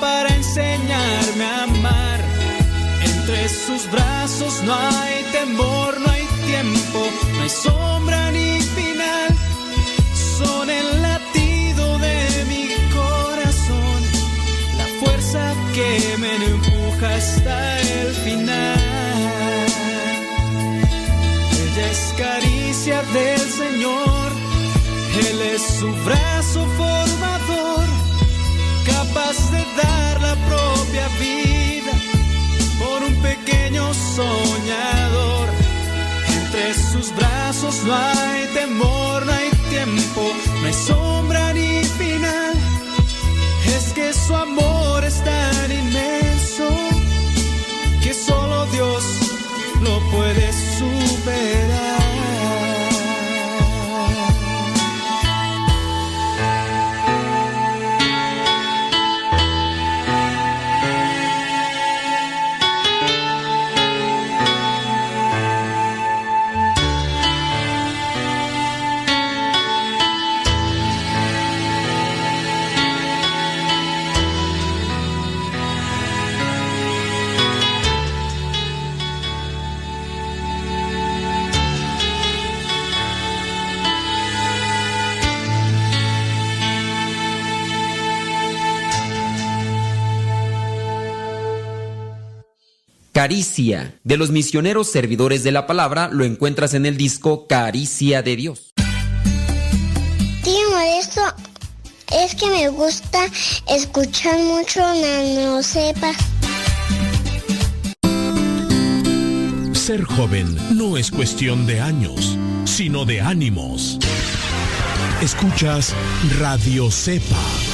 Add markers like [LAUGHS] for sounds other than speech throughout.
para enseñarme a amar. Entre sus brazos no hay temor, no hay tiempo, no hay sombra ni final. Son el latido de mi corazón, la fuerza que me empuja hasta el final. Ella es caricia del Señor, Él es su brazo formador, capaz de dar la propia vida por un pequeño soñador. Entre sus brazos no hay temor, no hay tiempo, no hay sombra ni final. Es que su amor es tan inmenso que solo Dios lo puede superar. Caricia, de los misioneros servidores de la palabra, lo encuentras en el disco Caricia de Dios. Tío Modesto, es que me gusta escuchar mucho Nano Sepa. Ser joven no es cuestión de años, sino de ánimos. Escuchas Radio Cepa.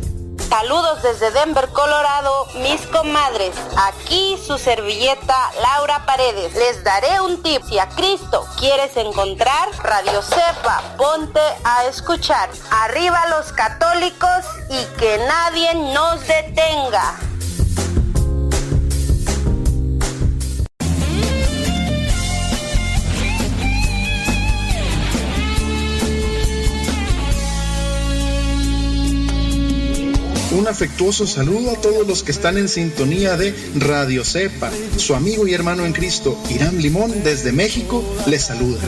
Saludos desde Denver, Colorado, mis comadres. Aquí su servilleta Laura Paredes. Les daré un tip. Si a Cristo quieres encontrar, Radio Cepa, ponte a escuchar. Arriba los católicos y que nadie nos detenga. Un afectuoso saludo a todos los que están en sintonía de Radio Cepa. Su amigo y hermano en Cristo, Irán Limón, desde México, les saluda.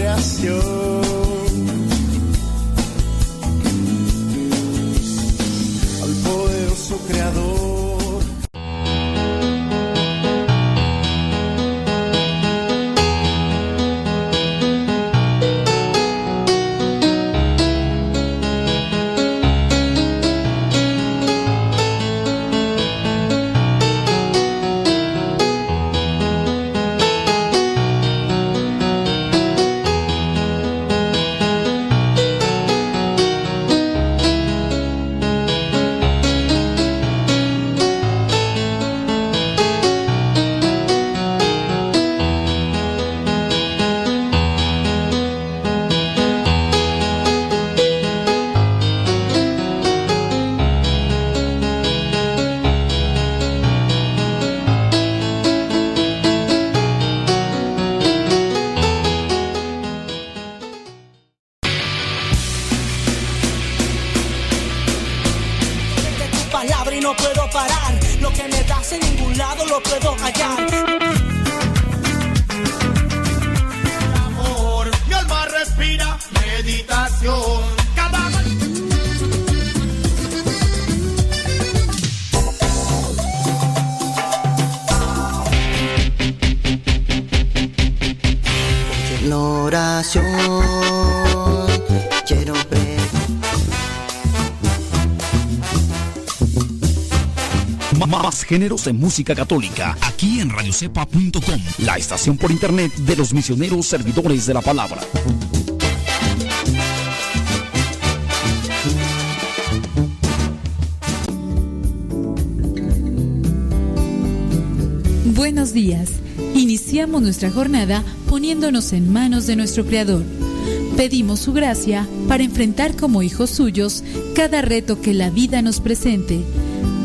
Géneros de música católica aquí en radiocepa.com, la estación por internet de los misioneros servidores de la palabra. Buenos días. Iniciamos nuestra jornada poniéndonos en manos de nuestro Creador. Pedimos su gracia para enfrentar como hijos suyos cada reto que la vida nos presente,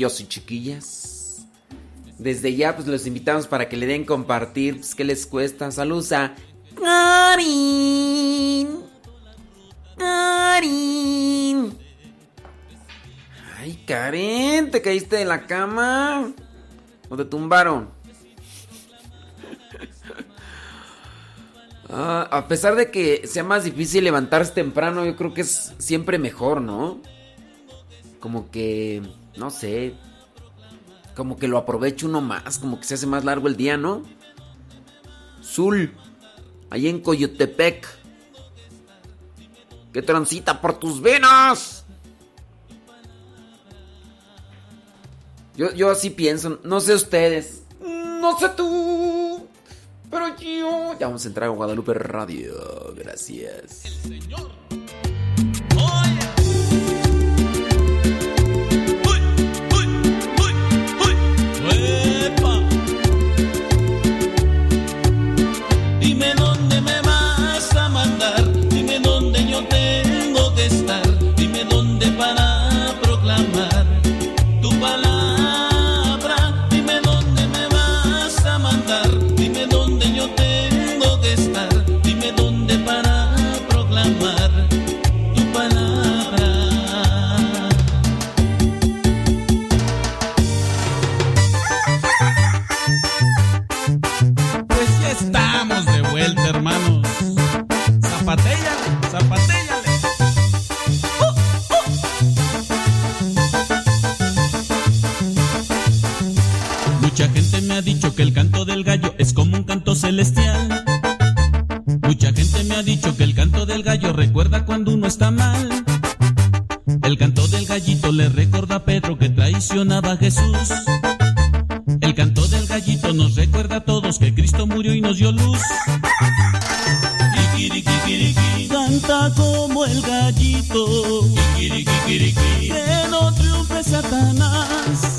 Chiquillos y chiquillas, desde ya pues los invitamos para que le den compartir, pues qué les cuesta. Saludos a Karin. Karin. Ay, Karen, ¿te caíste de la cama? ¿O te tumbaron? [LAUGHS] Ah, a pesar de que sea más difícil levantarse temprano, yo creo que es siempre mejor, ¿no? como que, no sé, como que lo aprovecho uno más, como que se hace más largo el día, ¿no? Zul, ahí en Coyotepec, que transita por tus venas. Yo, yo así pienso, no sé ustedes, no sé tú, pero yo... Ya vamos a entrar a Guadalupe Radio, gracias. El señor. del gallo es como un canto celestial. Mucha gente me ha dicho que el canto del gallo recuerda cuando uno está mal. El canto del gallito le recuerda a Pedro que traicionaba a Jesús. El canto del gallito nos recuerda a todos que Cristo murió y nos dio luz. Canta como el gallito, que no triunfe Satanás.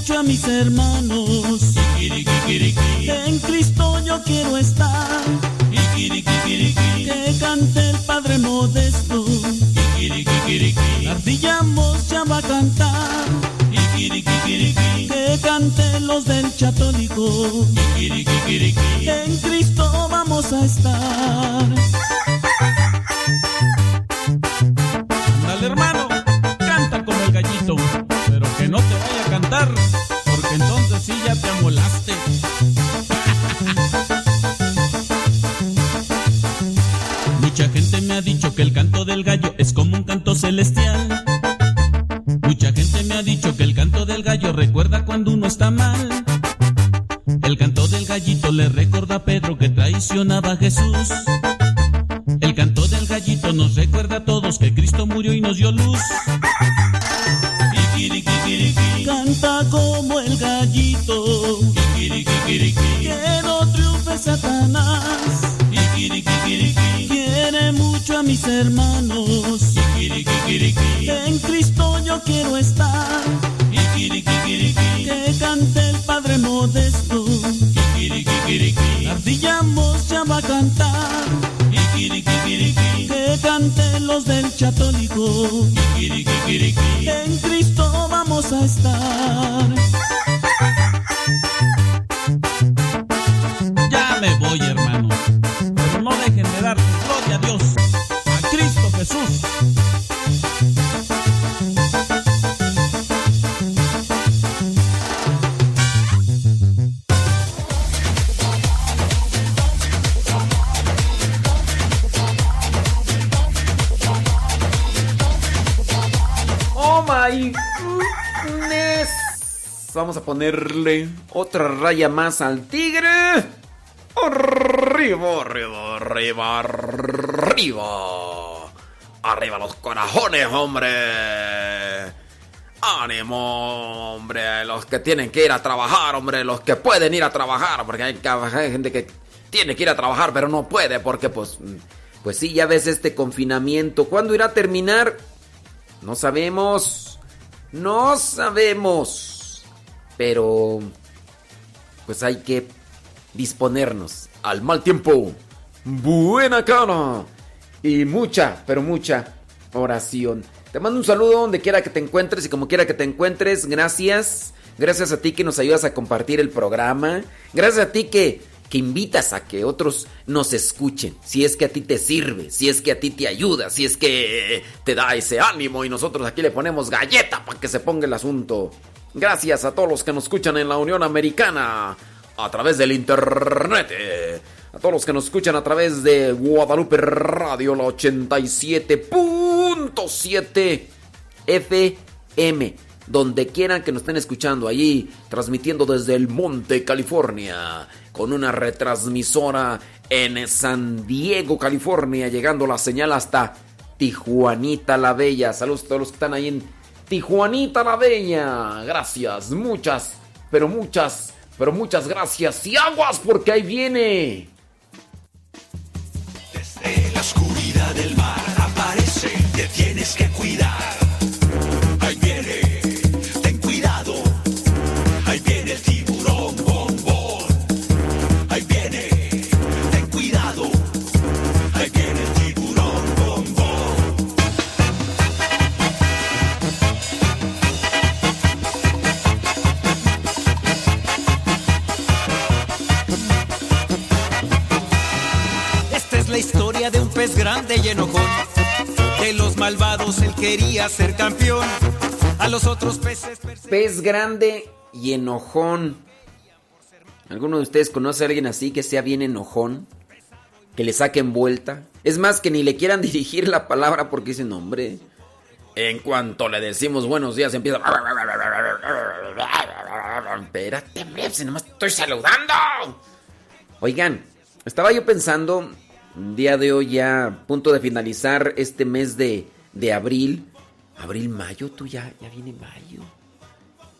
Mucho a mis hermanos, en Cristo yo quiero estar. Que cante el Padre Modesto, Ardillamos ya va a cantar. Que canten los del chatólico. En Cristo vamos a estar. Gente me ha dicho que el canto del gallo es como un canto celestial. Mucha gente me ha dicho que el canto del gallo recuerda cuando uno está mal. El canto del gallito le recuerda a Pedro que traicionaba a Jesús. El canto del gallito nos recuerda a todos que Cristo murió y nos dio luz. Canta como el gallito, que no triunfe Satanás. Mis hermanos, en Cristo yo quiero estar. Que cante el Padre Modesto, Ardillamos ya va a cantar. Que canten los del chatólico, en Cristo vamos a estar. Vamos a ponerle otra raya más al tigre. Arriba, arriba, arriba, arriba. Arriba los corazones, hombre. Ánimo, hombre. Los que tienen que ir a trabajar, hombre. Los que pueden ir a trabajar. Porque hay, hay gente que tiene que ir a trabajar, pero no puede. Porque, pues, pues sí, ya ves este confinamiento. ¿Cuándo irá a terminar? No sabemos. No sabemos. Pero... Pues hay que disponernos al mal tiempo. Buena cara. Y mucha, pero mucha oración. Te mando un saludo donde quiera que te encuentres y como quiera que te encuentres. Gracias. Gracias a ti que nos ayudas a compartir el programa. Gracias a ti que, que invitas a que otros nos escuchen. Si es que a ti te sirve, si es que a ti te ayuda, si es que te da ese ánimo y nosotros aquí le ponemos galleta para que se ponga el asunto. Gracias a todos los que nos escuchan en la Unión Americana a través del internet. A todos los que nos escuchan a través de Guadalupe Radio, la 87.7 FM. Donde quieran que nos estén escuchando, allí transmitiendo desde el Monte, California, con una retransmisora en San Diego, California, llegando la señal hasta Tijuanita la Bella. Saludos a todos los que están ahí en Tijuanita la Bella. Gracias, muchas, pero muchas, pero muchas gracias. Y aguas porque ahí viene. En la oscuridad del mar aparece, te tienes que cuidar. Él quería ser campeón. A los otros peces Pez grande y enojón. ¿Alguno de ustedes conoce a alguien así que sea bien enojón? Que le saquen vuelta. Es más, que ni le quieran [LAUGHS] dirigir la palabra porque dicen, hombre. En cuanto le decimos buenos días, empieza. [LAUGHS] espérate, hombre, si nomás estoy saludando. Oigan, estaba yo pensando, día de hoy ya a punto de finalizar este mes de, de abril. Abril, mayo, tú ya, ya viene mayo.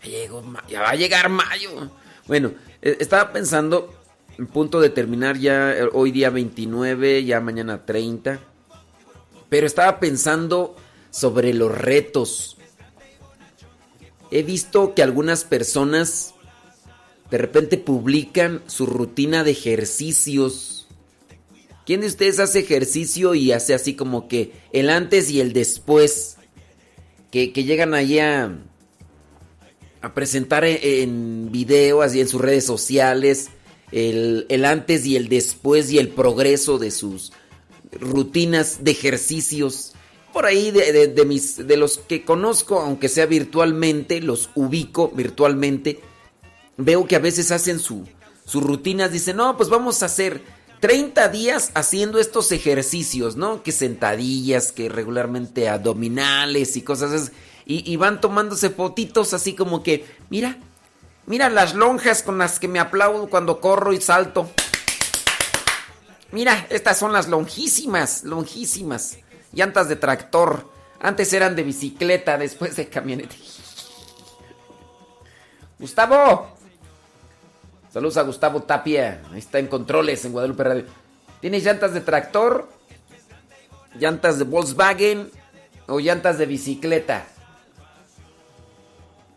Ya, llegó, ya va a llegar mayo. Bueno, eh, estaba pensando, en punto de terminar ya eh, hoy día 29, ya mañana 30. Pero estaba pensando sobre los retos. He visto que algunas personas de repente publican su rutina de ejercicios. ¿Quién de ustedes hace ejercicio y hace así como que el antes y el después? Que, llegan allá a, presentar e, en, video, así en sus redes sociales, el, el antes y el después y el progreso de sus rutinas de ejercicios por ahí de, mis, de los que conozco, aunque sea virtualmente, los ubico virtualmente, veo que a veces hacen su, sus rutinas, dicen, no, pues vamos a hacer 30 días haciendo estos ejercicios, ¿no? Que sentadillas, que regularmente abdominales y cosas así. Y, y van tomándose fotitos así como que, mira, mira las lonjas con las que me aplaudo cuando corro y salto. Mira, estas son las longísimas, longísimas llantas de tractor. Antes eran de bicicleta, después de camioneta. [LAUGHS] Gustavo. Saludos a Gustavo Tapia. Ahí está en controles en Guadalupe Radio. ¿Tienes llantas de tractor? ¿Llantas de Volkswagen? ¿O llantas de bicicleta?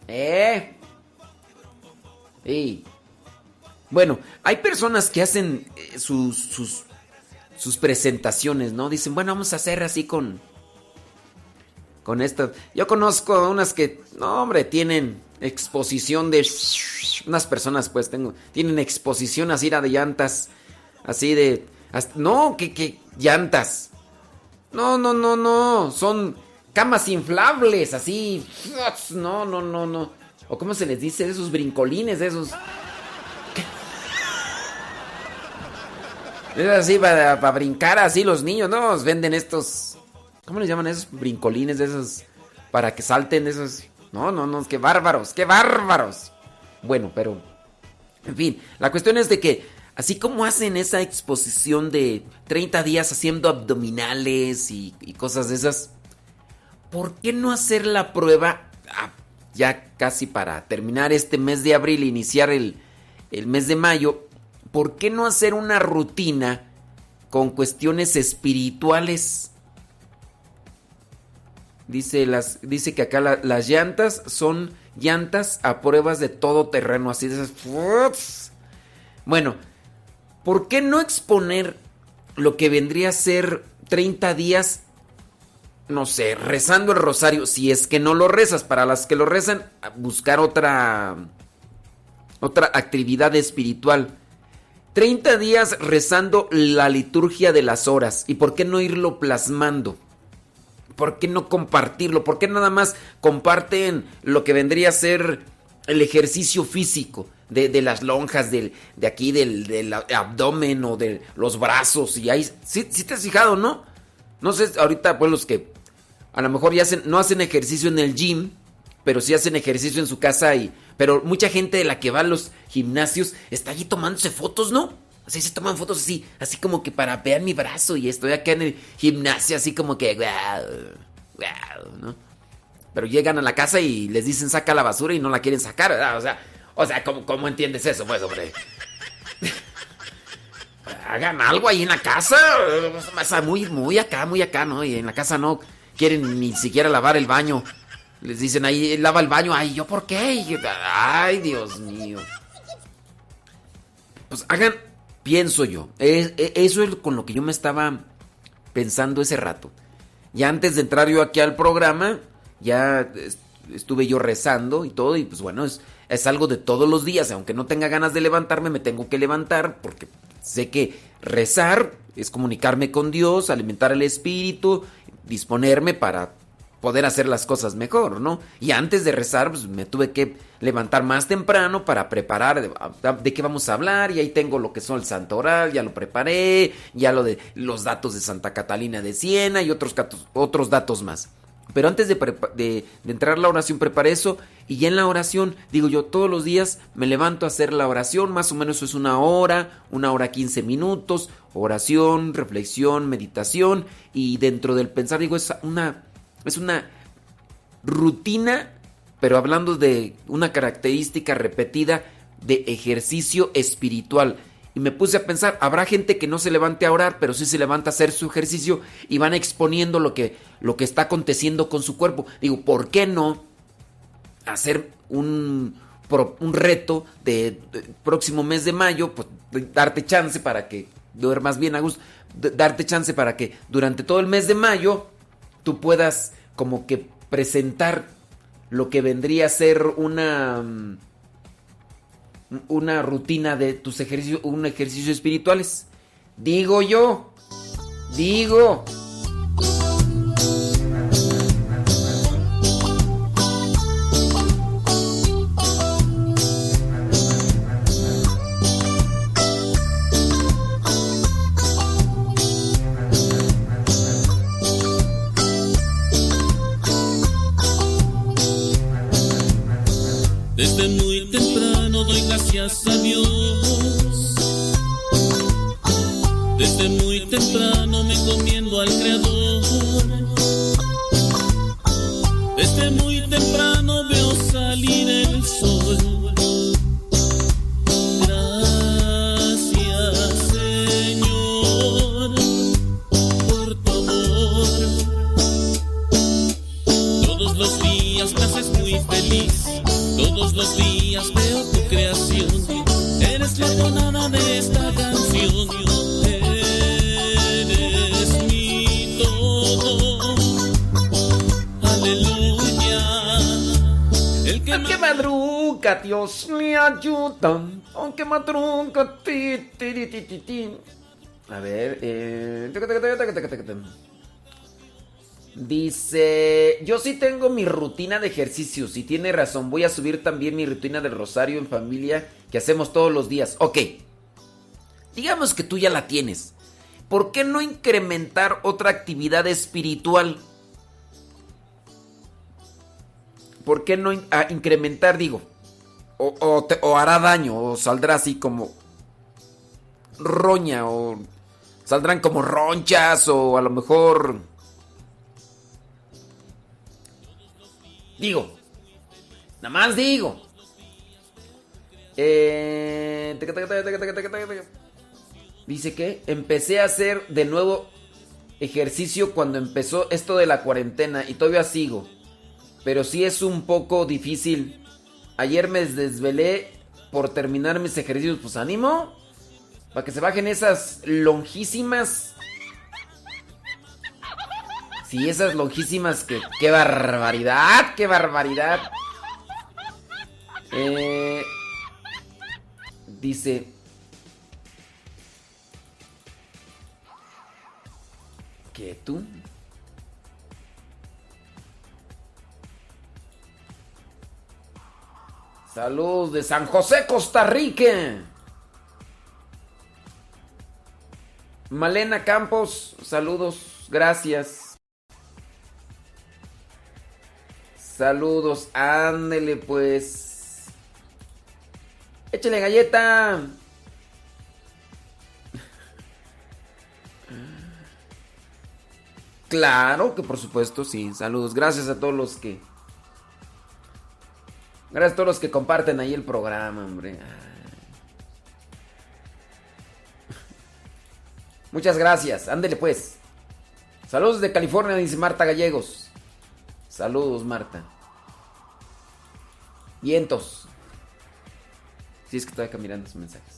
¿Eh? Sí. Bueno, hay personas que hacen eh, sus, sus sus presentaciones, ¿no? Dicen, bueno, vamos a hacer así con con esto. Yo conozco unas que, no, hombre, tienen exposición de unas personas pues tengo tienen exposición así de llantas así de no, que que llantas. No, no, no, no, son camas inflables así. No, no, no, no. O cómo se les dice, esos brincolines, esos Es así para, brincar así los niños, ¿no? Venden estos. ¿Cómo les llaman esos brincolines de esos? Para que salten esos. No, no, no, qué bárbaros, qué bárbaros. Bueno, pero. En fin, la cuestión es de que, así como hacen esa exposición de 30 días haciendo abdominales y, cosas de esas, ¿por qué no hacer la prueba ah, ya casi para terminar este mes de abril, iniciar el, el mes de mayo? ¿por qué no hacer una rutina con cuestiones espirituales? Dice, las, dice que acá las llantas son llantas a pruebas de todo terreno, así de esas. Bueno, ¿por qué no exponer lo que vendría a ser 30 días, no sé, rezando el rosario? Si es que no lo rezas, para las que lo rezan, buscar otra, otra actividad espiritual. 30 días rezando la liturgia de las horas. ¿Y por qué no irlo plasmando? ¿Por qué no compartirlo? ¿Por qué nada más comparten lo que vendría a ser el ejercicio físico de, las lonjas, de aquí, del, abdomen o de los brazos? Y ahí, ¿sí, te has fijado, no? No sé, ahorita pues los que a lo mejor ya hacen, no hacen ejercicio en el gym, pero sí hacen ejercicio en su casa y pero mucha gente de la que va a los gimnasios está allí tomándose fotos, ¿no? Así se toman fotos así, así como que para ver mi brazo y estoy acá en el gimnasio así como que... ¿no? Pero llegan a la casa y les dicen saca la basura y no la quieren sacar. O sea, o sea, ¿cómo, cómo entiendes eso, pues, hombre? [LAUGHS] Hagan algo ahí en la casa. Muy, muy acá, muy acá, ¿no? Y en la casa no quieren ni siquiera lavar el baño. Les dicen ahí, lava el baño. Ay, ¿yo por qué? Ay, Dios mío. Pues hagan, pienso yo. E, eso es con lo que yo me estaba pensando ese rato. Ya antes de entrar yo aquí al programa, ya estuve yo rezando y todo. Y pues bueno, es, es algo de todos los días. Aunque no tenga ganas de levantarme, me tengo que levantar porque sé que rezar es comunicarme con Dios, alimentar el espíritu, disponerme para poder hacer las cosas mejor, ¿no? Y antes de rezar, pues me tuve que levantar más temprano para preparar de, qué vamos a hablar. Y ahí tengo lo que son el santo oral, ya lo preparé, ya lo de los datos de Santa Catalina de Siena y otros, otros datos más. Pero antes de, de, entrar a la oración, preparé eso. Y ya en la oración, digo yo, todos los días me levanto a hacer la oración. Más o menos es una hora, una hora 15 minutos. Oración, reflexión, meditación. Y dentro del pensar, digo, es una, es una rutina, pero hablando de una característica repetida de ejercicio espiritual. Y me puse a pensar, habrá gente que no se levante a orar, pero sí se levanta a hacer su ejercicio y van exponiendo lo que, lo que está aconteciendo con su cuerpo. Digo, ¿por qué no hacer un, un reto de, próximo mes de mayo? Pues darte chance para que duermas bien a darte chance para que durante todo el mes de mayo tú puedas como que presentar lo que vendría a ser una una rutina de tus ejercicios, un ejercicio espirituales. Digo yo, digo. Desde muy temprano veo salir el sol. Madruga, Dios me ayuda. Aunque madruga, ti, ti, ti. A ver, eh. Dice, yo sí tengo mi rutina de ejercicios y tiene razón, voy a subir también mi rutina del rosario en familia que hacemos todos los días. Ok, digamos que tú ya la tienes. ¿Por qué no incrementar otra actividad espiritual? ¿Por qué no incrementar, digo? O, o hará daño, o saldrá así como roña, o saldrán como ronchas, o a lo mejor Digo. Nada más digo. dice que empecé a hacer de nuevo ejercicio cuando empezó esto de la cuarentena y todavía sigo. Pero sí es un poco difícil. Ayer me desvelé por terminar mis ejercicios. Pues ánimo. Para que se bajen esas longísimas Sí, esas longísimas que... ¡Qué barbaridad! ¡Qué barbaridad! Eh, dice... ¿Qué tú? Saludos de San José, Costa Rica. Malena Campos, saludos, gracias. Saludos, ándele pues. Échale galleta. Claro que por supuesto, sí. Saludos. Gracias a todos los que. Gracias a todos los que comparten ahí el programa, hombre. Muchas gracias. Ándele pues. Saludos de California, dice Marta Gallegos. Saludos, Marta. Vientos. Si es que acá mirando sus mensajes.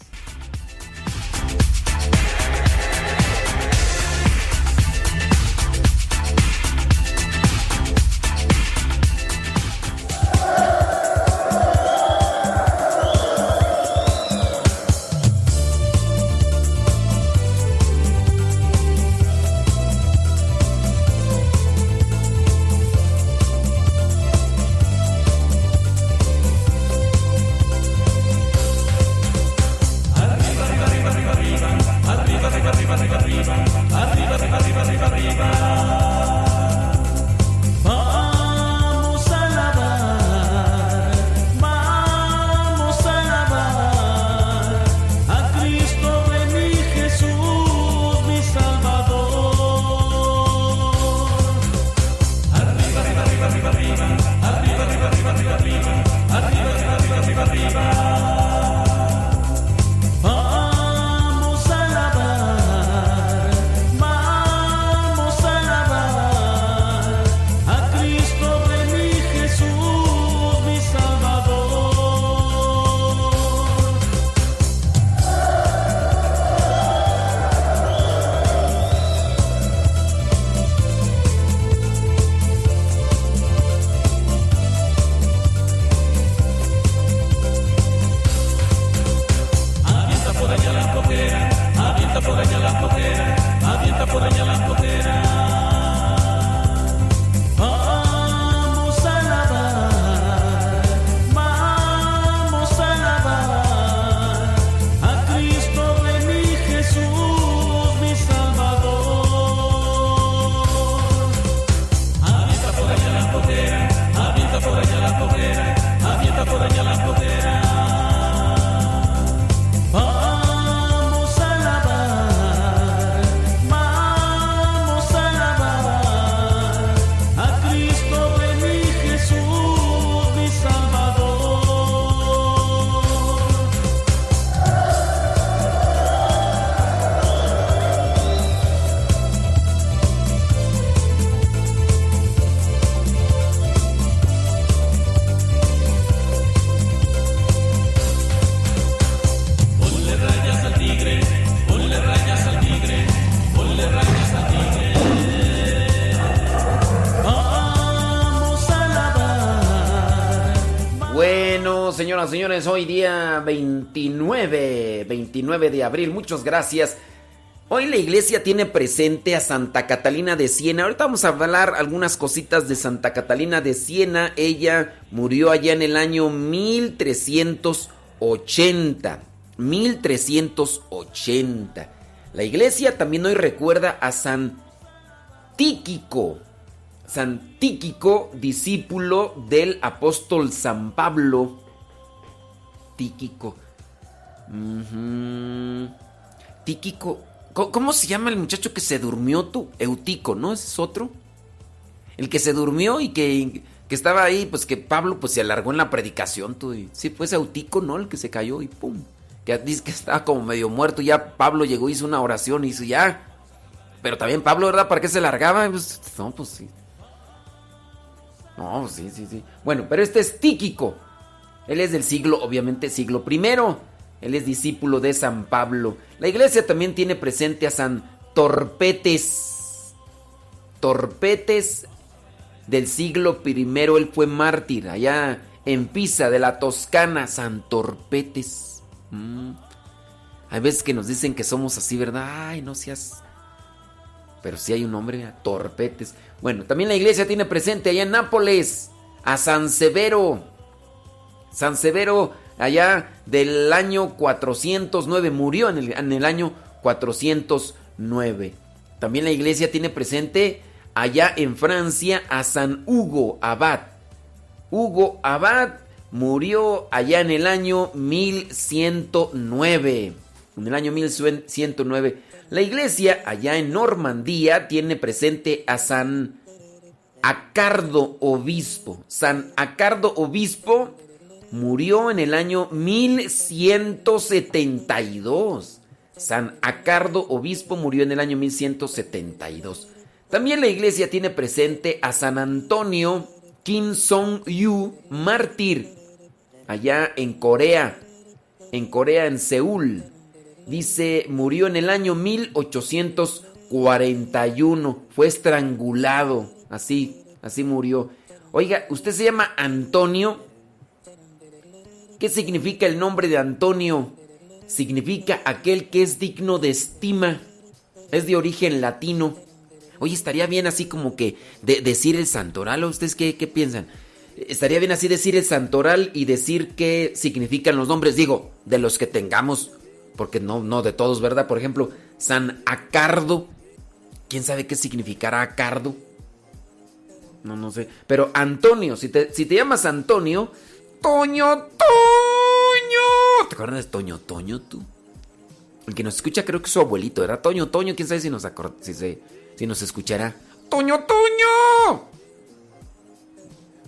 Hoy día 29, 29 de abril. Muchas gracias. Hoy la iglesia tiene presente a Santa Catalina de Siena. Ahorita vamos a hablar algunas cositas de Santa Catalina de Siena. Ella murió allá en el año 1380. 1380. La iglesia también hoy recuerda a San Tíquico. San Tíquico, discípulo del apóstol San Pablo. Tíquico. Tíquico. ¿Cómo, se llama el muchacho que se durmió tú? Eutico, ¿no? ¿Ese es otro? El que se durmió y que, que estaba ahí, pues que Pablo pues se alargó en la predicación. Tú, y, sí, fue ese Eutico, ¿no? El que se cayó y pum. Que dice que estaba como medio muerto. Ya Pablo llegó, hizo una oración y hizo ya. Pero también Pablo, ¿verdad? ¿Para qué se largaba? Pues, no, pues sí. No, sí, sí, sí. Bueno, pero este es Tíquico. Él es del siglo, obviamente, siglo primero. Él es discípulo de San Pablo. La iglesia también tiene presente a San Torpetes. Torpetes del siglo primero. Él fue mártir allá en Pisa, de la Toscana. San Torpetes. Mm. Hay veces que nos dicen que somos así, ¿verdad? Ay, no seas... Pero sí hay un nombre, Torpetes. Bueno, también la iglesia tiene presente allá en Nápoles a San Severo. San Severo, allá del año 409, murió en el, en el año 409. También la iglesia tiene presente allá en Francia a San Hugo Abad. Hugo Abad murió allá en el año 1109. En el año 1109. La iglesia allá en Normandía tiene presente a San Acardo Obispo. San Acardo Obispo murió en el año 1172. San Acardo Obispo murió en el año 1172. También la iglesia tiene presente a San Antonio Kim Song-yu, mártir, allá en Corea, en Corea, en Seúl. Dice, murió en el año 1841, fue estrangulado, así, así murió. Oiga, ¿usted se llama Antonio? ¿Qué significa el nombre de Antonio? Significa aquel que es digno de estima. Es de origen latino. Oye, estaría bien así como que de- decir el santoral. ¿o ¿Ustedes qué, qué piensan? Estaría bien así decir el santoral y decir qué significan los nombres. Digo, de los que tengamos. Porque no, no de todos, ¿verdad? Por ejemplo, San Acardo. ¿Quién sabe qué significará Acardo? No, no sé. Pero Antonio, si te, si te llamas Antonio, Toño, Toño. ¿Te acuerdas de Toño, Toño tú? El que nos escucha creo que su abuelito, ¿era? Toño, Toño, quién sabe si nos, si, se- si nos escuchará. Toño, Toño.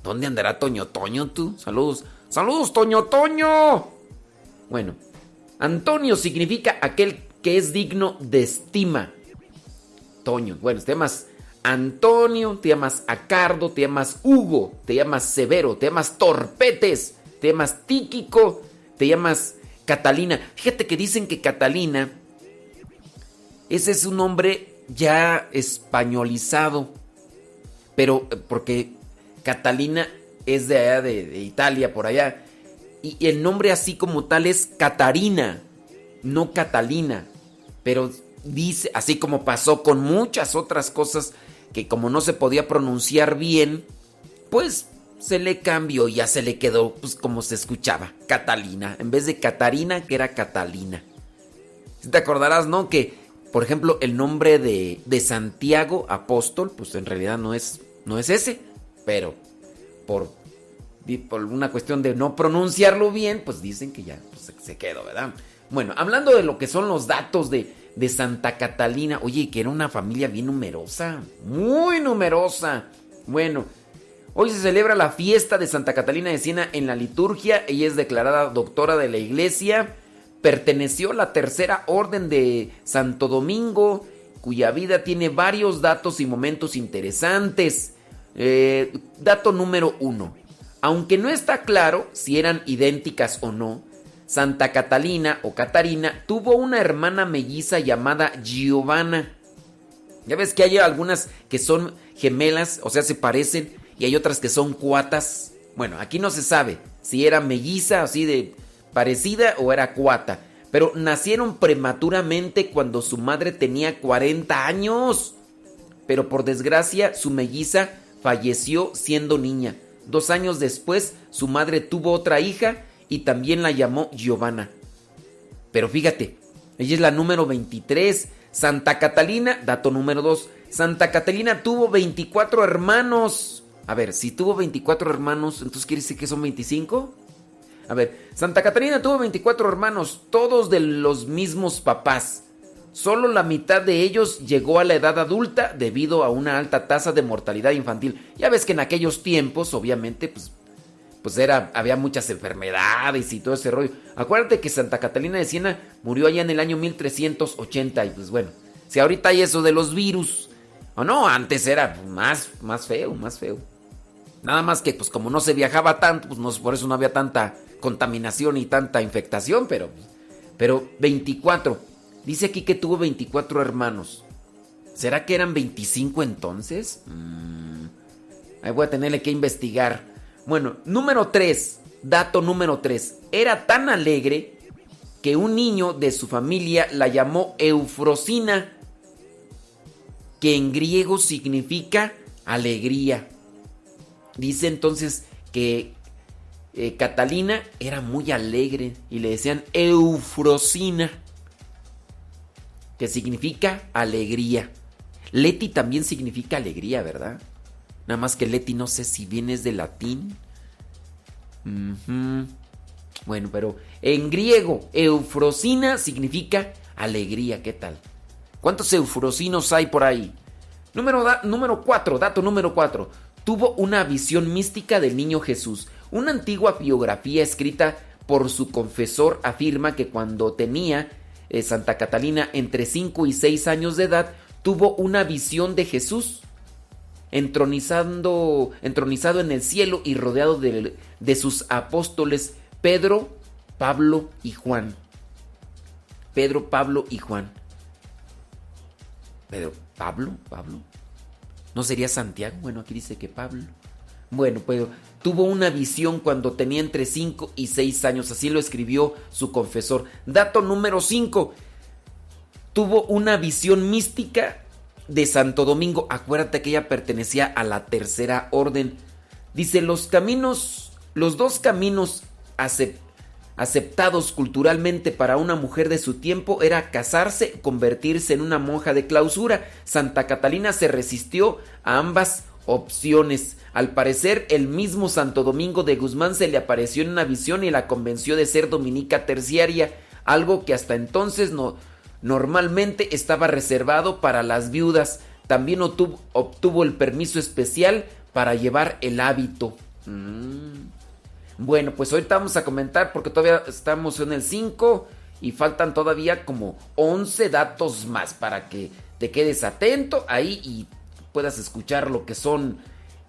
¿Dónde andará Toño, Toño tú? Saludos. Saludos, Toño, Toño. Bueno, Antonio significa aquel que es digno de estima. Toño. Bueno, te llamas Antonio, te llamas Acardo, te llamas Hugo, te llamas Severo, te llamas Torpetes, te llamas Tíquico, te llamas Catalina. Fíjate que dicen que Catalina, ese es un nombre ya españolizado, pero eh, porque Catalina es de allá, de, Italia, por allá, y y el nombre así como tal es Catarina, no Catalina, pero dice, así como pasó con muchas otras cosas que como no se podía pronunciar bien, pues se le cambió y ya se le quedó pues como se escuchaba, Catalina, en vez de Catarina, que era Catalina. Te acordarás, ¿no? Que, por ejemplo, el nombre de, de Santiago Apóstol, pues en realidad no es, no es ese, pero por, por una cuestión de no pronunciarlo bien, pues dicen que ya pues, se quedó, ¿verdad? Bueno, hablando de lo que son los datos de, de Santa Catalina, oye, que era una familia bien numerosa, muy numerosa. Bueno, hoy se celebra la fiesta de Santa Catalina de Siena en la liturgia. Ella es declarada doctora de la iglesia. Perteneció a la tercera orden de Santo Domingo, cuya vida tiene varios datos y momentos interesantes. Eh, dato número uno. Aunque no está claro si eran idénticas o no, Santa Catalina o Catarina tuvo una hermana melliza llamada Giovanna. Ya ves que hay algunas que son gemelas, o sea, se parecen, y hay otras que son cuatas. Bueno, aquí no se sabe si era melliza, así de parecida o era cuata. Pero nacieron prematuramente cuando su madre tenía 40 años. Pero por desgracia, su melliza falleció siendo niña. Dos años después, su madre tuvo otra hija y también la llamó Giovanna. Pero fíjate, ella es la número 23. Santa Catalina, dato número 2. Santa Catalina tuvo 24 hermanos. A ver, si tuvo 24 hermanos, entonces quiere decir que son 25. A ver, Santa Catalina tuvo 24 hermanos, todos de los mismos papás. Solo la mitad de ellos llegó a la edad adulta debido a una alta tasa de mortalidad infantil. Ya ves que en aquellos tiempos, obviamente, pues, pues era, había muchas enfermedades y todo ese rollo. Acuérdate que Santa Catalina de Siena murió allá en el año 1380 y pues bueno, si ahorita hay eso de los virus, o no, antes era más, más feo, más feo. Nada más que pues como no se viajaba tanto, pues por eso no había tanta contaminación y tanta infectación, pero, pero 24. Dice aquí que tuvo 24 hermanos. ¿Será que eran 25 entonces? Mm, ahí voy a tenerle que investigar. Bueno, número 3. Dato número 3. Era tan alegre que un niño de su familia la llamó Eufrosina, que en griego significa alegría. Dice entonces que eh, Catalina era muy alegre y le decían Eufrosina, que significa alegría. Leti también significa alegría, ¿verdad? Nada más que Leti no sé si vienes de latín. Bueno, pero en griego, eufrosina significa alegría. ¿Qué tal? ¿Cuántos eufrosinos hay por ahí? Número 4, número cuatro, dato número 4. Tuvo una visión mística del niño Jesús. Una antigua biografía escrita por su confesor afirma que cuando tenía eh, Santa Catalina entre 5 y 6 años de edad, tuvo una visión de Jesús entronizando, entronizado en el cielo y rodeado de, de sus apóstoles Pedro, Pablo y Juan. Pedro, Pablo y Juan. Pedro, Pablo, Pablo. ¿No sería Santiago? Bueno, aquí dice que Pablo. Bueno, pues tuvo una visión cuando tenía entre 5 y 6 años, así lo escribió su confesor. Dato número 5. Tuvo una visión mística de Santo Domingo. Acuérdate que ella pertenecía a la tercera orden. Dice, los caminos, los dos caminos aceptados culturalmente para una mujer de su tiempo era casarse, convertirse en una monja de clausura. Santa Catalina se resistió a ambas opciones. Al parecer, el mismo Santo Domingo de Guzmán se le apareció en una visión y la convenció de ser dominica terciaria, algo que hasta entonces no, normalmente estaba reservado para las viudas. También obtuvo, obtuvo el permiso especial para llevar el hábito. Mm. Bueno, pues ahorita vamos a comentar porque todavía estamos en el 5 y faltan todavía como 11 datos más para que te quedes atento ahí y puedas escuchar lo que son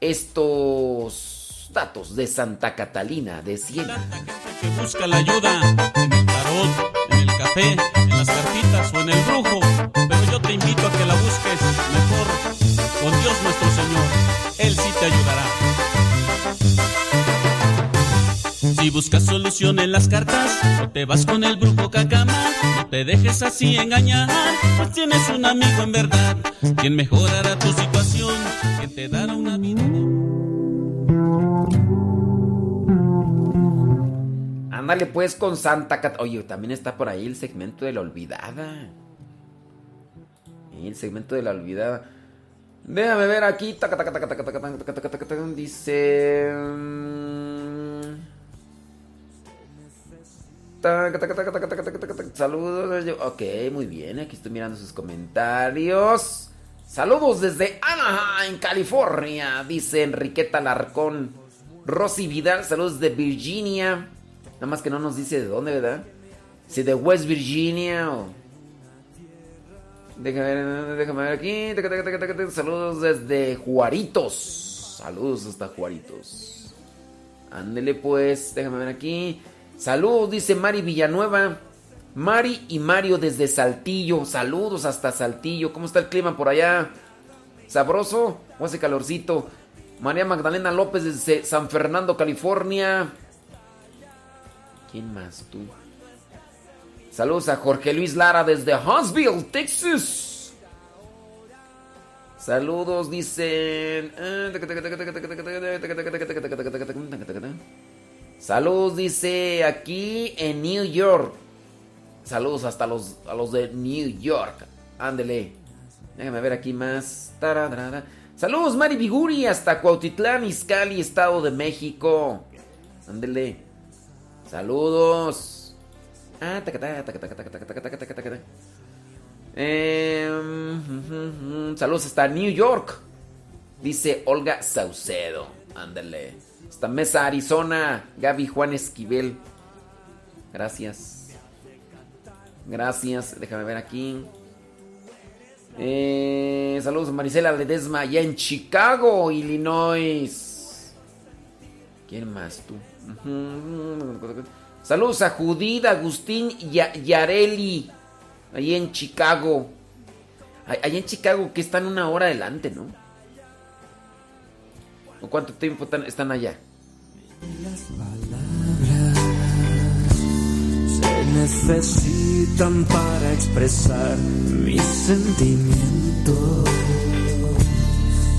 estos datos de Santa Catalina de Siena. Busca la ayuda en el en las cartitas o en el brujo. Pero yo te invito a que la busques mejor con Dios nuestro Señor. Él sí te ayudará. Si buscas solución en las cartas, o te vas con el brujo cacama, no te dejes así engañar, pues tienes un amigo en verdad, quien mejorará tu situación, quien te dará una vida. Ándale pues con Santa Cat. Oye, también está por ahí el segmento de la olvidada. El segmento de la olvidada. Déjame ver aquí. Dice. Saludos. Ok, muy bien. Aquí estoy mirando sus comentarios. Saludos desde Anaheim, California. Dice Enriqueta Larcón. Rosy Vidal, saludos de Virginia. Nada más que no nos dice de dónde, ¿verdad? Si de West Virginia o. Déjame ver, déjame ver aquí. Saludos desde Juaritos. Saludos hasta Juaritos. Ándele pues, déjame ver aquí. Saludos, dice Mari Villanueva. Mari y Mario desde Saltillo. Saludos hasta Saltillo. ¿Cómo está el clima por allá? ¿Sabroso? ¿O hace calorcito? María Magdalena López desde San Fernando, California. ¿Quién más tú? Saludos a Jorge Luis Lara desde Huntsville, Texas. Saludos, dicen. Saludos, dice aquí en New York. Saludos hasta los, a los de New York. Ándele. Déjame ver aquí más. Saludos, Mari Biguri, hasta Cuautitlán, Izcalli, Estado de México. Ándele. Saludos. Ah, saludos hasta New York. Dice Olga Saucedo. Ándale. Hasta Mesa, Arizona. Gaby Juan Esquivel. Gracias. Gracias. Déjame ver aquí. Eh, saludos a Marisela Ledesma allá en Chicago, Illinois. ¿Quién más tú? Saludos a Judith, Agustín y Yareli, ahí en Chicago. Allá en Chicago que están una hora adelante, ¿no? ¿O cuánto tiempo están allá? Las palabras se necesitan para expresar mis sentimientos.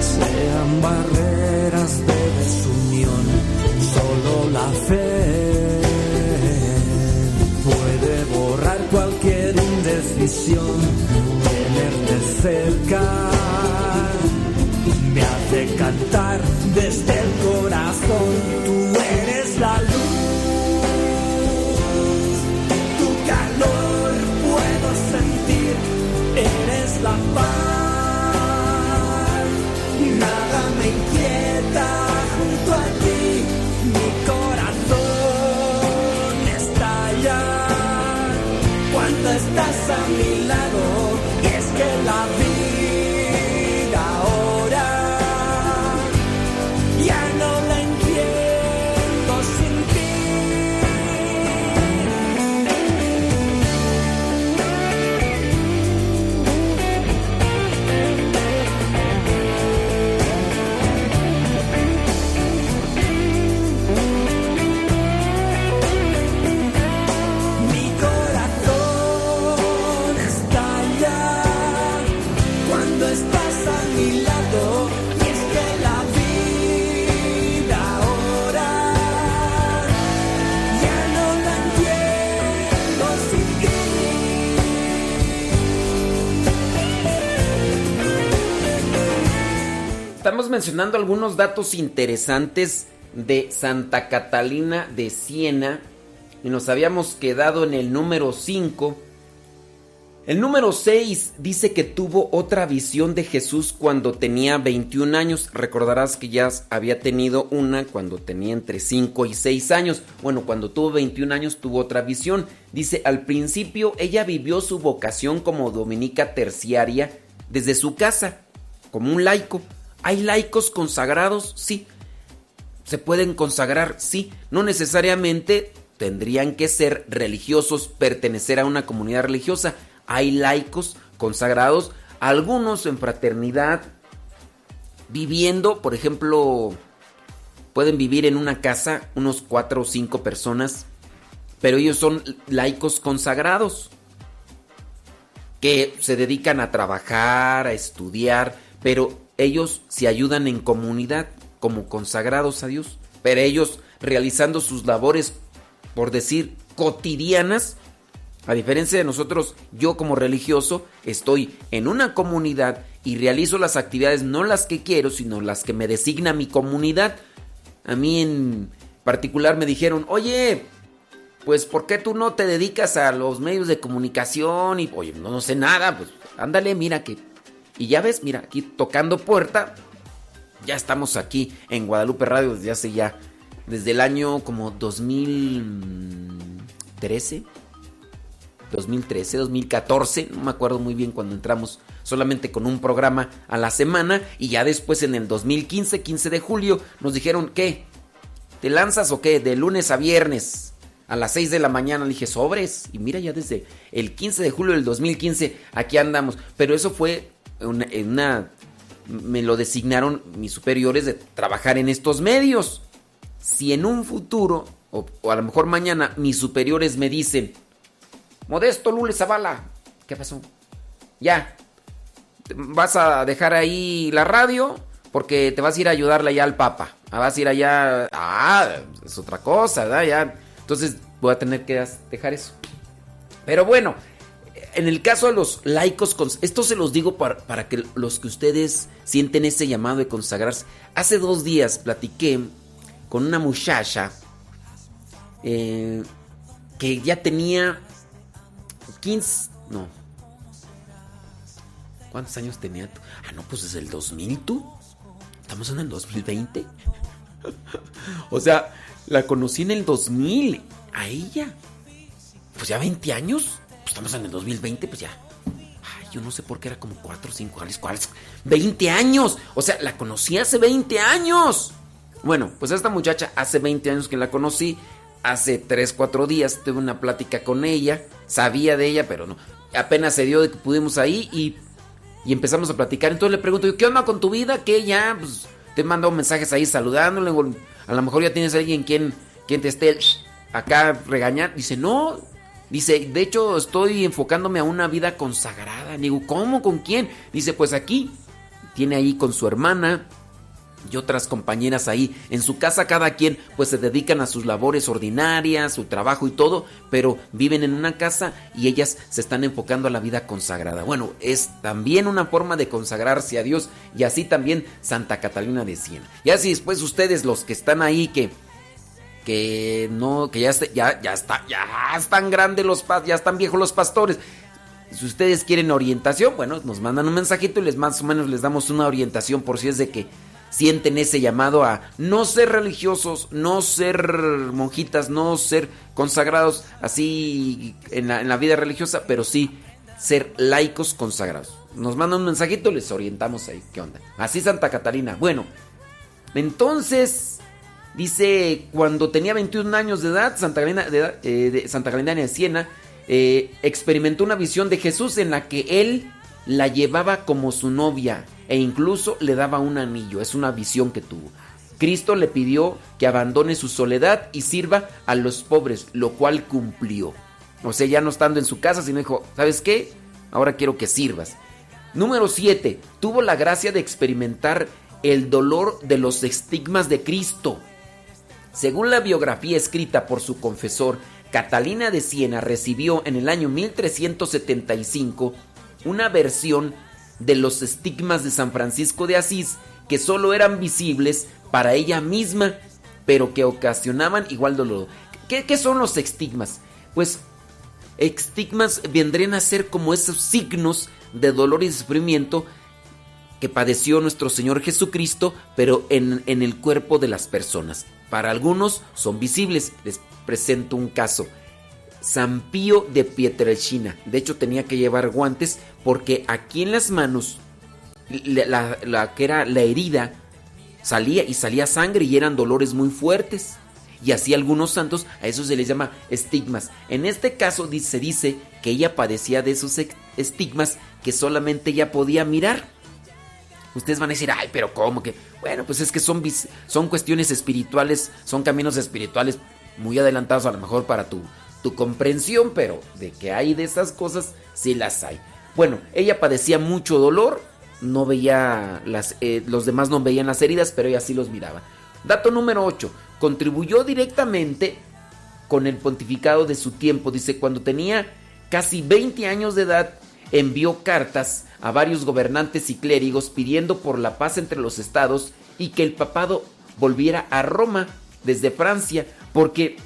sean barreras de desunión. Solo la fe puede borrar cualquier indecisión. Tenerte cerca me hace cantar desde el corazón. Tú eres la luz. Estás a mi lado. Es que la vida Mencionando algunos datos interesantes de Santa Catalina de Siena y nos habíamos quedado en el número 5. El número 6 dice que tuvo otra visión de Jesús cuando tenía 21 años. Recordarás que ya había tenido una cuando tenía entre 5 y 6 años. Bueno, cuando tuvo 21 años tuvo otra visión. Dice, al principio ella vivió su vocación como dominica terciaria desde su casa, como un laico. ¿Hay laicos consagrados? Sí. ¿Se pueden consagrar? Sí. No necesariamente tendrían que ser religiosos, pertenecer a una comunidad religiosa. Hay laicos consagrados, algunos en fraternidad, viviendo, por ejemplo, pueden vivir en una casa unos cuatro o cinco personas, pero ellos son laicos consagrados que se dedican a trabajar, a estudiar, pero ellos se ayudan en comunidad como consagrados a Dios, pero ellos realizando sus labores, por decir, cotidianas, a diferencia de nosotros, yo como religioso estoy en una comunidad y realizo las actividades no las que quiero, sino las que me designa mi comunidad. A mí en particular me dijeron, oye, pues ¿por qué tú no te dedicas a los medios de comunicación? Y, oye, no, no sé nada, pues ándale, mira que... Y ya ves, mira, aquí tocando puerta, ya estamos aquí en Guadalupe Radio desde hace ya, desde el año como 2013, 2013, 2014, no me acuerdo muy bien cuando entramos solamente con un programa a la semana y ya después en el 2015, 15 de julio, nos dijeron, ¿qué? ¿Te lanzas o qué? De lunes a viernes a las 6 de la mañana. Le dije, sobres. Y mira, ya desde el 15 de julio del 2015 aquí andamos. Pero eso fue en una, Me lo designaron mis superiores de trabajar en estos medios. Si en un futuro, o, a lo mejor mañana, mis superiores me dicen, Modesto Lule Zavala, ¿qué pasó? Ya, vas a dejar ahí la radio porque te vas a ir a ayudarle allá al Papa. Ah, vas a ir allá. Ah, es otra cosa. Entonces voy a tener que dejar eso. Pero bueno, en el caso de los laicos, esto se los digo para, para, que los que ustedes sienten ese llamado de consagrarse. Hace dos días platiqué con una muchacha eh, que ya tenía 15, no. ¿Cuántos años tenía tú? Ah, no, pues desde el 2000 tú. Estamos en el 2020. [LAUGHS] o sea, la conocí en el 2000. A ella. Pues ya 20 años. Estamos en el 2020, pues ya. Ay, yo no sé por qué era como 4 o 5 años. ¿Cuáles? 20 años. O sea, la conocí hace 20 años. Bueno, pues esta muchacha hace 20 años que la conocí. Hace 3, 4 días tuve una plática con ella. Sabía de ella, pero no. Apenas se dio de que pudimos ahí y, y empezamos a platicar. Entonces le pregunto, ¿qué onda con tu vida? Que ya, pues, te he mandado mensajes ahí saludándole. A lo mejor ya tienes a alguien quien, quien te esté acá regañar. Dice, no. Dice, de hecho estoy enfocándome a una vida consagrada. Digo, ¿cómo? ¿Con quién? Dice, pues aquí. Tiene ahí con su hermana y otras compañeras ahí. En su casa cada quien pues se dedican a sus labores ordinarias, su trabajo y todo, pero viven en una casa y ellas se están enfocando a la vida consagrada. Bueno, es también una forma de consagrarse a Dios y así también Santa Catalina de Siena. Y así después ustedes los que están ahí que que no, que ya, ya, ya está, ya están grandes los ya están viejos los pastores. Si ustedes quieren orientación, bueno, nos mandan un mensajito y les más o menos les damos una orientación por si es de que sienten ese llamado a no ser religiosos, no ser monjitas, no ser consagrados así en la, en la vida religiosa, pero sí ser laicos consagrados. Nos mandan un mensajito y les orientamos ahí, ¿qué onda? Así Santa Catarina. Bueno, entonces Dice, cuando tenía 21 años de edad, Santa Catalina de, eh, de Santa de Siena eh, experimentó una visión de Jesús en la que él la llevaba como su novia e incluso le daba un anillo. Es una visión que tuvo. Cristo le pidió que abandone su soledad y sirva a los pobres, lo cual cumplió. O sea, ya no estando en su casa, sino dijo, ¿sabes qué? Ahora quiero que sirvas. Número 7. Tuvo la gracia de experimentar el dolor de los estigmas de Cristo. Según la biografía escrita por su confesor, Catalina de Siena recibió en el año 1375 una versión de los estigmas de San Francisco de Asís que solo eran visibles para ella misma, pero que ocasionaban igual dolor. ¿Qué, son los estigmas? Pues estigmas vendrían a ser como esos signos de dolor y sufrimiento que padeció nuestro Señor Jesucristo, pero en, el cuerpo de las personas. Para algunos son visibles. Les presento un caso. San Pío de Pietrelcina. De hecho tenía que llevar guantes porque aquí en las manos, la, que era la herida, salía y salía sangre y eran dolores muy fuertes. Y así algunos santos, a eso se les llama estigmas. En este caso se dice que ella padecía de esos estigmas que solamente ella podía mirar. Ustedes van a decir, ay, pero ¿cómo que? Bueno, pues es que son, son cuestiones espirituales, son caminos espirituales muy adelantados a lo mejor para tu, tu comprensión, pero de que hay de esas cosas, sí las hay. Bueno, ella padecía mucho dolor, no veía las, eh, los demás no veían las heridas, pero ella sí los miraba. Dato número 8. Contribuyó directamente con el pontificado de su tiempo. Dice, cuando tenía casi 20 años de edad, envió cartas a varios gobernantes y clérigos pidiendo por la paz entre los estados y que el papado volviera a Roma desde Francia, porque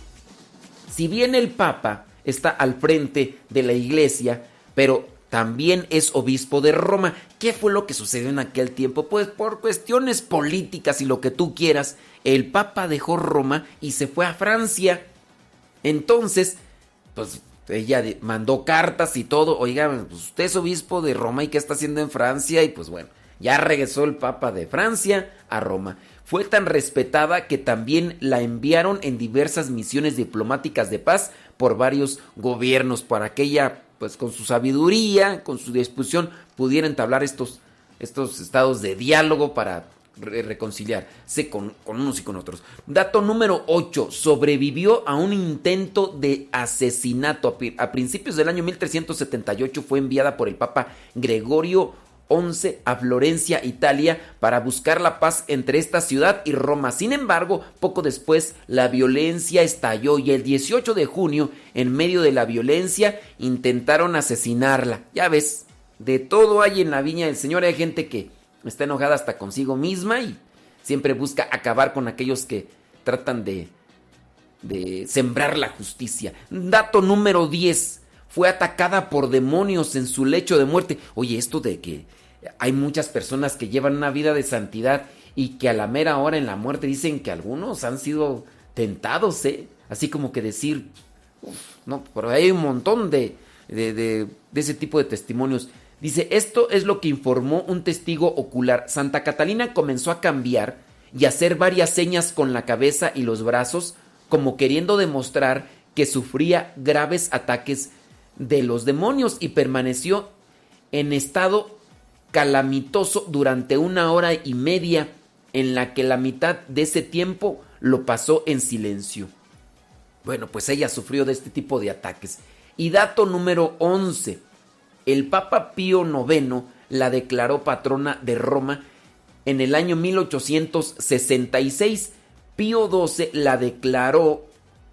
si bien el papa está al frente de la iglesia, pero también es obispo de Roma. ¿Qué fue lo que sucedió en aquel tiempo? Pues por cuestiones políticas y lo que tú quieras, el Papa dejó Roma y se fue a Francia. Entonces, pues ella mandó cartas y todo. Oiga, pues usted es obispo de Roma y qué está haciendo en Francia. Y pues bueno, ya regresó el Papa de Francia a Roma. Fue tan respetada que también la enviaron en diversas misiones diplomáticas de paz por varios gobiernos para que ella pues con su sabiduría, con su disposición, pudiera entablar estos, estos estados de diálogo para reconciliarse con, unos y con otros. Dato número 8. Sobrevivió a un intento de asesinato. A principios del año 1378 fue enviada por el Papa Gregorio 11 a Florencia, Italia, para buscar la paz entre esta ciudad y Roma. Sin embargo, poco después la violencia estalló y el 18 de junio, en medio de la violencia, intentaron asesinarla. Ya ves, de todo hay en la viña del Señor. Hay gente que está enojada hasta consigo misma y siempre busca acabar con aquellos que tratan de, de sembrar la justicia. Dato número 10 fue atacada por demonios en su lecho de muerte. Oye, esto de que hay muchas personas que llevan una vida de santidad y que a la mera hora en la muerte dicen que algunos han sido tentados, ¿eh? Así como que decir, no, pero hay un montón de, de, de, de ese tipo de testimonios. Dice, esto es lo que informó un testigo ocular. Santa Catalina comenzó a cambiar y hacer varias señas con la cabeza y los brazos, como queriendo demostrar que sufría graves ataques de los demonios y permaneció en estado calamitoso durante una hora y media en la que la mitad de ese tiempo lo pasó en silencio. Bueno, pues ella sufrió de este tipo de ataques. Y dato número 11. El Papa Pío IX la declaró patrona de Roma en el año 1866. Pío XII la declaró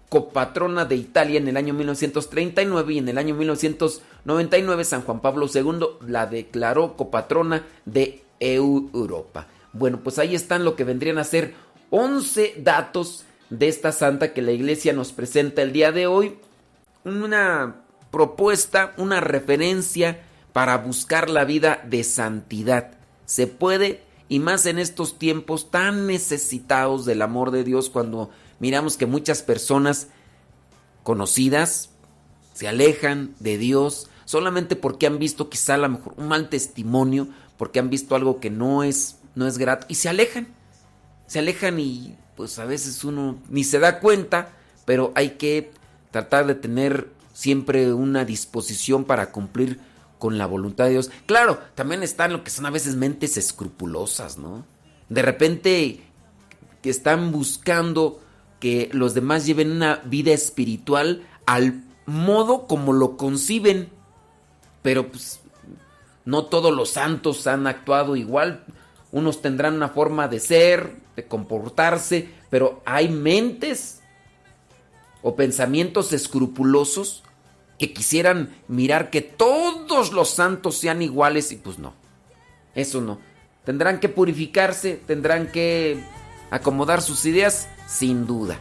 copatrona de Italia en el año 1939 y en el año 1999 San Juan Pablo II la declaró copatrona de Europa. Bueno, pues ahí están lo que vendrían a ser 11 datos de esta santa que la iglesia nos presenta el día de hoy. Una propuesta, una referencia para buscar la vida de santidad. Se puede y más en estos tiempos tan necesitados del amor de Dios cuando miramos que muchas personas conocidas se alejan de Dios solamente porque han visto quizá a lo mejor un mal testimonio, porque han visto algo que no es, no es grato y se alejan. Se alejan y pues a veces uno ni se da cuenta, pero hay que tratar de tener siempre una disposición para cumplir con la voluntad de Dios. Claro, también están lo que son a veces mentes escrupulosas, ¿no? De repente que están buscando que los demás lleven una vida espiritual al modo como lo conciben. Pero pues no todos los santos han actuado igual. Unos tendrán una forma de ser, de comportarse, pero hay mentes o pensamientos escrupulosos que quisieran mirar que todos los santos sean iguales y pues no. Eso no. Tendrán que purificarse, tendrán que acomodar sus ideas sin duda.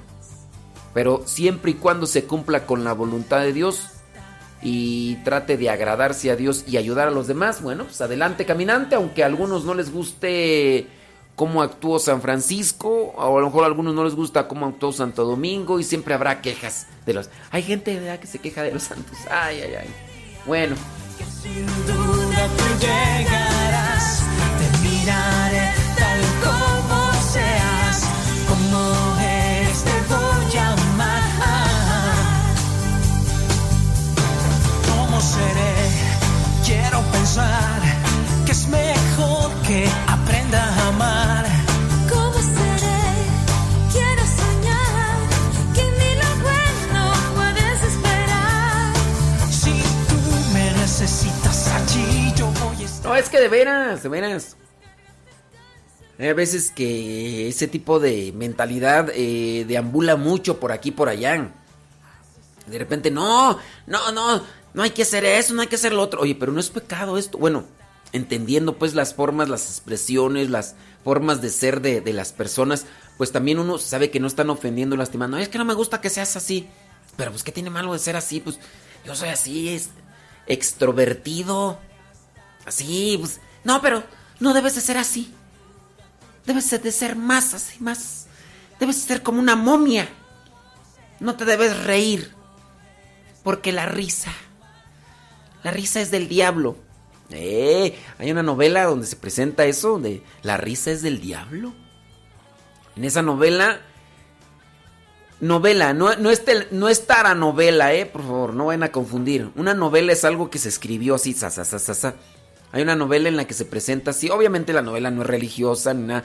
Pero siempre y cuando se cumpla con la voluntad de Dios y trate de agradarse a Dios y ayudar a los demás, bueno, pues adelante caminante, aunque a algunos no les guste cómo actuó San Francisco, o a lo mejor a algunos no les gusta cómo actuó Santo Domingo y siempre habrá quejas de los... Hay gente que se queja de los santos. Ay, ay, ay. Bueno. sin duda tú llegarás, te miraré tal como seas, como eres te voy a amar. ¿Cómo seré? Quiero pensar que es mejor que no, es que de veras, de veras. Hay veces que ese tipo de mentalidad eh, deambula mucho por aquí por allá. De repente, no, no, no, no hay que hacer eso, no hay que hacer lo otro. Oye, pero no es pecado esto. Bueno, entendiendo pues las formas, las expresiones, las formas de ser de, de las personas, pues también uno sabe que no están ofendiendo, lastimando. Es que no me gusta que seas así. Pero pues, ¿qué tiene malo de ser así? Pues yo soy así, es extrovertido. Así, pues. No, pero no debes de ser así. Debes de ser más así, más. Debes de ser como una momia. No te debes reír. Porque la risa. La risa es del diablo. Eh, hay una novela donde se presenta eso, donde la risa es del diablo. En esa novela, novela, no, no, es, no es novela, eh, por favor, no vayan a confundir. Una novela es algo que se escribió así, sa, Hay una novela en la que se presenta así, obviamente la novela no es religiosa, ni nada,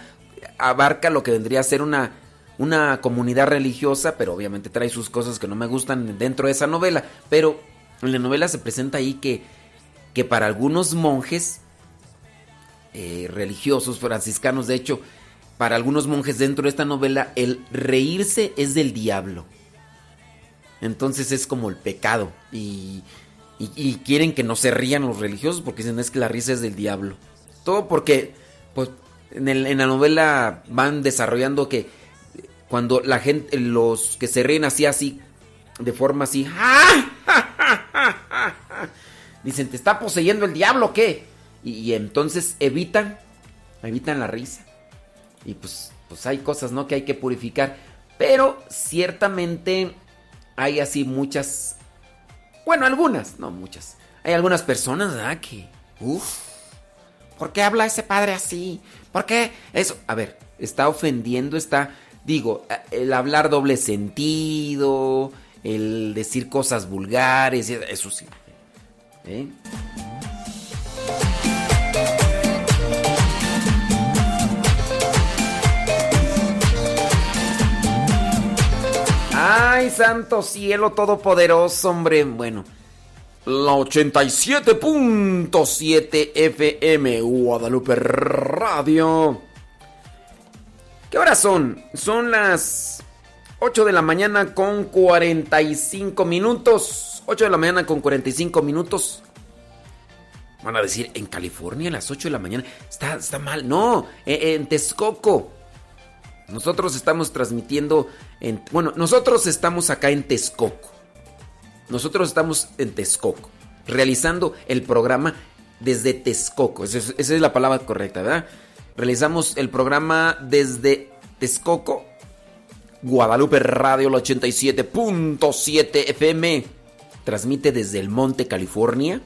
abarca lo que vendría a ser una, una comunidad religiosa, pero obviamente trae sus cosas que no me gustan dentro de esa novela. Pero en la novela se presenta ahí que que para algunos monjes eh, religiosos, franciscanos, de hecho, para algunos monjes dentro de esta novela, el reírse es del diablo. Entonces es como el pecado. Y, quieren que no se rían los religiosos porque dicen es que la risa es del diablo. Todo porque, pues, en, la novela van desarrollando que cuando la gente, los que se ríen así, así, de forma así, [LAUGHS] Dicen, ¿te está poseyendo el diablo o qué? Y, entonces evitan, evitan la risa. Y pues, pues hay cosas, ¿no? Que hay que purificar. Pero ciertamente hay así muchas, bueno, algunas, no muchas. Hay algunas personas, ¿verdad? Que, uff, ¿por qué habla ese padre así? ¿Por qué eso? A ver, está ofendiendo, está, digo, el hablar doble sentido, el decir cosas vulgares, eso sí. ¿Eh? Ay, santo cielo todopoderoso, hombre. Bueno, la 87.7 FM Guadalupe Radio. ¿Qué horas son? Son las 8 de la mañana con 45 minutos. 8 de la mañana con 45 minutos. Van a decir, en California a las 8 de la mañana. Está, está mal. No, eh, en, Texcoco. Nosotros estamos transmitiendo en... Bueno, nosotros estamos acá en Texcoco. Nosotros estamos en Texcoco. Realizando el programa desde Texcoco. Esa es, esa es la palabra correcta, ¿verdad? Realizamos el programa desde Texcoco. Guadalupe Radio, el 87.7 FM transmite desde el Monte, California.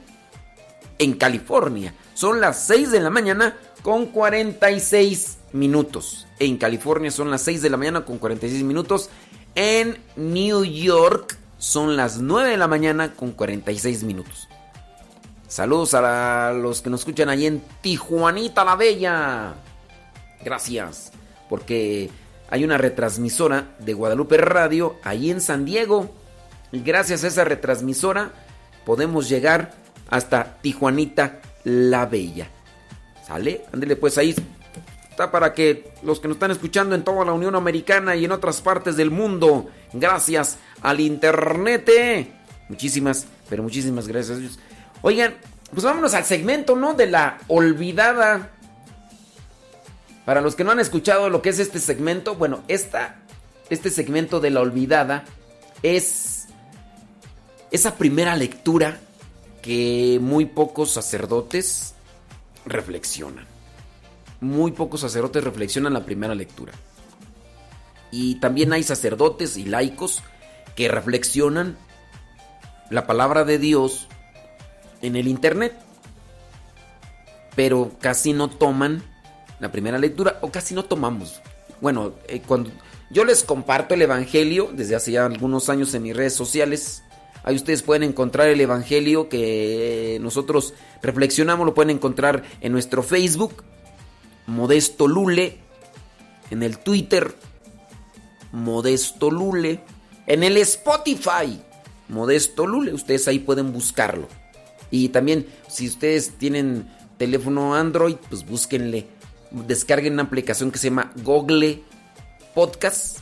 En California. Son las 6 de la mañana con 46 minutos. En California son las 6 de la mañana con 46 minutos. En New York son las 9 de la mañana con 46 minutos. Saludos a los que nos escuchan ahí en Tijuanita la Bella. Gracias. Porque hay una retransmisora de Guadalupe Radio ahí en San Diego. Y gracias a esa retransmisora podemos llegar hasta Tijuanita la Bella. ¿Sale? Ándele pues ahí. Está para que los que nos están escuchando en toda la Unión Americana y en otras partes del mundo, gracias al Internet. ¿eh? Muchísimas, pero muchísimas gracias. Oigan, pues vámonos al segmento, ¿no? De la olvidada. Para los que no han escuchado lo que es este segmento, bueno, esta, este segmento de la olvidada es esa primera lectura que muy pocos sacerdotes reflexionan. Muy pocos sacerdotes reflexionan la primera lectura. Y también hay sacerdotes y laicos que reflexionan la palabra de Dios en el Internet. Pero casi no toman la primera lectura o casi no tomamos. Bueno, eh, cuando yo les comparto el Evangelio desde hace ya algunos años en mis redes sociales, Ahí ustedes pueden encontrar el Evangelio que nosotros reflexionamos, lo pueden encontrar en nuestro Facebook, Modesto Lule, en el Twitter, Modesto Lule, en el Spotify, Modesto Lule, ustedes ahí pueden buscarlo. Y también si ustedes tienen teléfono Android, pues búsquenle, descarguen una aplicación que se llama Google Podcast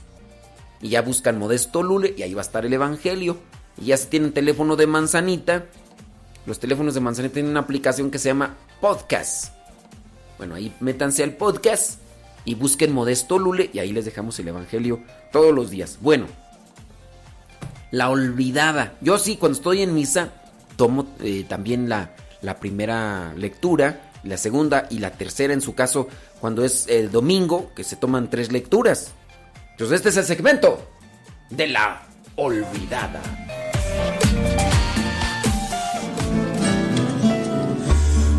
y ya buscan Modesto Lule y ahí va a estar el Evangelio. Y ya si tienen teléfono de manzanita, los teléfonos de manzanita tienen una aplicación que se llama Podcast. Bueno, ahí métanse al podcast y busquen Modesto Lule y ahí les dejamos el Evangelio todos los días. Bueno, la olvidada. Yo sí, cuando estoy en misa, tomo eh, también la, la primera lectura, la segunda y la tercera en su caso, cuando es el domingo, que se toman tres lecturas. Entonces este es el segmento de la olvidada.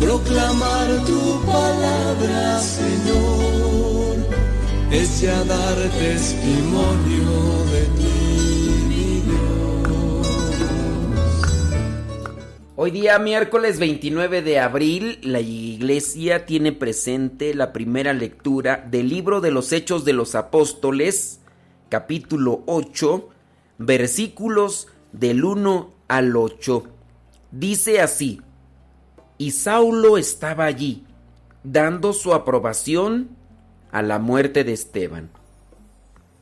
Proclamar tu palabra, Señor, es ya dar testimonio de ti, Dios. Hoy día, miércoles 29 de abril, la iglesia tiene presente la primera lectura del libro de los Hechos de los Apóstoles, capítulo 8, versículos del 1 al 8. Dice así, y Saulo estaba allí, dando su aprobación a la muerte de Esteban.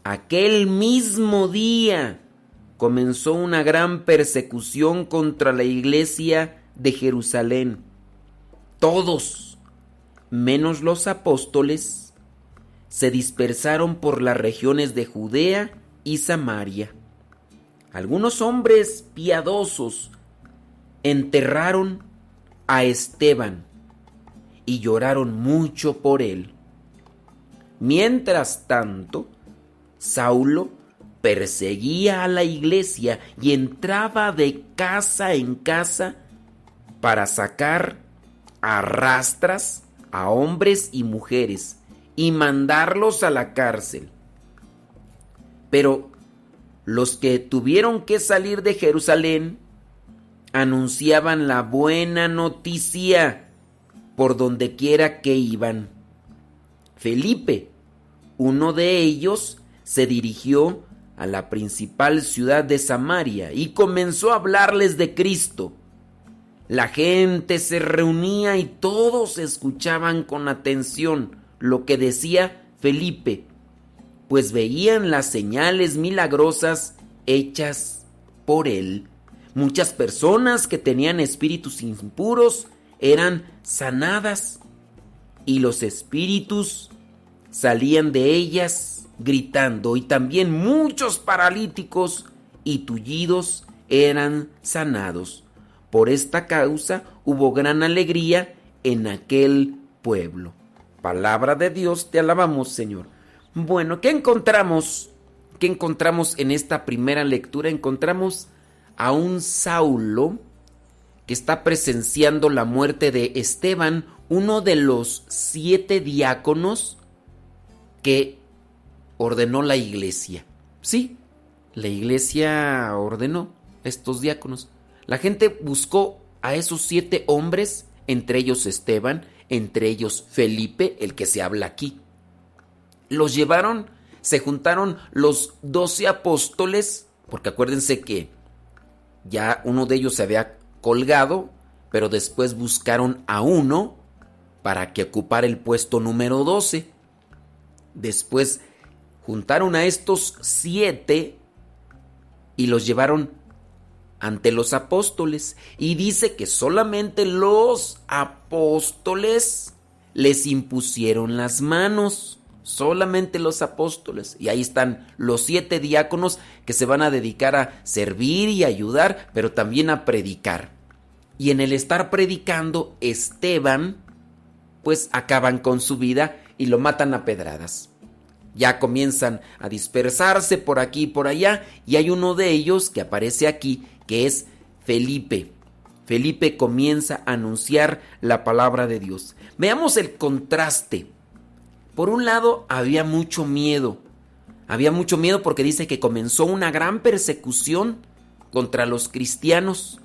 Aquel mismo día comenzó una gran persecución contra la iglesia de Jerusalén. Todos, menos los apóstoles, se dispersaron por las regiones de Judea y Samaria. Algunos hombres piadosos enterraron a Esteban y lloraron mucho por él. Mientras tanto, Saulo perseguía a la iglesia y entraba de casa en casa para sacar a rastras a hombres y mujeres y mandarlos a la cárcel. Pero los que tuvieron que salir de Jerusalén anunciaban la buena noticia por donde quiera que iban. Felipe, uno de ellos, se dirigió a la principal ciudad de Samaria y comenzó a hablarles de Cristo. La gente se reunía y todos escuchaban con atención lo que decía Felipe, pues veían las señales milagrosas hechas por él. Muchas personas que tenían espíritus impuros eran sanadas y los espíritus salían de ellas gritando y también muchos paralíticos y tullidos eran sanados. Por esta causa hubo gran alegría en aquel pueblo. Palabra de Dios, te alabamos Señor. Bueno, ¿qué encontramos? ¿Qué encontramos en esta primera lectura? Encontramos a un Saulo que está presenciando la muerte de Esteban, uno de los siete diáconos que ordenó la iglesia. Sí, la iglesia ordenó estos diáconos. La gente buscó a esos siete hombres, entre ellos Esteban, entre ellos Felipe, el que se habla aquí. Los llevaron, se juntaron los doce apóstoles, porque acuérdense que ya uno de ellos se había colgado, pero después buscaron a uno para que ocupara el puesto número 12. Después juntaron a estos siete y los llevaron ante los apóstoles. Y dice que solamente los apóstoles les impusieron las manos solamente los apóstoles. Y ahí están los siete diáconos que se van a dedicar a servir y ayudar, pero también a predicar. Y en el estar predicando, Esteban, pues acaban con su vida y lo matan a pedradas. Ya comienzan a dispersarse por aquí y por allá, y hay uno de ellos que aparece aquí, que es Felipe. Felipe comienza a anunciar la palabra de Dios. Veamos el contraste. Por un lado, había mucho miedo. Había mucho miedo porque dice que comenzó una gran persecución contra los cristianos.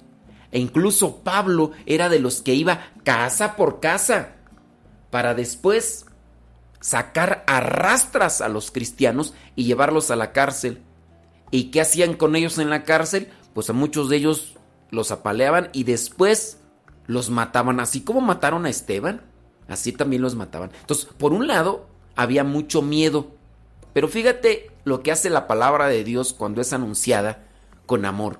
E incluso Pablo era de los que iba casa por casa para después sacar a rastras a los cristianos y llevarlos a la cárcel. ¿Y qué hacían con ellos en la cárcel? Pues a muchos de ellos los apaleaban y después los mataban. Así como mataron a Esteban, así también los mataban. Entonces, por un lado, había mucho miedo. Pero fíjate lo que hace la palabra de Dios cuando es anunciada con amor.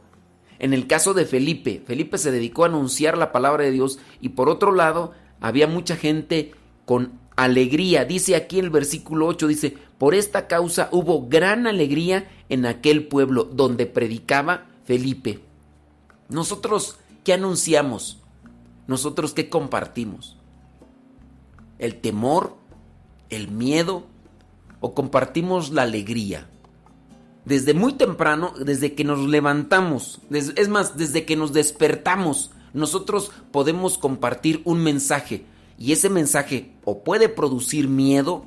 En el caso de Felipe, Felipe se dedicó a anunciar la palabra de Dios y por otro lado había mucha gente con alegría. Dice aquí el versículo 8, dice, por esta causa hubo gran alegría en aquel pueblo donde predicaba Felipe. Nosotros, ¿qué anunciamos? Nosotros, ¿qué compartimos? ¿El temor? ¿El miedo? ¿O compartimos la alegría? Desde muy temprano, desde que nos levantamos, es más, desde que nos despertamos, nosotros podemos compartir un mensaje y ese mensaje o puede producir miedo,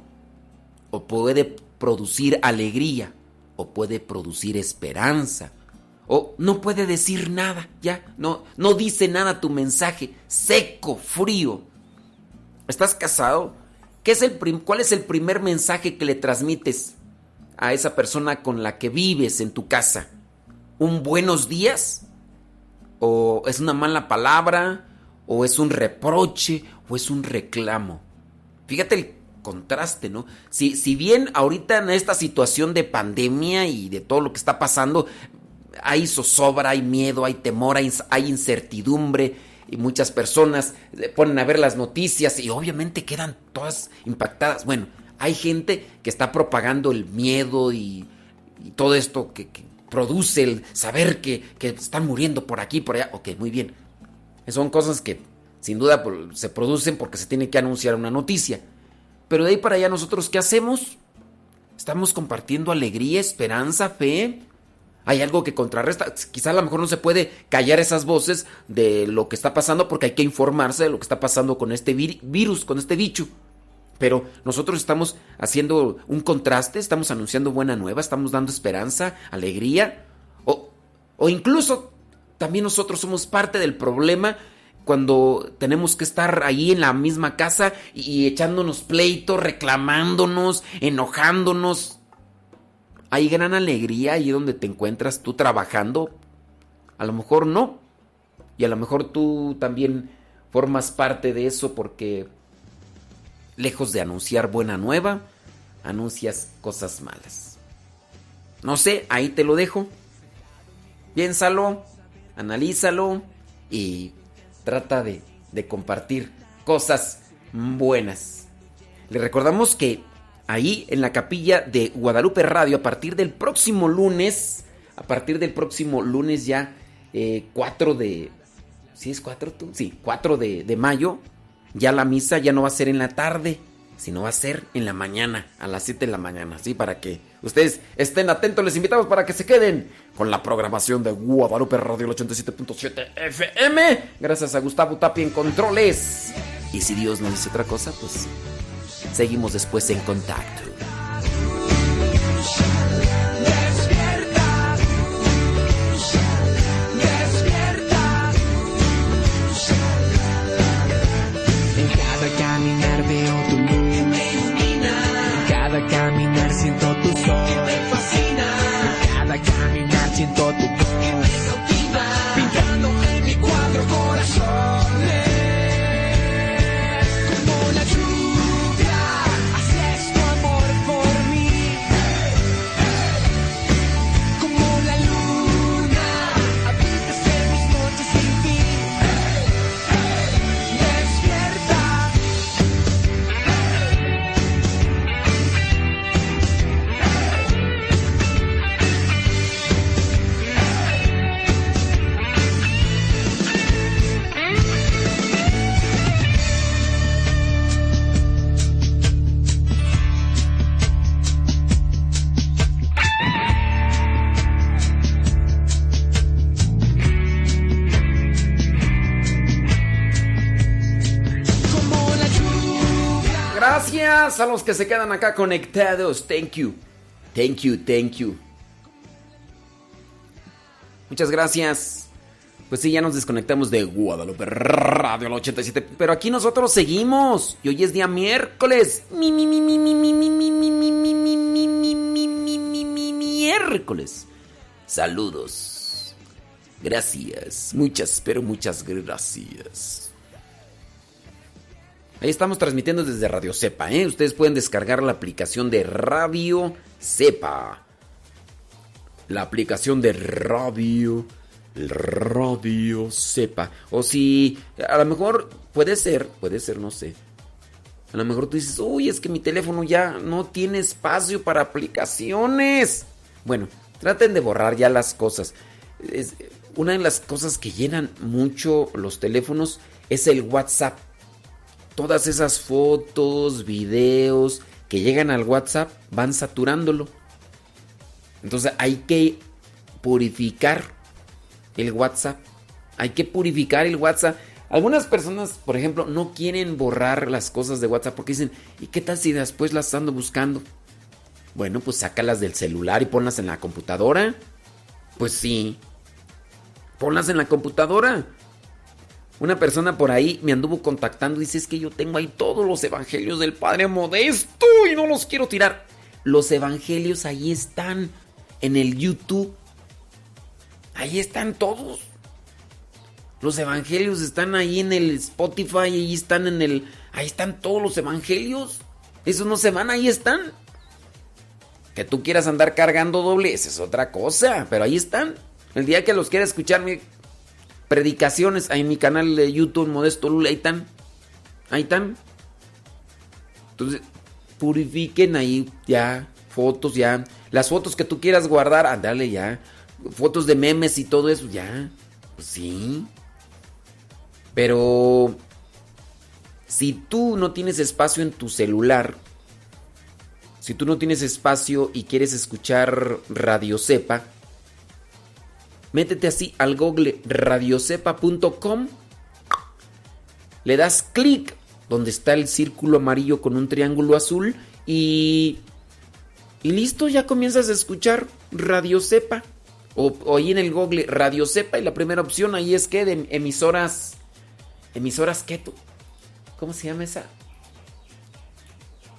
o puede producir alegría, o puede producir esperanza, o no puede decir nada, ya, no, no dice nada tu mensaje, seco, frío. ¿Estás casado? ¿Qué es el ¿Cuál es el primer mensaje que le transmites a esa persona con la que vives en tu casa? ¿Un buenos días? ¿O es una mala palabra? ¿O es un reproche? ¿O es un reclamo? Fíjate el contraste, ¿no? Si, si bien ahorita en esta situación de pandemia y de todo lo que está pasando, hay zozobra, hay miedo, hay temor, hay, incertidumbre y muchas personas ponen a ver las noticias y obviamente quedan todas impactadas. Bueno, hay gente que está propagando el miedo y, todo esto que, produce el saber que, que, están muriendo por aquí, por allá. Ok, muy bien. Son cosas que sin duda pues, se producen porque se tiene que anunciar una noticia. Pero de ahí para allá nosotros, ¿qué hacemos? Estamos compartiendo alegría, esperanza, fe, hay algo que contrarresta. Quizá a lo mejor no se puede callar esas voces de lo que está pasando porque hay que informarse de lo que está pasando con este virus, con este bicho. Pero nosotros estamos haciendo un contraste, estamos anunciando buena nueva, estamos dando esperanza, alegría. O, o incluso también nosotros somos parte del problema cuando tenemos que estar ahí en la misma casa y echándonos pleitos, reclamándonos, enojándonos. ¿Hay gran alegría ahí donde te encuentras tú trabajando? A lo mejor no. Y a lo mejor tú también formas parte de eso porque lejos de anunciar buena nueva, anuncias cosas malas. No sé, ahí te lo dejo. Piénsalo, analízalo y trata de, de compartir cosas buenas. Le recordamos que ahí en la capilla de Guadalupe Radio a partir del próximo lunes, a partir del próximo lunes ya 4 eh, de... ¿Sí es 4 tú? Sí, 4 de, de mayo, ya la misa ya no va a ser en la tarde, sino va a ser en la mañana, a las 7 de la mañana, ¿sí? Para que ustedes estén atentos, les invitamos para que se queden con la programación de Guadalupe Radio 87.7 FM. Gracias a Gustavo Tapia en Controles. Y si Dios no dice otra cosa, pues Seguimos después en contacto. En cada a los que se quedan acá conectados. Thank you. Thank you, thank you. Muchas gracias. Pues sí, ya nos desconectamos de Guadalupe Radio 87. Pero aquí nosotros seguimos. Y hoy es día miércoles. Mi, mi, mi, mi, mi, mi, mi, mi, mi, mi, mi, mi, mi, mi, mi, mi, mi, miércoles. Saludos. Gracias. Muchas, pero muchas gracias. Ahí estamos transmitiendo desde Radio Cepa, ¿eh? Ustedes pueden descargar la aplicación de Radio Cepa. La aplicación de Radio. Radio Cepa. O si. A lo mejor puede ser, puede ser, no sé. A lo mejor tú dices, uy, es que mi teléfono ya no tiene espacio para aplicaciones. Bueno, traten de borrar ya las cosas. Es, una de las cosas que llenan mucho los teléfonos es el WhatsApp todas esas fotos, videos que llegan al WhatsApp van saturándolo. Entonces hay que purificar el WhatsApp. Hay que purificar el WhatsApp. Algunas personas, por ejemplo, no quieren borrar las cosas de WhatsApp porque dicen, ¿y qué tal si después las ando buscando? Bueno, pues sácalas del celular y ponlas en la computadora. Pues sí. Ponlas en la computadora. Una persona por ahí me anduvo contactando y dice, es que yo tengo ahí todos los evangelios del Padre Modesto y no los quiero tirar. Los evangelios ahí están en el YouTube. Ahí están todos. Los evangelios están ahí en el Spotify, ahí están en el... Ahí están todos los evangelios. Esos no se van, ahí están. Que tú quieras andar cargando doble, es otra cosa, pero ahí están. El día que los quiera escuchar, predicaciones en mi canal de YouTube Modesto Lula. Ahí están. Ahí están. Entonces, purifiquen ahí ya fotos, ya. Las fotos que tú quieras guardar, andale ya. Fotos de memes y todo eso, ya. Pues sí. Pero si tú no tienes espacio en tu celular, si tú no tienes espacio y quieres escuchar Radio Cepa, métete así al google radiocepa.com, le das clic donde está el círculo amarillo con un triángulo azul y, y listo, ya comienzas a escuchar Radio Cepa. O, ahí en el google Radio Cepa y la primera opción ahí es que de emisoras, emisoras tú, ¿cómo se llama esa?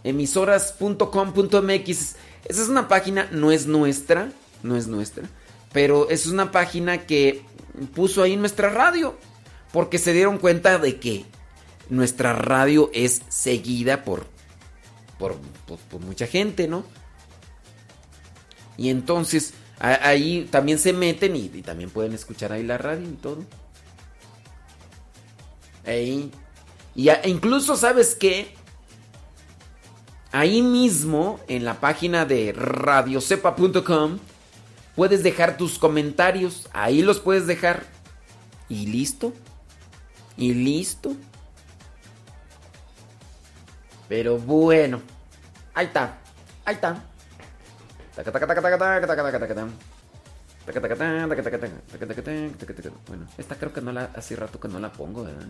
Emisoras.com.mx. Esa es una página, no es nuestra, no es nuestra pero es una página que puso ahí nuestra radio. Porque se dieron cuenta de que nuestra radio es seguida por, por, mucha gente, ¿no? Y entonces ahí también se meten y, también pueden escuchar ahí la radio y todo. Ahí. Y incluso, ¿sabes qué? Ahí mismo, en la página de radiocepa.com, puedes dejar tus comentarios. Ahí los puedes dejar. Y listo. Y listo. Pero bueno. Ahí está. Ahí está. Bueno, esta creo que no la hace rato que no la pongo, ¿verdad?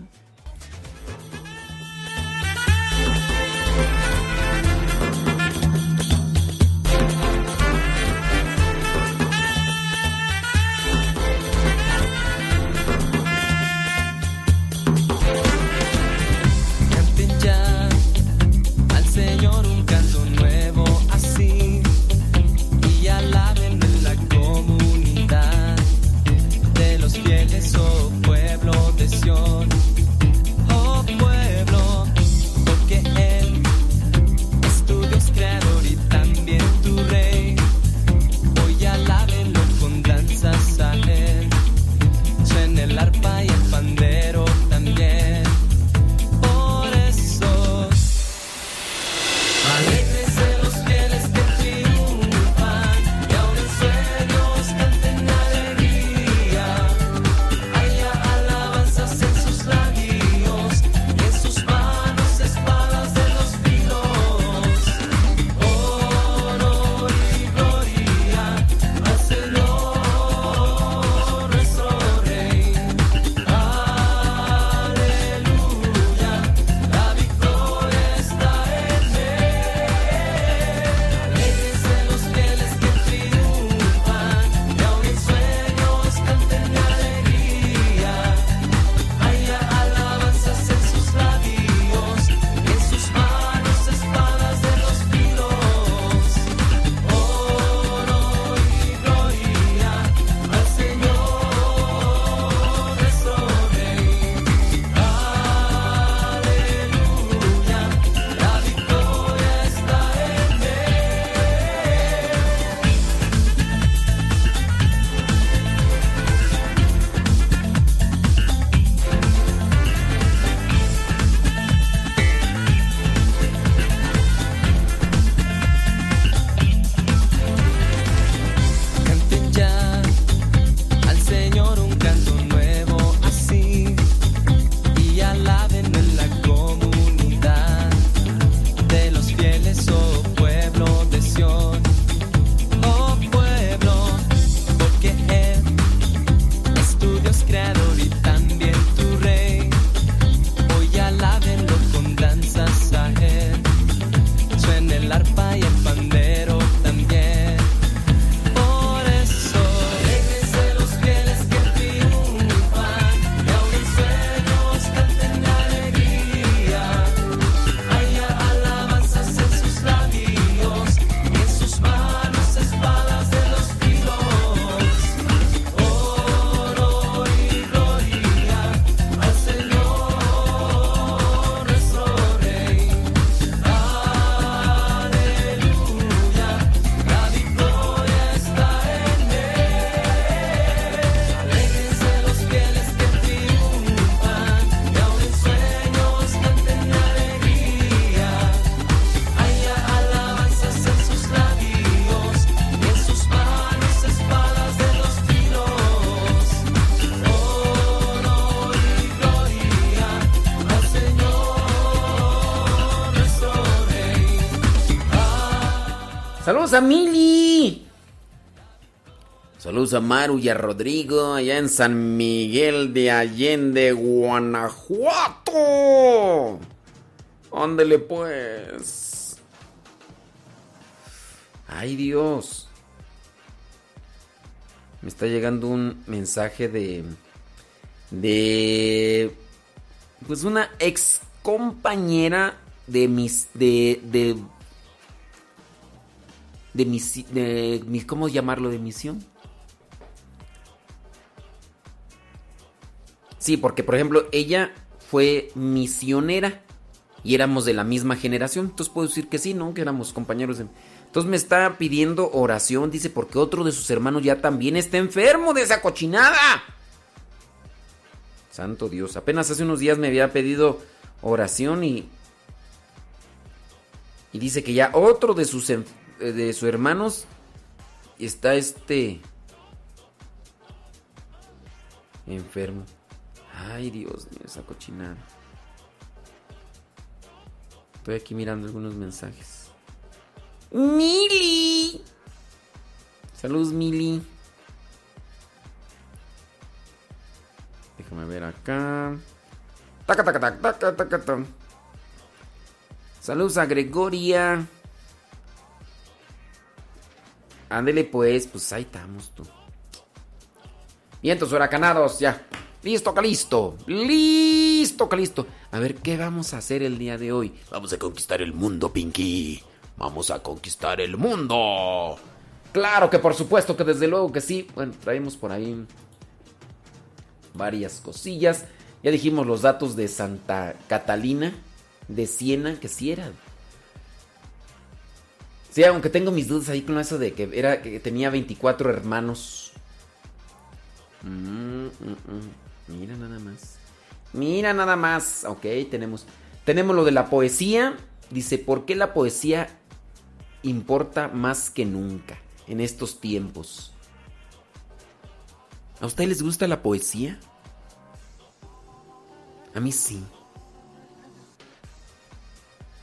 Saludos a Mili. Saludos a Maru y a Rodrigo allá en San Miguel de Allende, Guanajuato. Ándele pues. Ay Dios. Me está llegando un mensaje de... De... Pues una ex compañera de mis... De... De... De mis... De mis ¿Cómo llamarlo? De misión. Sí, porque por ejemplo, ella fue misionera y éramos de la misma generación. Entonces puedo decir que sí, ¿no? Que éramos compañeros. Entonces me está pidiendo oración, dice, porque otro de sus hermanos ya también está enfermo de esa cochinada. Santo Dios, apenas hace unos días me había pedido oración y... Y dice que ya otro de sus, de sus hermanos está este... Enfermo. Ay, Dios mío, esa cochinada. Estoy aquí mirando algunos mensajes. Mili. Saludos, Mili. Déjame ver acá. Taca, taca, taca, taca, taca, taca. Saludos a Gregoria. Ándele pues, pues ahí estamos tú. Vientos huracanados, ya. Listo, Calisto. Listo, Calisto. A ver, ¿qué vamos a hacer el día de hoy? Vamos a conquistar el mundo, Pinky. Vamos a conquistar el mundo. Claro que por supuesto que desde luego que sí. Bueno, traemos por ahí varias cosillas. Ya dijimos los datos de Santa Catalina de Siena, que sí era. Sí, aunque tengo mis dudas ahí con eso de que era que tenía 24 hermanos. Mm, mm, mm. Mira nada más. Mira nada más. Ok, tenemos. Tenemos lo de la poesía. Dice, ¿por qué la poesía importa más que nunca en estos tiempos? ¿A ustedes les gusta la poesía? A mí sí.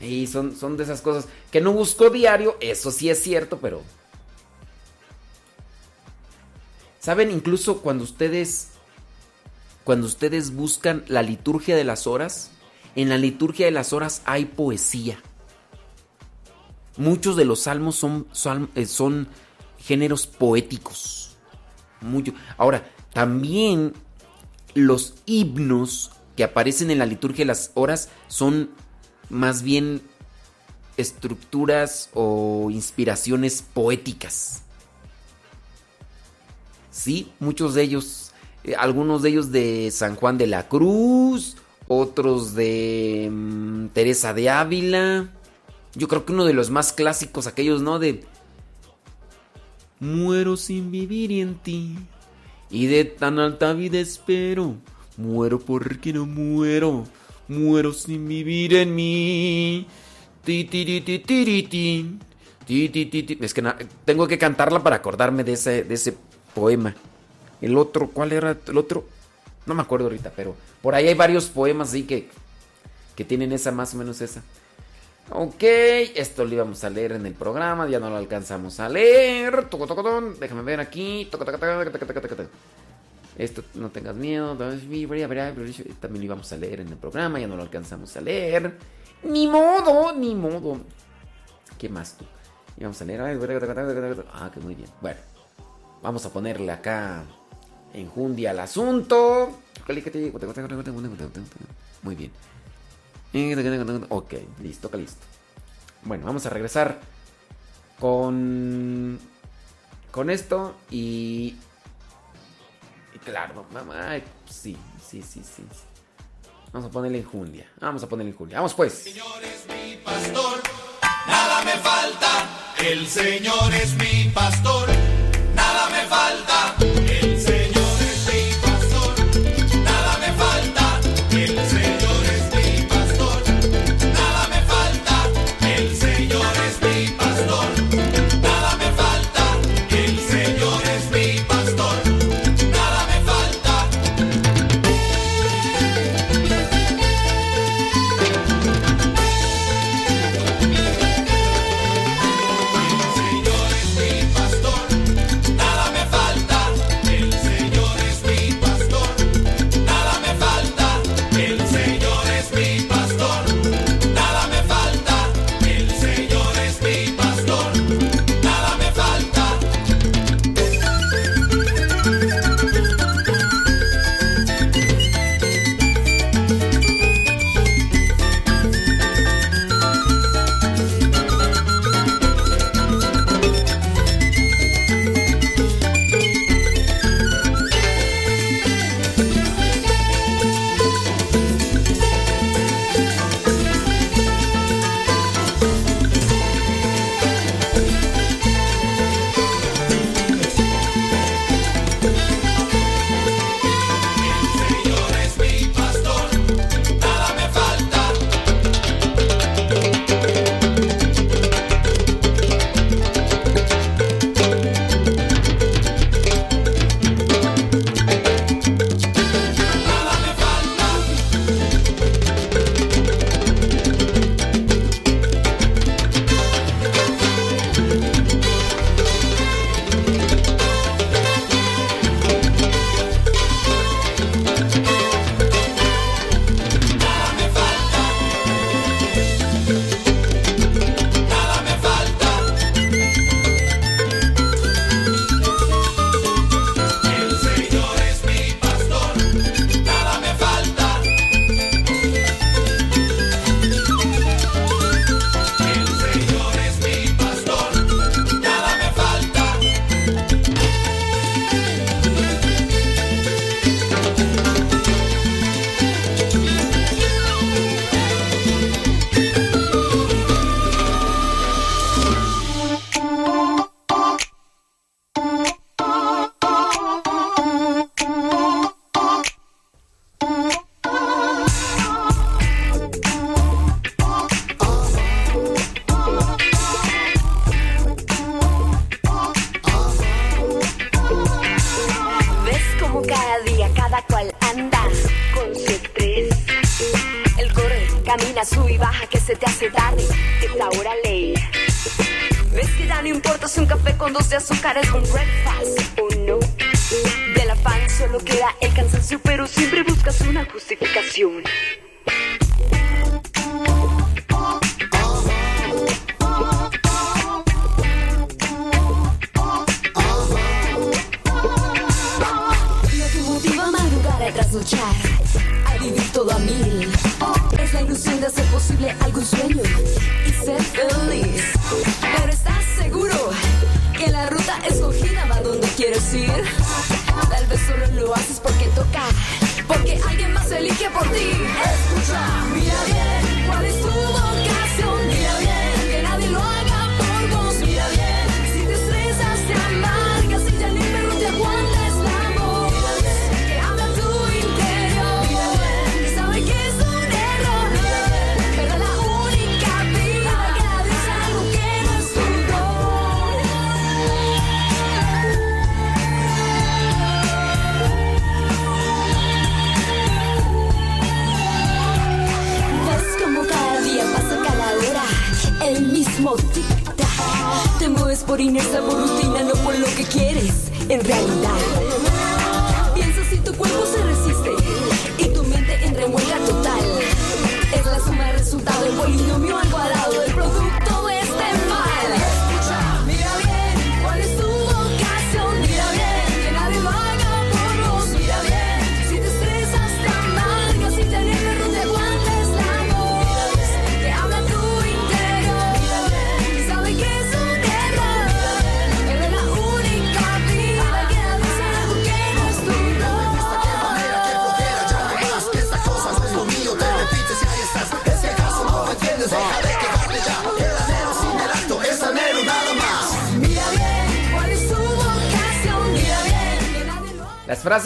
Y son, son de esas cosas que no busco diario, eso sí es cierto, pero... ¿Saben? Incluso cuando ustedes cuando ustedes buscan la liturgia de las horas, en la liturgia de las horas hay poesía. Muchos de los salmos son, eh, son, géneros poéticos. Mucho. Ahora, también los himnos que aparecen en la liturgia de las horas son más bien estructuras o inspiraciones poéticas. Sí, muchos de ellos eh, algunos de ellos de San Juan de la Cruz, otros de mm, Teresa de Ávila. Yo creo que uno de los más clásicos, aquellos, ¿no? De... Muero sin vivir en ti. Y de tan alta vida espero. Muero porque no muero. Muero sin vivir en mí. Ti, ti, ti, ti, Es que tengo que cantarla para acordarme de ese, de ese poema. El otro, ¿cuál era el otro? No me acuerdo ahorita, pero por ahí hay varios poemas así que, que tienen esa, más o menos esa. Ok, esto lo íbamos a leer en el programa, ya no lo alcanzamos a leer. Déjame ver aquí. Esto no tengas miedo. También lo íbamos a leer en el programa, ya no lo alcanzamos a leer. Ni modo, ni modo. ¿Qué más tú? Íbamos a leer. Ah, que muy bien. Bueno, vamos a ponerle acá enjundia al asunto. Muy bien. Ok, listo, listo. Bueno, vamos a regresar con con esto y, y claro, mamá, sí, sí, sí, sí. Vamos a ponerle enjundia. Vamos a ponerle enjundia. Vamos pues. El Señor es mi pastor, nada me falta. El Señor es mi pastor, nada me falta. El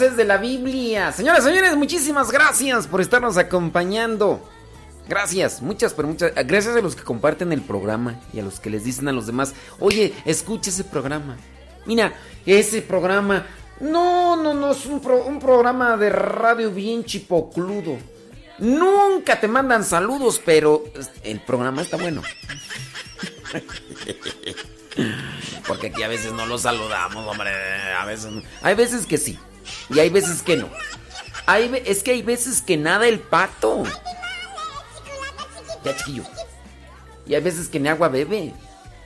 de la Biblia. Señoras, señores, muchísimas gracias por estarnos acompañando. Gracias, muchas, pero muchas. Gracias a los que comparten el programa y a los que les dicen a los demás, oye, escucha ese programa. Mira, ese programa. No, no, no, es un, pro- un programa de radio bien chipocludo. Nunca te mandan saludos, pero el programa está bueno. [LAUGHS] Porque aquí a veces no los saludamos, hombre. A veces. Hay veces que sí. Y hay veces que no. Hay, es que hay veces que nada el pato. Ya chiquillo. Y hay veces que ni agua bebe.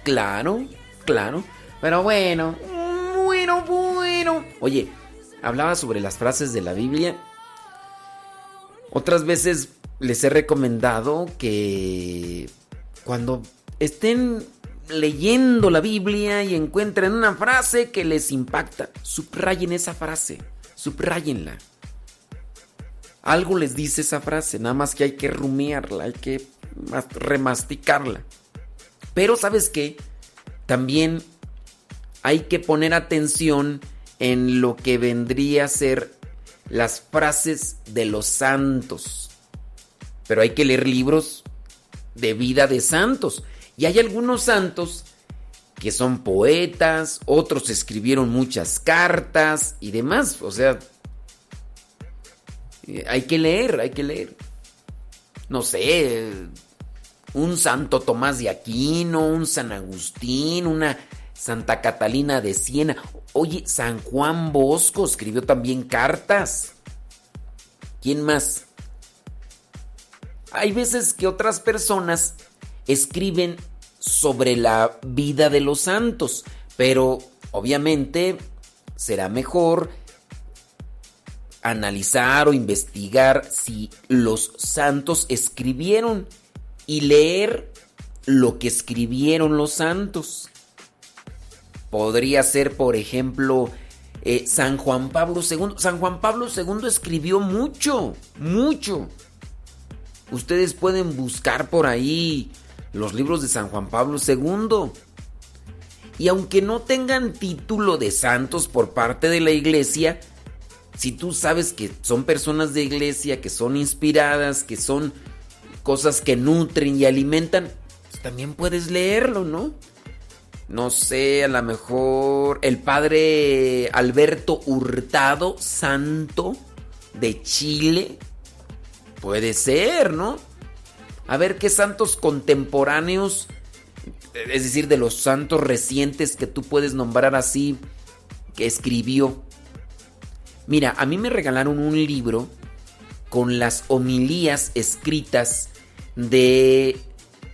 Claro, claro. Pero bueno. Bueno, bueno. Oye, hablaba sobre las frases de la Biblia. Otras veces les he recomendado que cuando estén leyendo la Biblia y encuentren una frase que les impacta, subrayen esa frase, subrayenla. Algo les dice esa frase, nada más que hay que rumiarla, hay que mas- remasticarla. Pero ¿sabes qué? También hay que poner atención en lo que vendría a ser las frases de los santos. Pero hay que leer libros de vida de santos. Y hay algunos santos que son poetas, otros escribieron muchas cartas y demás. O sea, eh, hay que leer, hay que leer. No sé, un Santo Tomás de Aquino, un San Agustín, una Santa Catalina de Siena. Oye, San Juan Bosco escribió también cartas. ¿Quién más? Hay veces que otras personas escriben sobre la vida de los santos, pero obviamente será mejor analizar o investigar si los santos escribieron y leer lo que escribieron los santos. Podría ser, por ejemplo, eh, San Juan Pablo II. San Juan Pablo II escribió mucho, mucho. Ustedes pueden buscar por ahí los libros de San Juan Pablo II. Y aunque no tengan título de santos por parte de la iglesia, si tú sabes que son personas de iglesia, que son inspiradas, que son cosas que nutren y alimentan, pues también puedes leerlo, ¿no? No sé, a lo mejor el padre Alberto Hurtado, santo de Chile. Puede ser, ¿no? A ver qué santos contemporáneos, es decir, de los santos recientes que tú puedes nombrar así, que escribió. Mira, a mí me regalaron un libro con las homilías escritas de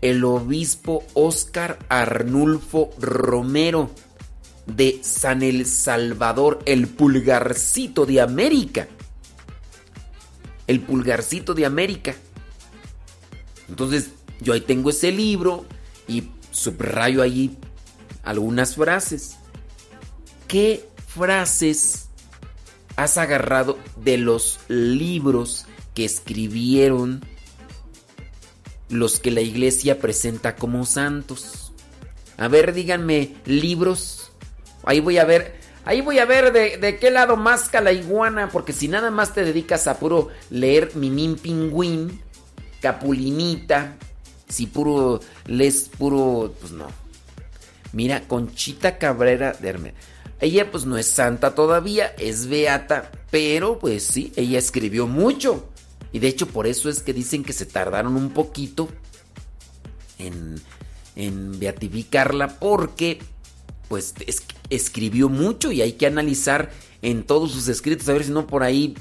el obispo Óscar Arnulfo Romero de San El Salvador, el pulgarcito de América. El pulgarcito de América. Entonces, yo ahí tengo ese libro y subrayo allí algunas frases. ¿Qué frases has agarrado de los libros que escribieron los que la iglesia presenta como santos? A ver, díganme, libros. Ahí voy a ver, ahí voy a ver de, qué lado masca la iguana, porque si nada más te dedicas a puro leer Mimín Pingüín, Capulinita, si puro lees puro, pues no. Mira, Conchita Cabrera de Herme. Ella pues no es santa todavía, es beata, pero pues sí, ella escribió mucho. Y de hecho por eso es que dicen que se tardaron un poquito en, en beatificarla porque pues es- escribió mucho y hay que analizar en todos sus escritos a ver si no por ahí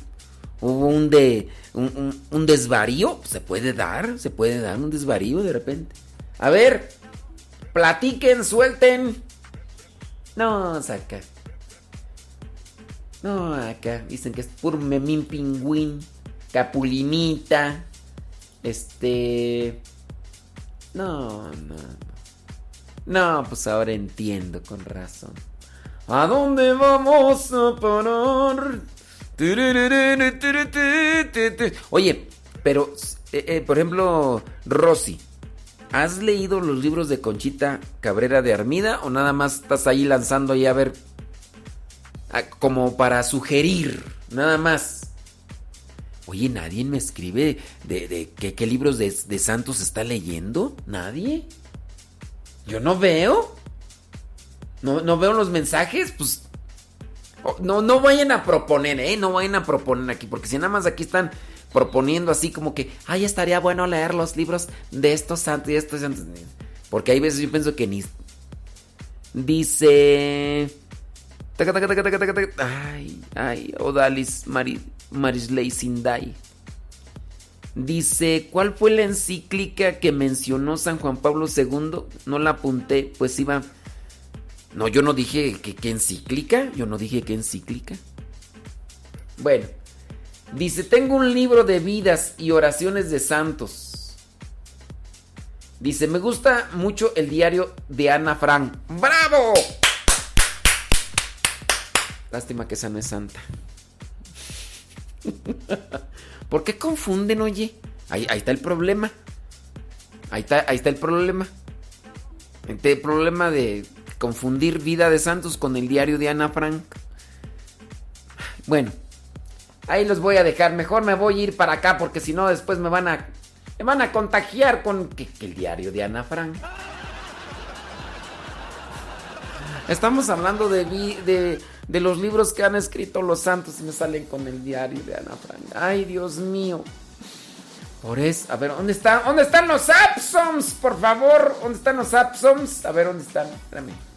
hubo un de un, un- un desvarío, se puede dar, se puede dar un desvarío de repente. A ver, platiquen, suelten. No, saca. No, acá dicen que es puro memín pingüín, capulinita. Este. No, no, no. No, pues ahora entiendo con razón. ¿A dónde vamos a parar? Oye, pero, eh, eh, por ejemplo, Rosy, ¿has leído los libros de Conchita Cabrera de Armida o nada más estás ahí lanzando ahí a ver como para sugerir, nada más? Oye, nadie me escribe de, qué, libros de, de santos está leyendo, nadie. Yo no veo. No, no veo los mensajes, pues Oh, No, no vayan a proponer, ¿eh? No vayan a proponer aquí, porque si nada más aquí están proponiendo así como que, ay, estaría bueno leer los libros de estos santos y estos santos. Porque hay veces yo pienso que ni... Dice... Ay, ay, Odalis Mari, Marisley Sindai. Dice, ¿cuál fue la encíclica que mencionó San Juan Pablo II? No la apunté, pues iba... No, yo no dije que qué encíclica. Yo no dije qué encíclica. Bueno, dice: Tengo un libro de vidas y oraciones de santos. Dice: Me gusta mucho el diario de Ana Frank. ¡Bravo! Lástima que esa no es santa. [LAUGHS] ¿Por qué confunden, oye? Ahí, ahí está el problema. Ahí está, ahí está el problema. Este problema de confundir vida de santos con el diario de Ana Frank. Bueno, ahí los voy a dejar. Mejor me voy a ir para acá porque si no después me van a me van a contagiar con el diario de Ana Frank. Estamos hablando de, de, de los libros que han escrito los santos y me salen con el diario de Ana Frank. Ay, Dios mío. Por eso, a ver, ¿dónde están? ¿Dónde están los Absons? Por favor, ¿dónde están los Absons? A ver, ¿dónde están? Espérame.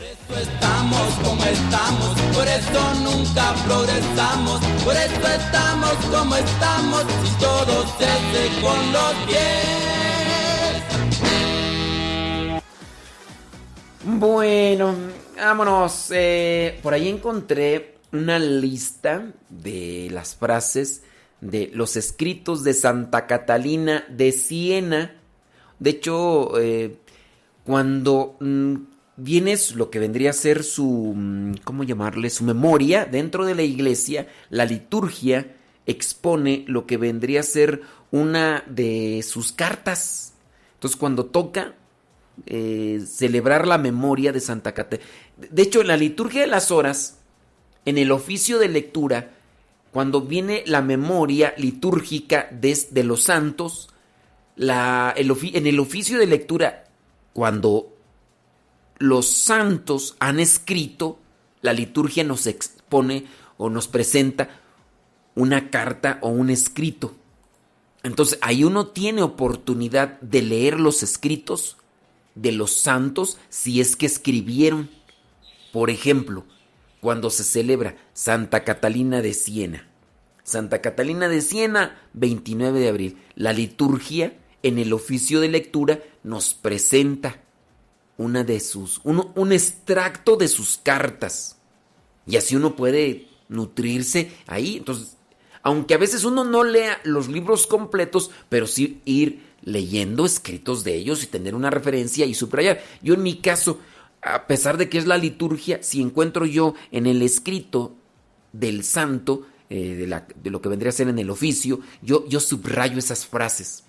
Estamos como estamos, por eso nunca progresamos, por eso estamos como estamos, y todo se hace con los pies. Bueno, vámonos. eh, por ahí encontré una lista de las frases de los escritos de Santa Catalina de Siena. De hecho, eh, cuando mm, vienes lo que vendría a ser su, mm, ¿cómo llamarle? Su memoria dentro de la iglesia, la liturgia expone lo que vendría a ser una de sus cartas. Entonces, cuando toca eh, celebrar la memoria de Santa Catalina. De hecho, en la liturgia de las horas, en el oficio de lectura, cuando viene la memoria litúrgica de, los santos, la, en el oficio de lectura, cuando los santos han escrito, la liturgia nos expone o nos presenta una carta o un escrito. Entonces ahí uno tiene oportunidad de leer los escritos de los santos si es que escribieron. Por ejemplo, cuando se celebra Santa Catalina de Siena. Santa Catalina de Siena, 29 de abril. La liturgia en el oficio de lectura nos presenta una de sus, un extracto de sus cartas. Y así uno puede nutrirse ahí. Entonces, aunque a veces uno no lea los libros completos, pero sí ir leyendo escritos de ellos y tener una referencia y subrayar. Yo en mi caso, a pesar de que es la liturgia, si encuentro yo en el escrito del santo, eh, de, la, de, lo que vendría a ser en el oficio, yo, yo subrayo esas frases.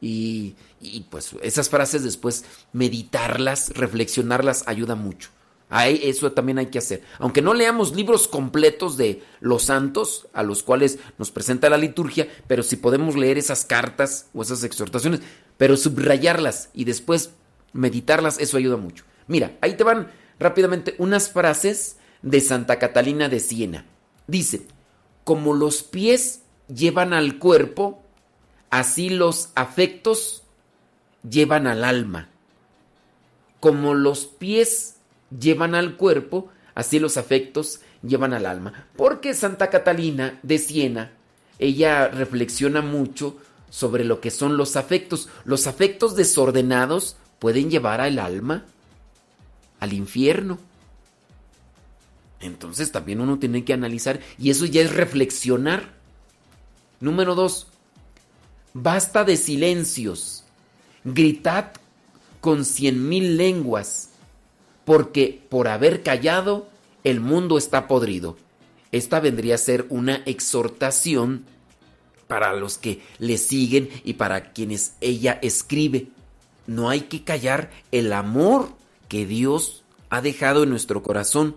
Y, y pues esas frases después meditarlas, reflexionarlas, ayuda mucho. Ahí, eso también hay que hacer. Aunque no leamos libros completos de los santos a los cuales nos presenta la liturgia, pero si podemos leer esas cartas o esas exhortaciones, pero subrayarlas y después meditarlas, eso ayuda mucho. Mira, ahí te van rápidamente unas frases de Santa Catalina de Siena. Dice, como los pies llevan al cuerpo, así los afectos llevan al alma. Como los pies llevan al cuerpo, así los afectos llevan al alma. Porque Santa Catalina de Siena, ella reflexiona mucho sobre lo que son los afectos. Los afectos desordenados pueden llevar al alma al infierno. Entonces también uno tiene que analizar y eso ya es reflexionar. Número dos, basta de silencios. Gritad con cien mil lenguas porque por haber callado el mundo está podrido. Esta vendría a ser una exhortación para los que le siguen y para quienes ella escribe. No hay que callar el amor que Dios ha dejado en nuestro corazón.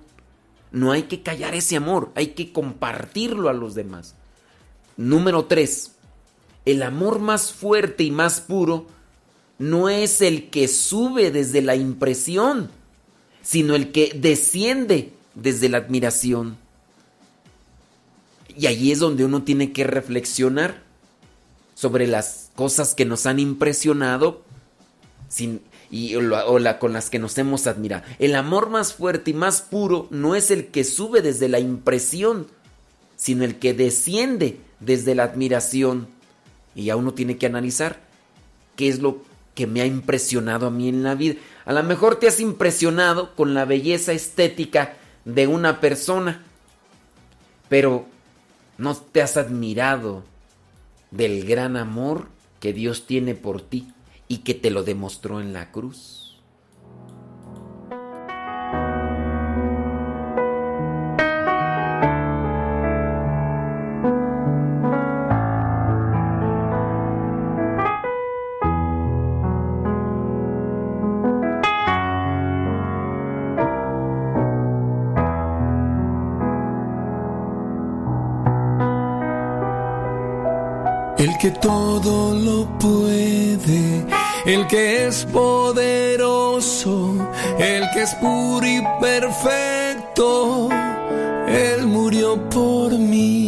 No hay que callar ese amor, hay que compartirlo a los demás. Número 3. El amor más fuerte y más puro no es el que sube desde la impresión, sino el que desciende desde la admiración. Y allí es donde uno tiene que reflexionar sobre las cosas que nos han impresionado sin, y, o, la, con las que nos hemos admirado. El amor más fuerte y más puro no es el que sube desde la impresión, sino el que desciende desde la admiración. Y ya uno tiene que analizar qué es lo que me ha impresionado a mí en la vida. A lo mejor te has impresionado con la belleza estética de una persona, pero no te has admirado del gran amor que Dios tiene por ti y que te lo demostró en la cruz. Todo lo puede, el que es poderoso, el que es puro y perfecto. Él murió por mí,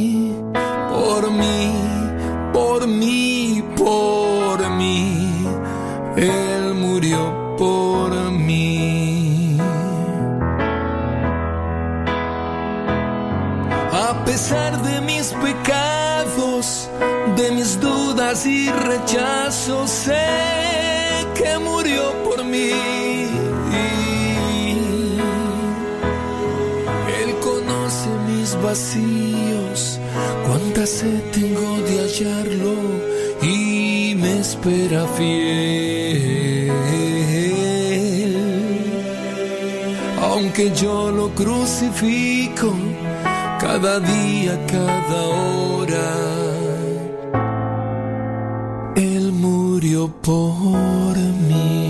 y rechazos, sé que murió por mí. Él conoce mis vacíos, cuánta sed tengo de hallarlo y me espera fiel. Aunque yo lo crucifico cada día, cada hora murió por mí.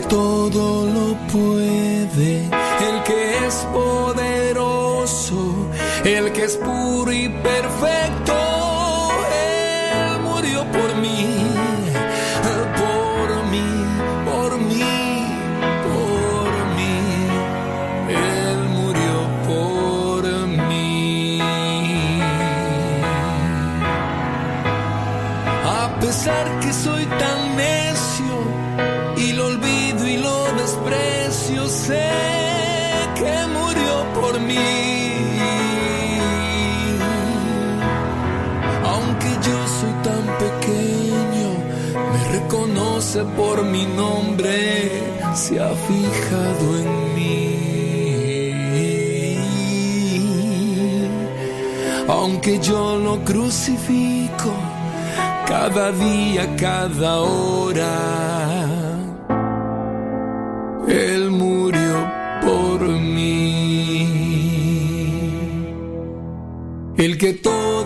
Que todo lo puede, el que es poderoso, el que es puro y perfecto. Por mi nombre, se ha fijado en mí. Aunque yo lo crucifico cada día, cada hora. Él murió por mí. El que todo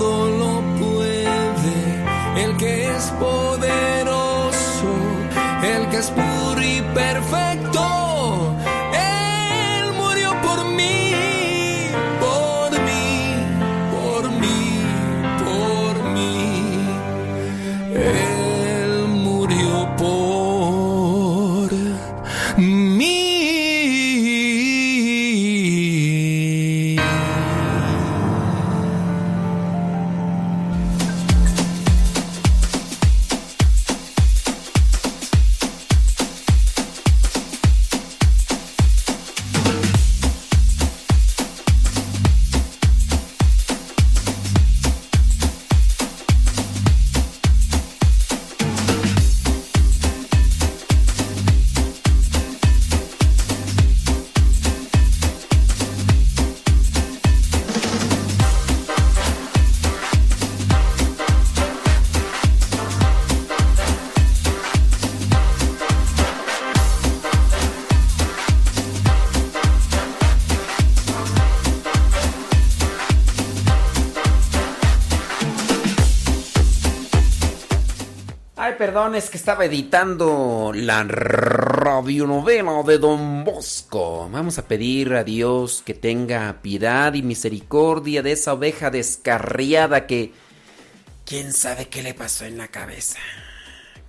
es que estaba editando la radionovela de Don Bosco. Vamos a pedir a Dios que tenga piedad y misericordia de esa oveja descarriada que... ¿Quién sabe qué le pasó en la cabeza?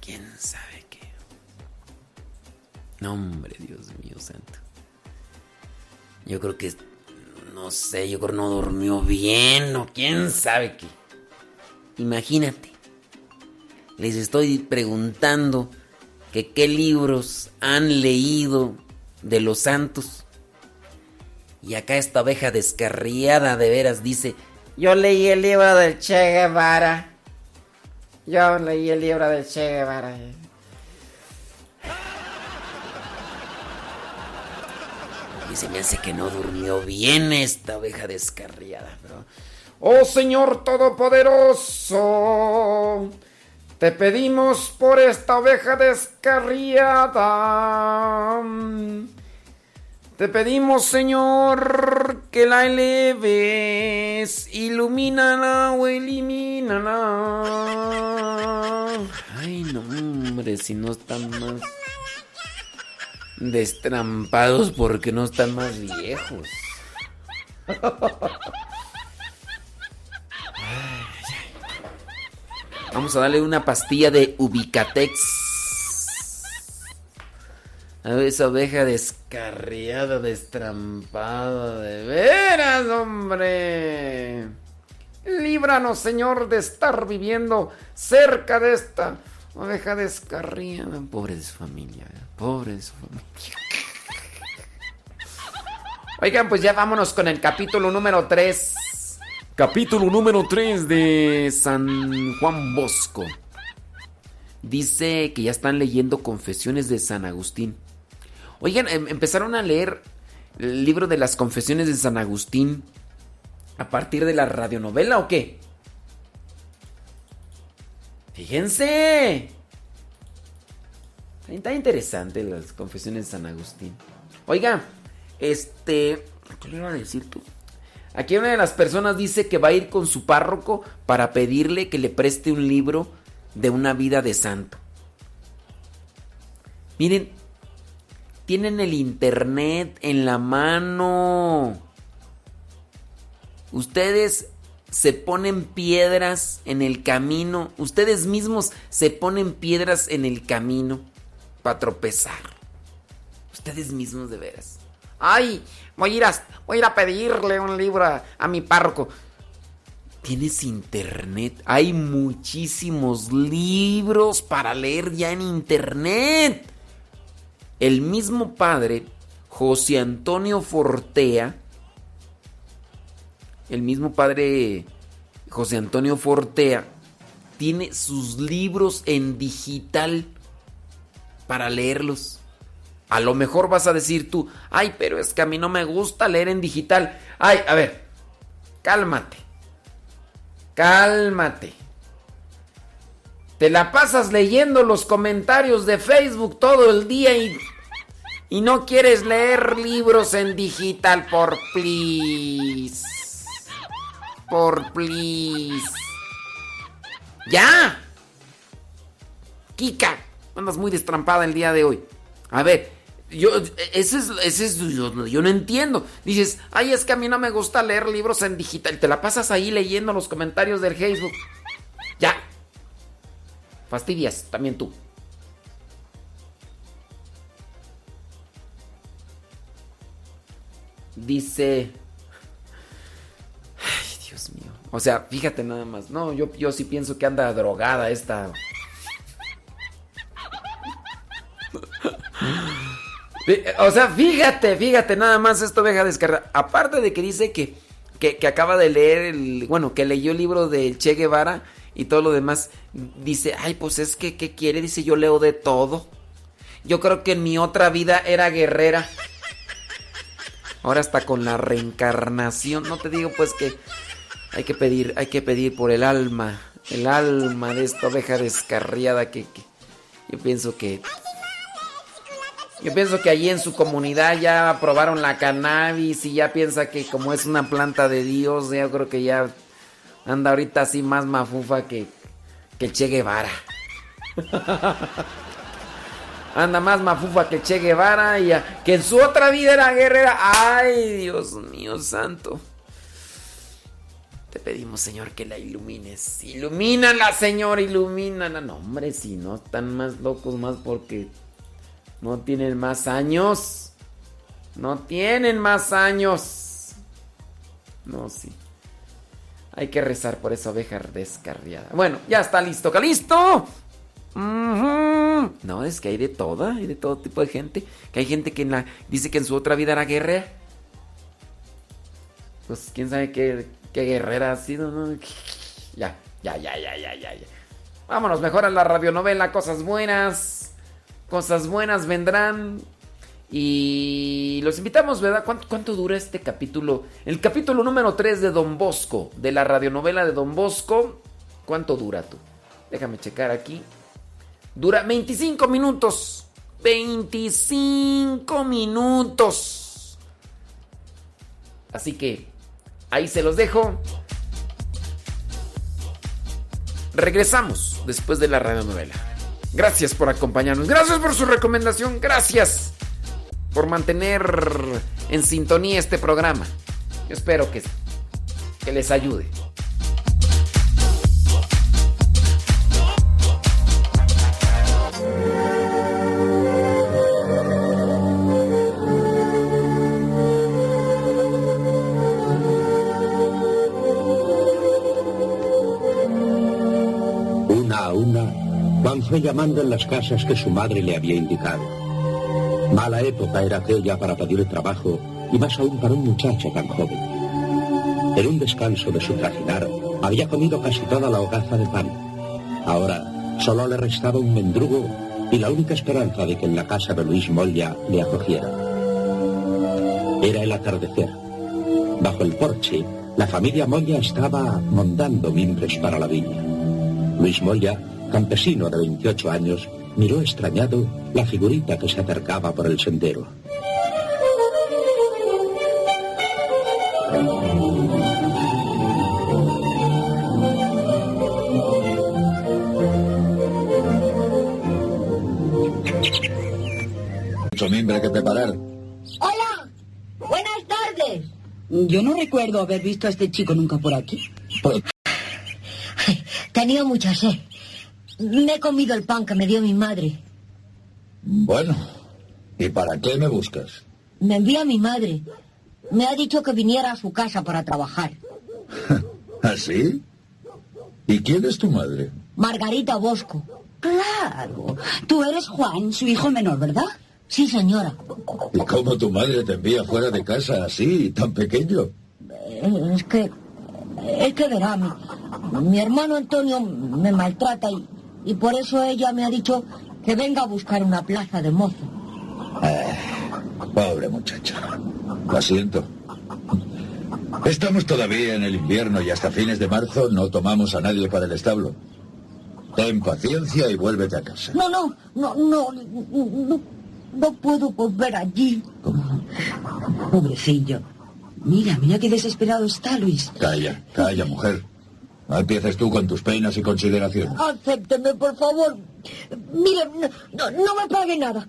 ¿Quién sabe qué? No, hombre, Dios mío santo. Yo creo que... No sé, yo creo que no durmió bien o quién sabe qué. Imagínate les estoy preguntando que qué libros han leído de los santos. Y acá esta oveja descarriada de veras dice, yo leí el libro del Che Guevara. Yo leí el libro del Che Guevara. Y se me hace que no durmió bien esta oveja descarriada. Pero... Oh Señor Todopoderoso. Te pedimos por esta oveja descarriada. Te pedimos, Señor, que la eleves. Ilumínala o elimínala. Ay, no, hombre, si no están más destrampados porque no están más viejos. [LAUGHS] Vamos a darle una pastilla de Ubicatex. A ver, esa oveja descarriada, destrampada, de veras, hombre. Líbranos, Señor, de estar viviendo cerca de esta oveja descarriada. Pobre de su familia, ¿eh? pobre de su familia. [LAUGHS] Oigan, pues ya vámonos con el capítulo número 3. Capítulo número 3 de San Juan Bosco. Dice que ya están leyendo Confesiones de San Agustín. Oigan, em- empezaron a leer el libro de las Confesiones de San Agustín a partir de la radionovela o qué? Fíjense. Está interesante las Confesiones de San Agustín. Oiga, este, ¿qué le iba a decir tú? Aquí una de las personas dice que va a ir con su párroco para pedirle que le preste un libro de una vida de santo. Miren, tienen el internet en la mano. Ustedes se ponen piedras en el camino. Ustedes mismos se ponen piedras en el camino para tropezar. Ustedes mismos de veras. Ay, voy voy a, ir a pedirle un libro a, a mi párroco. Tienes internet. Hay muchísimos libros para leer ya en internet. El mismo padre, José Antonio Fortea, el mismo padre José Antonio Fortea, tiene sus libros en digital para leerlos. A lo mejor vas a decir tú, ay, pero es que a mí no me gusta leer en digital. Ay, a ver, cálmate. Cálmate. Te la pasas leyendo los comentarios de Facebook todo el día y, y no quieres leer libros en digital por please. Por please. ¡Ya! Kika, andas muy destrampada el día de hoy. A ver, yo, ese es, ese es yo, no entiendo. Dices, ay, es que a mí no me gusta leer libros en digital. Te la pasas ahí leyendo los comentarios del Facebook. Ya. Fastidias, también tú. Dice... Ay, Dios mío. O sea, fíjate nada más. No, yo, yo sí pienso que anda drogada esta... [LAUGHS] O sea, fíjate, fíjate, nada más esto deja descargar. Aparte de que dice que, que, acaba de leer el. Bueno, que leyó el libro de Che Guevara y todo lo demás. Dice, ay, pues es que, ¿qué quiere? Dice, yo leo de todo. Yo creo que en mi otra vida era guerrera. Ahora está con la reencarnación. No te digo, pues que hay que pedir, hay que pedir por el alma. El alma de esta oveja descarriada que, que yo pienso que yo pienso que allí en su comunidad ya aprobaron la cannabis y ya piensa que como es una planta de Dios, yo creo que ya anda ahorita así más mafufa que, que Che Guevara. anda más mafufa que Che Guevara y ya, que en su otra vida era guerrera. Ay, Dios mío santo. Te pedimos, Señor, que la ilumines. Ilumínala, Señor, ilumínala. No, hombre, si no están más locos, más porque no tienen más años. No tienen más años. No, sí. Hay que rezar por esa oveja descarriada. Bueno, ya está listo. ¿Listo? No, es que hay de toda, hay de todo tipo de gente. Que hay gente que dice que en su otra vida era guerrera. Pues quién sabe qué, qué guerrera ha sido, ¿no? Ya, ya, ya, ya, ya, ya. Vámonos mejor a la radionovela, cosas buenas. Cosas buenas vendrán. Y los invitamos, ¿verdad? ¿Cuánto, ¿Cuánto, dura este capítulo? El capítulo número 3 de Don Bosco, de la radionovela de Don Bosco. ¿Cuánto dura tú? Déjame checar aquí. Dura 25 minutos. 25 minutos. Así que ahí se los dejo. Regresamos después de la radionovela. Gracias por acompañarnos. Gracias por su recomendación. Gracias por mantener en sintonía este programa. Yo espero que, que les ayude. Una una Juan fue llamando en las casas que su madre le había indicado. Mala época era aquella para pedir trabajo y más aún para un muchacho tan joven. En un descanso de su trajinar había comido casi toda la hogaza de pan. Ahora solo le restaba un mendrugo y la única esperanza de que en la casa de Luis Molla le acogiera. Era el atardecer. Bajo el porche, la familia Molla estaba montando mimbres para la viña. Luis Molla campesino de 28 años, miró extrañado la figurita que se acercaba por el sendero. hombre que preparar. Hola, buenas tardes. Yo no recuerdo haber visto a este chico nunca por aquí. Tenía mucha sed. Me he comido el pan que me dio mi madre. Bueno, ¿y para qué me buscas? Me envía mi madre. Me ha dicho que viniera a su casa para trabajar. [LAUGHS] ¿Así? ¿Y quién es tu madre? Margarita Bosco. Claro. Tú eres Juan, su hijo menor, ¿verdad? Sí, señora. ¿Y cómo tu madre te envía fuera de casa así, tan pequeño? Es que... Es que verá, mi, mi hermano Antonio me maltrata y, y por eso ella me ha dicho que venga a buscar una plaza de mozo. Pobre muchacha. Lo siento. Estamos todavía en el invierno y hasta fines de marzo no tomamos a nadie para el establo. Ten paciencia y vuélvete a casa. No, no, no, no, no, no puedo volver allí. Pobrecillo. Mira, mira qué desesperado está Luis. Calla, calla, mujer. No empieces tú con tus penas y consideraciones. Acépteme, por favor. Mire, no, no, no me pague nada,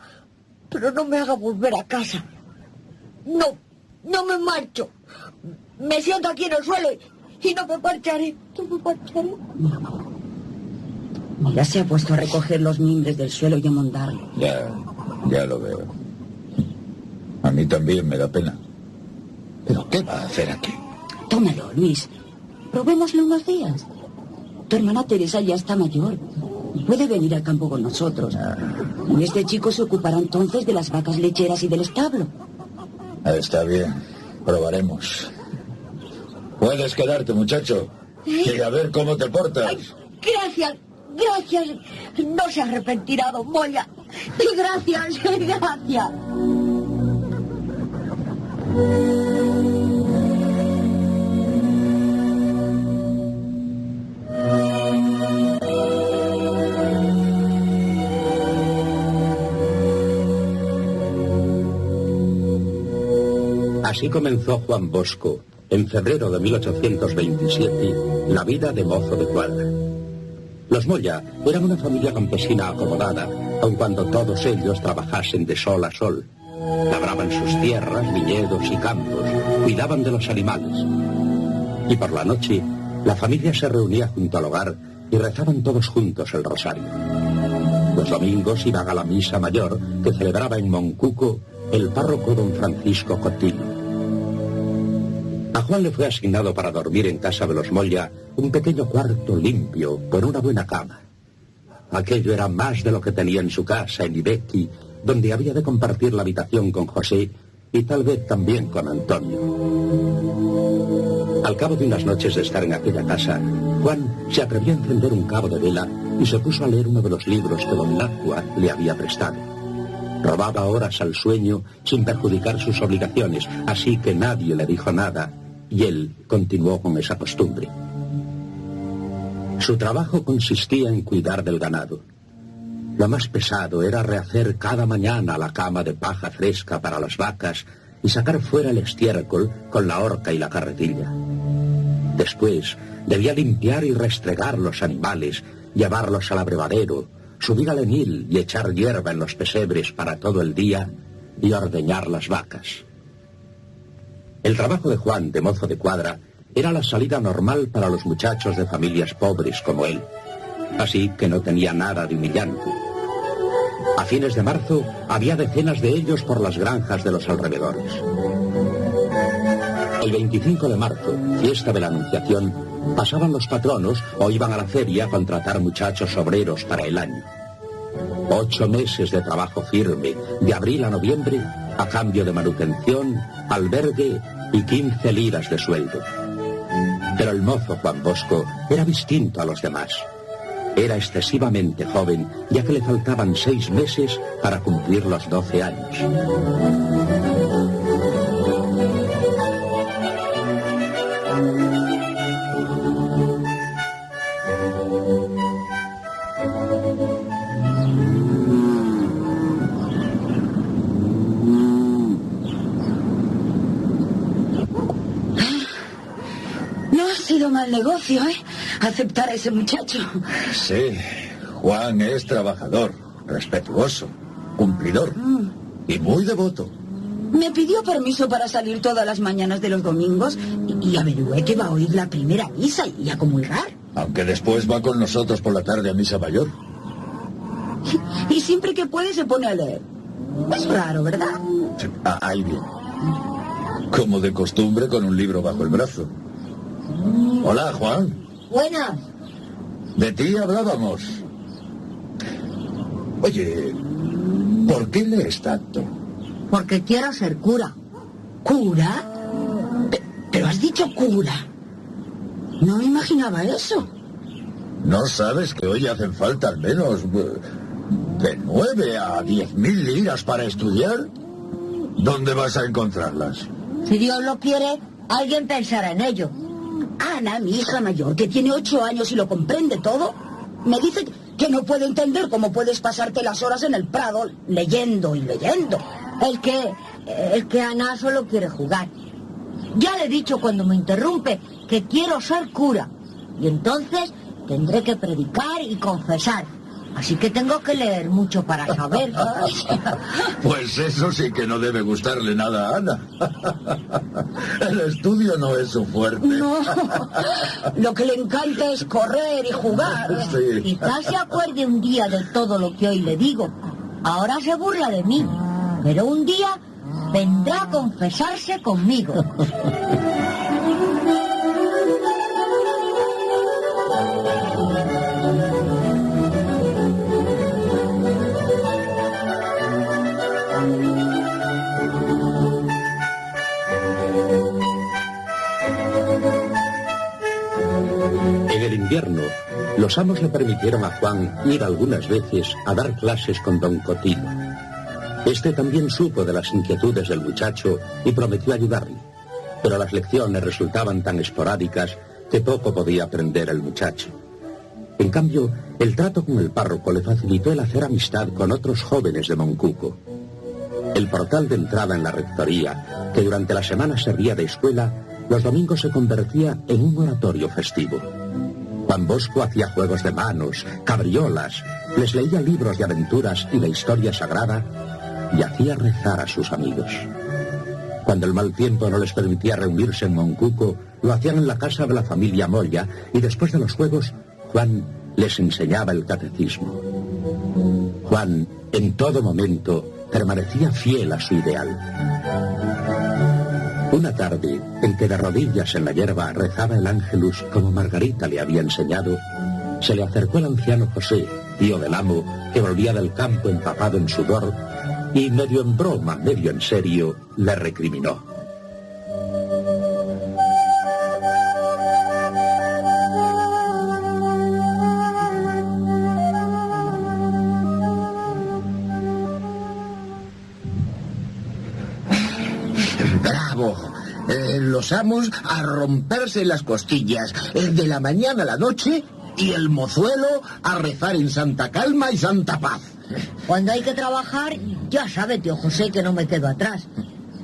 pero no me haga volver a casa. No, no me marcho. Me siento aquí en el suelo y, y no me marcharé. No me marcharé. Mira, se ha puesto a recoger los mimbres del suelo y a montarlo. Ya, ya lo veo. A mí también me da pena. ¿Pero qué va a hacer aquí? Tómalo, Luis. Probémoslo unos días. Tu hermana Teresa ya está mayor. Puede venir al campo con nosotros. Y este chico se ocupará entonces de las vacas lecheras y del establo. Está bien, probaremos. Puedes quedarte, muchacho. Y a ver cómo te portas. Gracias, gracias. No se arrepentirá, don Moya. Gracias, [LAUGHS] gracias. Así comenzó Juan Bosco, en febrero de 1827, la vida de mozo de cuadra. Los Moya eran una familia campesina acomodada, aun cuando todos ellos trabajasen de sol a sol. Labraban sus tierras, viñedos y campos, cuidaban de los animales. Y por la noche, la familia se reunía junto al hogar y rezaban todos juntos el rosario. Los domingos iban a la misa mayor que celebraba en Moncuco el párroco don Francisco Cotillo. A Juan le fue asignado para dormir en casa de los Moya un pequeño cuarto limpio con una buena cama. Aquello era más de lo que tenía en su casa en Ibequi, donde había de compartir la habitación con José y tal vez también con Antonio. Al cabo de unas noches de estar en aquella casa, Juan se atrevió a encender un cabo de vela y se puso a leer uno de los libros que don Lacua le había prestado. Robaba horas al sueño sin perjudicar sus obligaciones, así que nadie le dijo nada y él continuó con esa costumbre. Su trabajo consistía en cuidar del ganado. Lo más pesado era rehacer cada mañana la cama de paja fresca para las vacas y sacar fuera el estiércol con la horca y la carretilla. Después debía limpiar y restregar los animales, llevarlos al abrevadero, subir al enil y echar hierba en los pesebres para todo el día y ordeñar las vacas. El trabajo de Juan, de mozo de cuadra, era la salida normal para los muchachos de familias pobres como él. Así que no tenía nada de humillante. A fines de marzo había decenas de ellos por las granjas de los alrededores. El 25 de marzo, fiesta de la Anunciación, pasaban los patronos o iban a la feria a contratar muchachos obreros para el año. Ocho meses de trabajo firme, de abril a noviembre, a cambio de manutención, albergue y 15 liras de sueldo. Pero el mozo Juan Bosco era distinto a los demás. Era excesivamente joven, ya que le faltaban seis meses para cumplir los 12 años. Mal negocio, ¿eh? Aceptar a ese muchacho. Sí, Juan es trabajador, respetuoso, cumplidor. Y muy devoto. Me pidió permiso para salir todas las mañanas de los domingos y, y averigüé que va a oír la primera misa y a comulgar. Aunque después va con nosotros por la tarde a misa mayor. [LAUGHS] Y siempre que puede se pone a leer. Es raro, ¿verdad? Ah, ahí viene. Como de costumbre con un libro bajo el brazo. Hola, Juan. Buenas. De ti hablábamos. Oye, ¿por qué lees tanto? Porque quiero ser cura. ¿Cura? Pe- Pero has dicho cura. No me imaginaba eso. ¿No sabes que hoy hacen falta al menos eh, de nueve a diez mil liras para estudiar? ¿Dónde vas a encontrarlas? Si Dios lo quiere, alguien pensará en ello. Ana, mi hija mayor, que tiene ocho años y lo comprende todo, me dice que no puede entender cómo puedes pasarte las horas en el prado leyendo y leyendo. Es que, es que Ana solo quiere jugar. Ya le he dicho cuando me interrumpe que quiero ser cura. Y entonces tendré que predicar y confesar. Así que tengo que leer mucho para saber. [LAUGHS] Pues eso sí que no debe gustarle nada a Ana. [LAUGHS] El estudio no es su fuerte. No, lo que le encanta es correr y jugar. [LAUGHS] Sí. Quizás se acuerde un día de todo lo que hoy le digo. Ahora se burla de mí. Pero un día vendrá a confesarse conmigo. Los amos le permitieron a Juan ir algunas veces a dar clases con don Cotino. Este también supo de las inquietudes del muchacho y prometió ayudarle, pero las lecciones resultaban tan esporádicas que poco podía aprender el muchacho. En cambio, el trato con el párroco le facilitó el hacer amistad con otros jóvenes de Moncuco. El portal de entrada en la rectoría, que durante la semana servía de escuela, los domingos se convertía en un oratorio festivo. Juan Bosco hacía juegos de manos, cabriolas, les leía libros de aventuras y la historia sagrada y hacía rezar a sus amigos. Cuando el mal tiempo no les permitía reunirse en Moncuco, lo hacían en la casa de la familia Moya y después de los juegos, Juan les enseñaba el catecismo. Juan, en todo momento, permanecía fiel a su ideal. Una tarde, en que de rodillas en la hierba rezaba el ángelus como Margarita le había enseñado, se le acercó el anciano José, tío del amo, que volvía del campo empapado en sudor, y medio en broma, medio en serio, le recriminó. A romperse las costillas de la mañana a la noche y el mozuelo a rezar en santa calma y santa paz. Cuando hay que trabajar, ya sabe, tío José, que no me quedo atrás.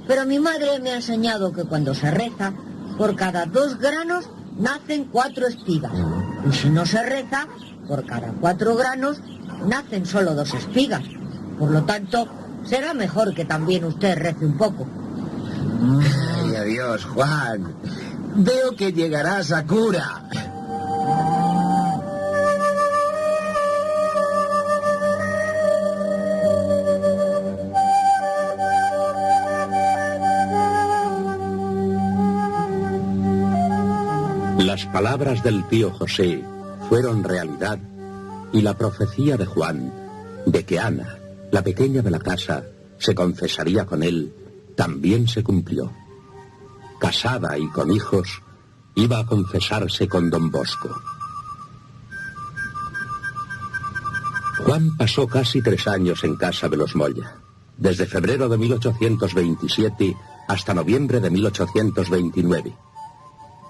Pero mi madre me ha enseñado que cuando se reza, por cada dos granos nacen cuatro espigas. Y si no se reza, por cada cuatro granos nacen solo dos espigas. Por lo tanto, será mejor que también usted rece un poco. Adiós, Juan. Veo que llegarás a cura. Las palabras del tío José fueron realidad y la profecía de Juan de que Ana, la pequeña de la casa, se confesaría con él, también se cumplió. Casada y con hijos, iba a confesarse con don Bosco. Juan pasó casi tres años en casa de los Moya, desde febrero de 1827 hasta noviembre de 1829.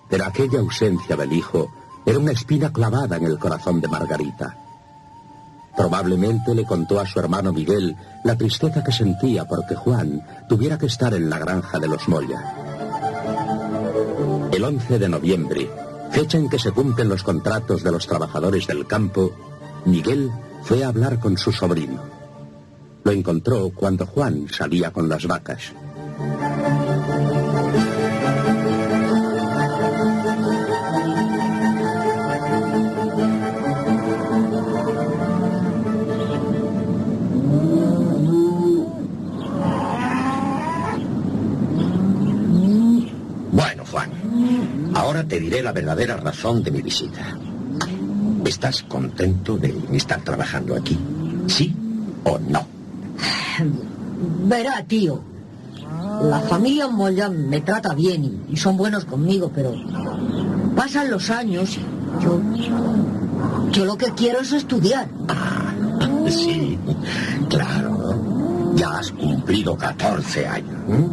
Pero aquella ausencia del hijo era una espina clavada en el corazón de Margarita. Probablemente le contó a su hermano Miguel la tristeza que sentía porque Juan tuviera que estar en la granja de los Moya. El 11 de noviembre, fecha en que se cumplen los contratos de los trabajadores del campo, Miguel fue a hablar con su sobrino. Lo encontró cuando Juan salía con las vacas. Te diré la verdadera razón de mi visita. ¿Estás contento de estar trabajando aquí? ¿Sí o no? Verá, tío. La familia Moya me trata bien y, son buenos conmigo, pero pasan los años y yo, yo lo que quiero es estudiar. Sí, claro. Ya has cumplido 14 años. ¿m?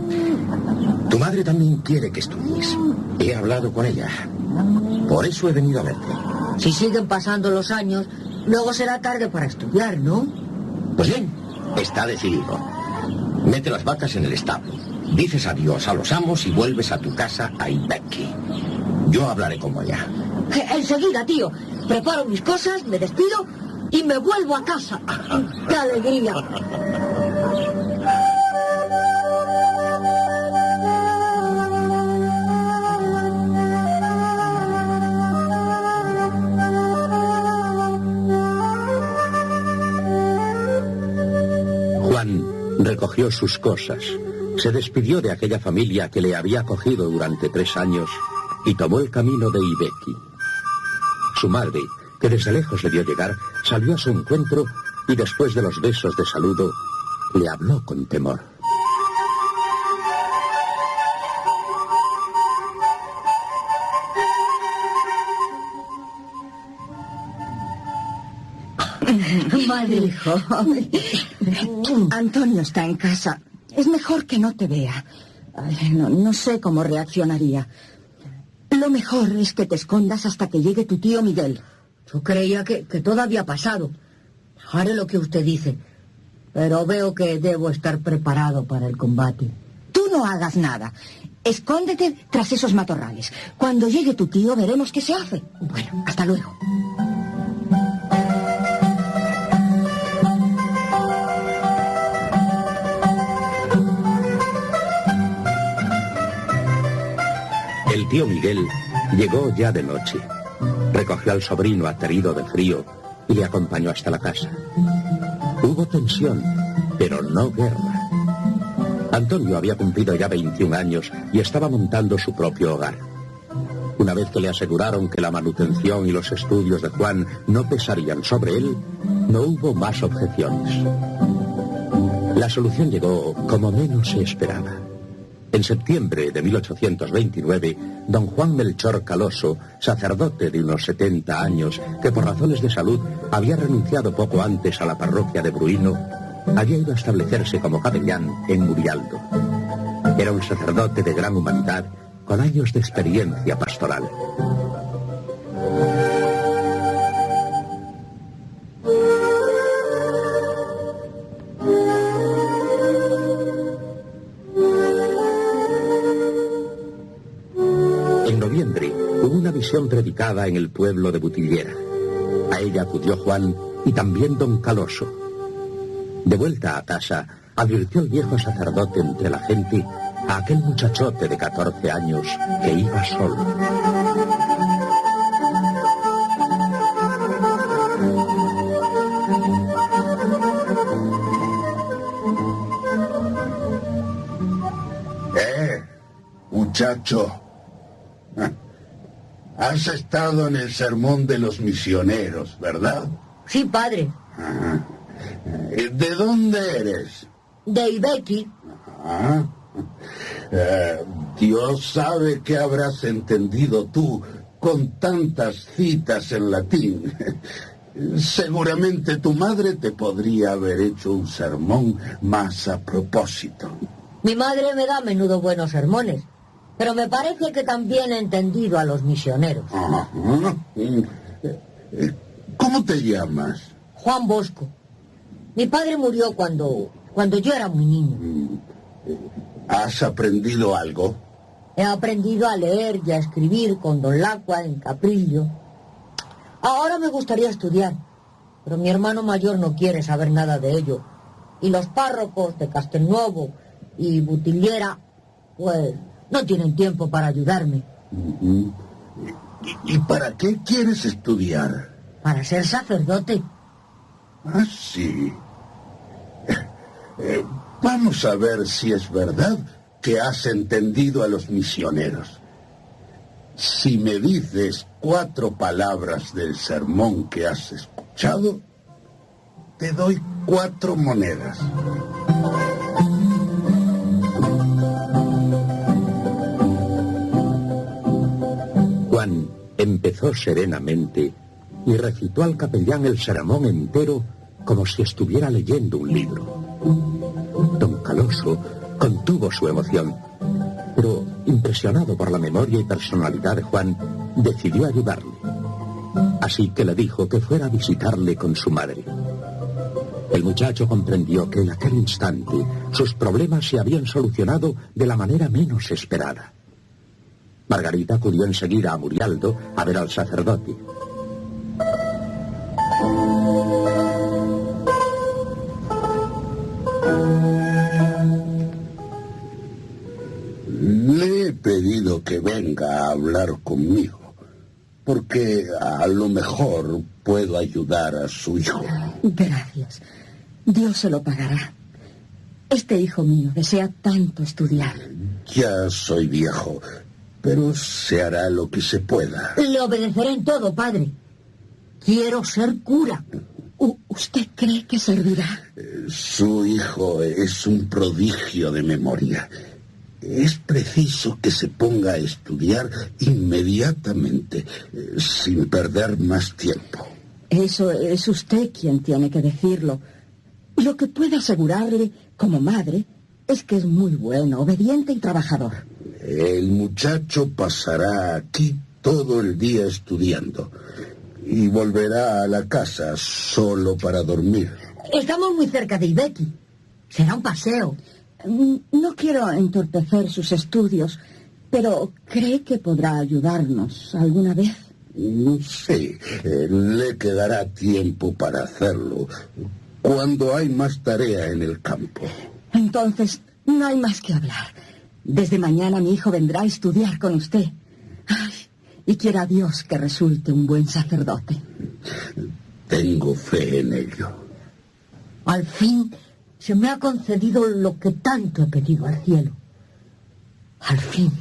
Tu madre también quiere que estudies. He hablado con ella. Por eso he venido a verte. Si siguen pasando los años, luego será tarde para estudiar, ¿no? Pues bien, está decidido. Mete las vacas en el establo. Dices adiós a los amos y vuelves a tu casa a Ibeki. Yo hablaré con ella. Enseguida, tío. Preparo mis cosas, me despido y me vuelvo a casa. [LAUGHS] ¡Qué alegría! Recogió sus cosas, se despidió de aquella familia que le había acogido durante tres años y tomó el camino de Ibeki. Su madre, que desde lejos le vio llegar, salió a su encuentro y después de los besos de saludo, le habló con temor. Madre, Antonio está en casa. Es mejor que no te vea. No sé cómo reaccionaría. Lo mejor es que te escondas hasta que llegue tu tío Miguel. Yo creía que, que todo había pasado. Haré lo que usted dice. Pero veo que debo estar preparado para el combate. Tú no hagas nada. Escóndete tras esos matorrales. Cuando llegue tu tío veremos qué se hace. Bueno, hasta luego. El tío Miguel llegó ya de noche. Recogió al sobrino aterido de frío y le acompañó hasta la casa. Hubo tensión, pero no guerra. Antonio había cumplido ya 21 años y estaba montando su propio hogar. Una vez que le aseguraron que la manutención y los estudios de Juan no pesarían sobre él, no hubo más objeciones. La solución llegó como menos se esperaba. En septiembre de 1829, don Juan Melchor Caloso, sacerdote de unos 70 años, que por razones de salud había renunciado poco antes a la parroquia de Bruino, había ido a establecerse como capellán en Murialdo. Era un sacerdote de gran humanidad, con años de experiencia pastoral. Predicada en el pueblo de Butillera. A ella acudió Juan y también don Caloso. De vuelta a casa, advirtió el viejo sacerdote entre la gente a aquel muchachote de 14 años que iba solo. Eh, muchacho. Has estado en el sermón de los misioneros, ¿verdad? Sí, padre. Ajá. ¿De dónde eres? De. Ah. Eh, Dios sabe que habrás entendido tú con tantas citas en latín. [LAUGHS] Seguramente tu madre te podría haber hecho un sermón más a propósito. Mi madre me da a menudo buenos sermones. Pero me parece que también he entendido a los misioneros. Ajá. Eh, ¿Cómo te llamas? Juan Bosco. Mi padre murió cuando, cuando yo era muy niño. ¿Has aprendido algo? He aprendido a leer y a escribir con Don Lacua en Caprillo. Ahora me gustaría estudiar, pero mi hermano mayor no quiere saber nada de ello. Y los párrocos de Castelnuovo y Butillera, pues no tienen tiempo para ayudarme. ¿Y, y para qué quieres estudiar? Para ser sacerdote. Ah, sí. Eh, vamos a ver si es verdad que has entendido a los misioneros. Si me dices cuatro palabras del sermón que has escuchado, te doy cuatro monedas. Empezó serenamente y recitó al capellán el sermón entero como si estuviera leyendo un libro. Don Caloso contuvo su emoción, pero impresionado por la memoria y personalidad de Juan, decidió ayudarle. Así que le dijo que fuera a visitarle con su madre. El muchacho comprendió que en aquel instante sus problemas se habían solucionado de la manera menos esperada. Margarita acudió enseguida a Murialdo a ver al sacerdote. Le he pedido que venga a hablar conmigo, porque a lo mejor puedo ayudar a su hijo. Gracias. Dios se lo pagará. Este hijo mío desea tanto estudiar. Ya soy viejo, pero se hará lo que se pueda. Le obedeceré en todo, padre. Quiero ser cura. ¿Usted cree que servirá? Su hijo es un prodigio de memoria. Es preciso que se ponga a estudiar inmediatamente, eh, sin perder más tiempo. Eso es usted quien tiene que decirlo. Lo que puedo asegurarle, como madre, es que es muy bueno, obediente y trabajador. El muchacho pasará aquí todo el día estudiando y volverá a la casa solo para dormir. Estamos muy cerca de Ibeki. Será un paseo. Mm, No quiero entorpecer sus estudios, pero ¿cree que podrá ayudarnos alguna vez? No sé, eh, le quedará tiempo para hacerlo cuando hay más tarea en el campo. Entonces, no hay más que hablar. Desde mañana mi hijo vendrá a estudiar con usted. Ay, y quiera Dios que resulte un buen sacerdote. Tengo fe en ello. Al fin se me ha concedido lo que tanto he pedido al cielo. Al fin.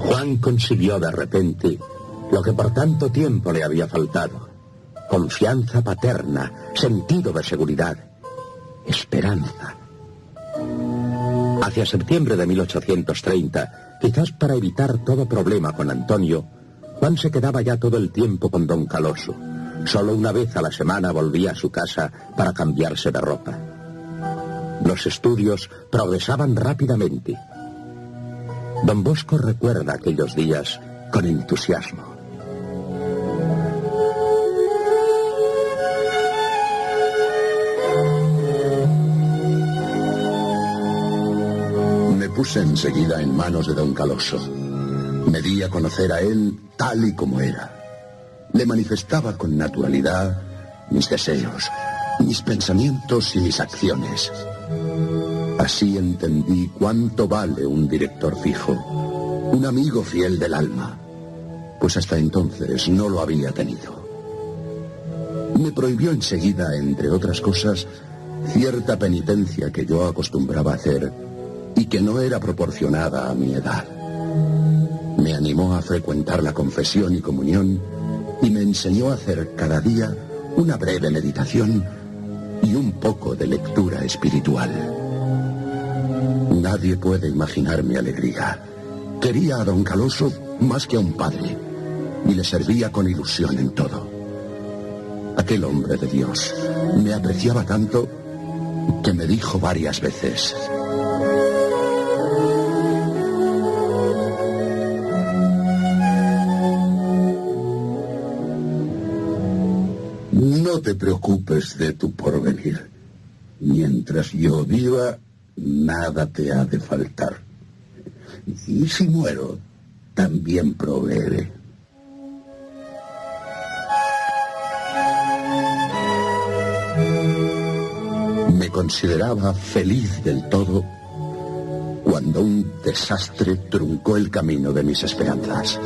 Juan consiguió de repente lo que por tanto tiempo le había faltado. Confianza paterna, sentido de seguridad, esperanza. Hacia septiembre de 1830, quizás para evitar todo problema con Antonio, Juan se quedaba ya todo el tiempo con don Caloso. Solo una vez a la semana volvía a su casa para cambiarse de ropa. Los estudios progresaban rápidamente. Don Bosco recuerda aquellos días con entusiasmo. Puse enseguida en manos de don Caloso. Me di a conocer a él tal y como era. Le manifestaba con naturalidad mis deseos, mis pensamientos y mis acciones. Así entendí cuánto vale un director fijo, un amigo fiel del alma, pues hasta entonces no lo había tenido. Me prohibió enseguida, entre otras cosas, cierta penitencia que yo acostumbraba hacer y que no era proporcionada a mi edad. Me animó a frecuentar la confesión y comunión y me enseñó a hacer cada día una breve meditación y un poco de lectura espiritual. Nadie puede imaginar mi alegría. Quería a don Caloso más que a un padre y le servía con ilusión en todo. Aquel hombre de Dios me apreciaba tanto que me dijo varias veces, te preocupes de tu porvenir. Mientras yo viva, nada te ha de faltar. Y si muero, también proveeré. Me consideraba feliz del todo cuando un desastre truncó el camino de mis esperanzas.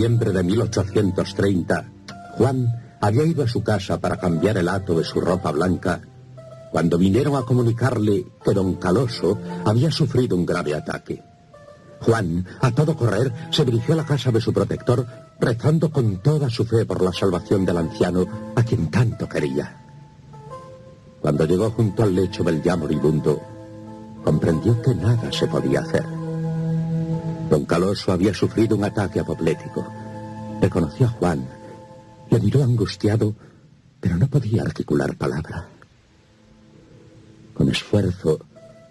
Noviembre de 1830, Juan había ido a su casa para cambiar el hato de su ropa blanca cuando vinieron a comunicarle que don Caloso había sufrido un grave ataque. Juan, a todo correr, se dirigió a la casa de su protector, rezando con toda su fe por la salvación del anciano, a quien tanto quería. Cuando llegó junto al lecho del ya moribundo, comprendió que nada se podía hacer. Don Caloso había sufrido un ataque apoplético. Reconoció a Juan, le miró angustiado, pero no podía articular palabra. Con esfuerzo,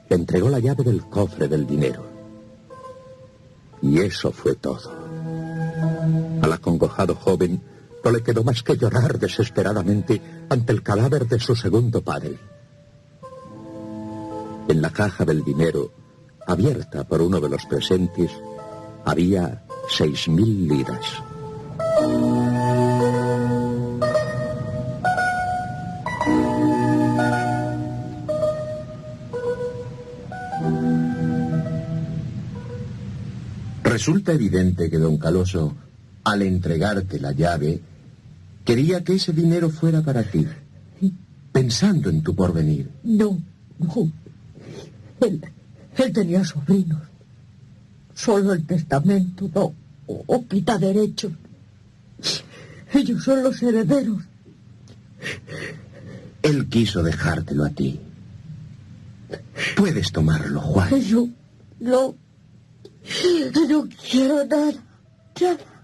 le entregó la llave del cofre del dinero. Y eso fue todo. Al acongojado joven no le quedó más que llorar desesperadamente ante el cadáver de su segundo padre. En la caja del dinero, abierta por uno de los presentes, había seis mil liras. Resulta evidente que don Caloso, al entregarte la llave, quería que ese dinero fuera para ti, pensando en tu porvenir. No, no. Él, él tenía sobrinos. Solo el testamento no, o, o quita derechos. Ellos son los herederos. Él quiso dejártelo a ti. Puedes tomarlo, Juan. Yo no, no quiero nada. nada.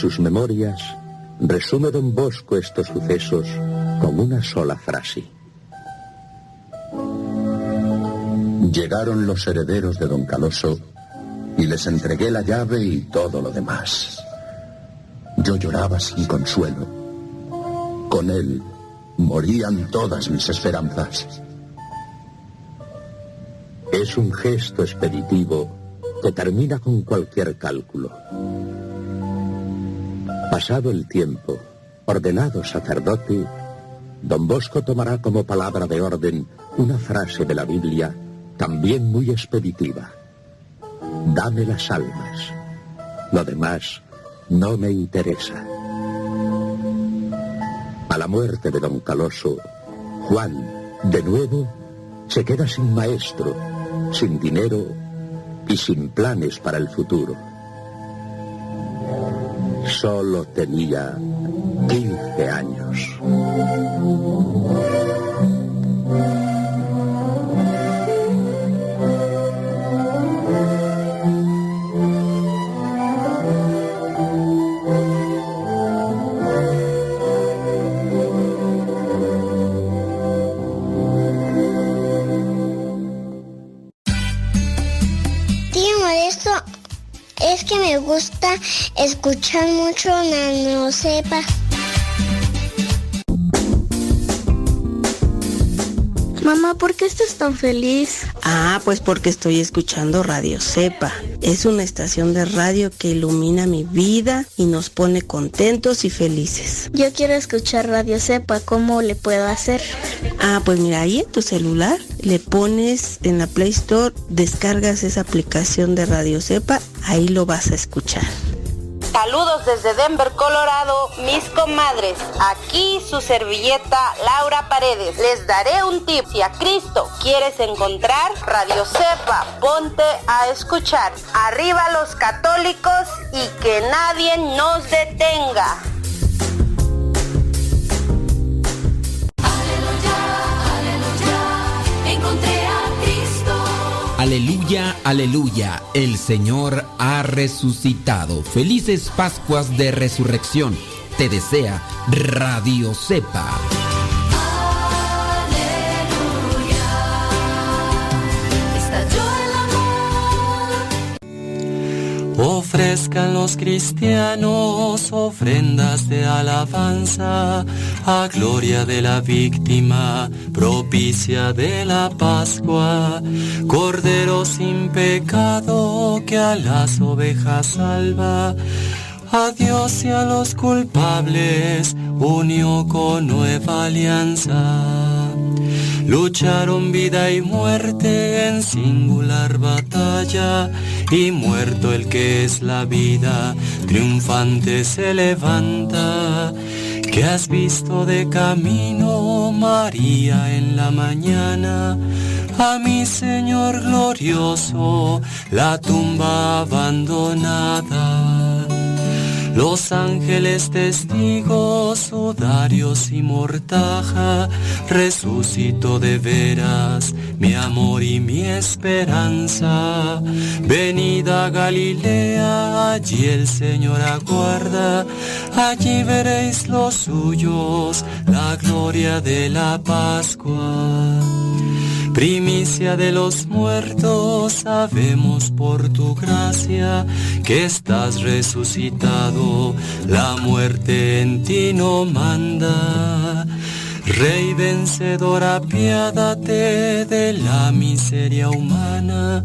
Sus memorias resume don Bosco estos sucesos con una sola frase. Llegaron los herederos de don Caloso y les entregué la llave y todo lo demás. Yo lloraba sin consuelo. Con él morían todas mis esperanzas. Es un gesto expeditivo que termina con cualquier cálculo. Pasado el tiempo, ordenado sacerdote, don Bosco tomará como palabra de orden una frase de la Biblia también muy expeditiva. Dame las almas. Lo demás no me interesa. A la muerte de don Caloso, Juan, de nuevo, se queda sin maestro, sin dinero y sin planes para el futuro. Solo tenía 15 años. Gusta escuchar mucho Nano Sepa. Mamá, ¿por qué estás tan feliz? Ah, pues porque estoy escuchando Radio Cepa. Es una estación de radio que ilumina mi vida y nos pone contentos y felices. Yo quiero escuchar Radio Sepa, ¿cómo le puedo hacer? Ah, pues mira, ahí en tu celular le pones en la Play Store, descargas esa aplicación de Radio Cepa, ahí lo vas a escuchar. Saludos desde Denver, Colorado, mis comadres. Aquí su servilleta Laura Paredes. Les daré un tip. Si a Cristo quieres encontrar, Radio Cepa, ponte a escuchar. Arriba los católicos y que nadie nos detenga. Encontré a Cristo. Aleluya, aleluya, el Señor ha resucitado. Felices Pascuas de Resurrección. Te desea Radio Cepa. Ofrezcan los cristianos ofrendas de alabanza a gloria de la víctima propicia de la Pascua, Cordero sin pecado que a las ovejas salva. A Dios y a los culpables unió con nueva alianza. Lucharon vida y muerte en singular batalla y muerto el que es la vida, triunfante se levanta. Que has visto de camino, María, en la mañana? A mi Señor glorioso, la tumba abandonada. Los ángeles testigos, sudarios y mortaja, resucitó de veras mi amor y mi esperanza. Venida Galilea, allí el Señor aguarda, allí veréis los suyos, la gloria de la Pascua. Primicia de los muertos, sabemos por tu gracia que estás resucitado, la muerte en ti no manda. Rey vencedor, apiádate de la miseria humana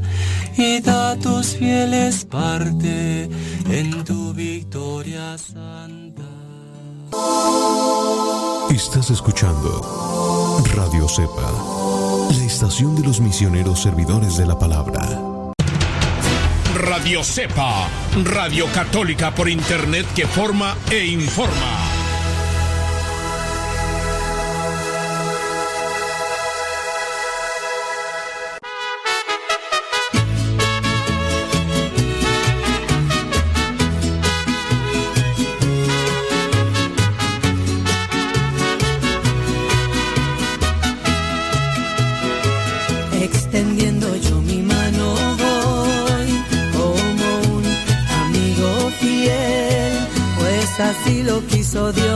y da a tus fieles parte en tu victoria santa. Estás escuchando Radio Cepa, la estación de los misioneros servidores de la palabra. Radio Cepa, radio católica por internet que forma e informa. Así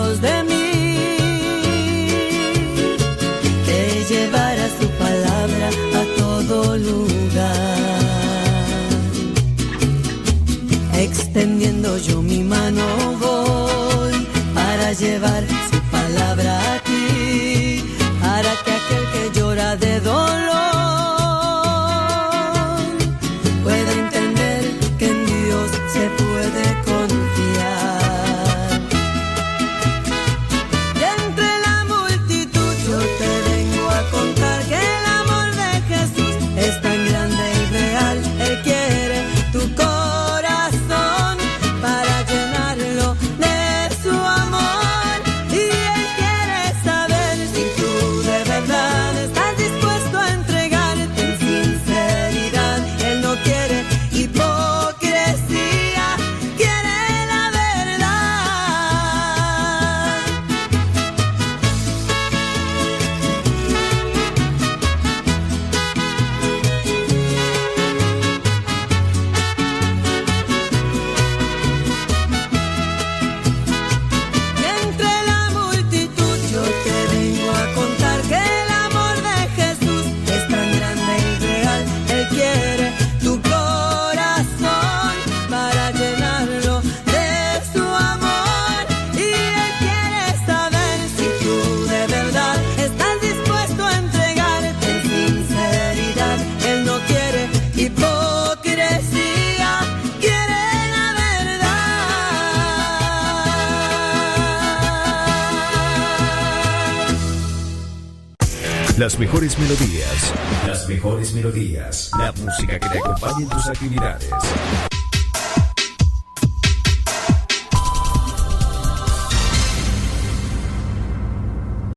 Las mejores melodías. Las mejores melodías. La música que te acompañe en tus actividades.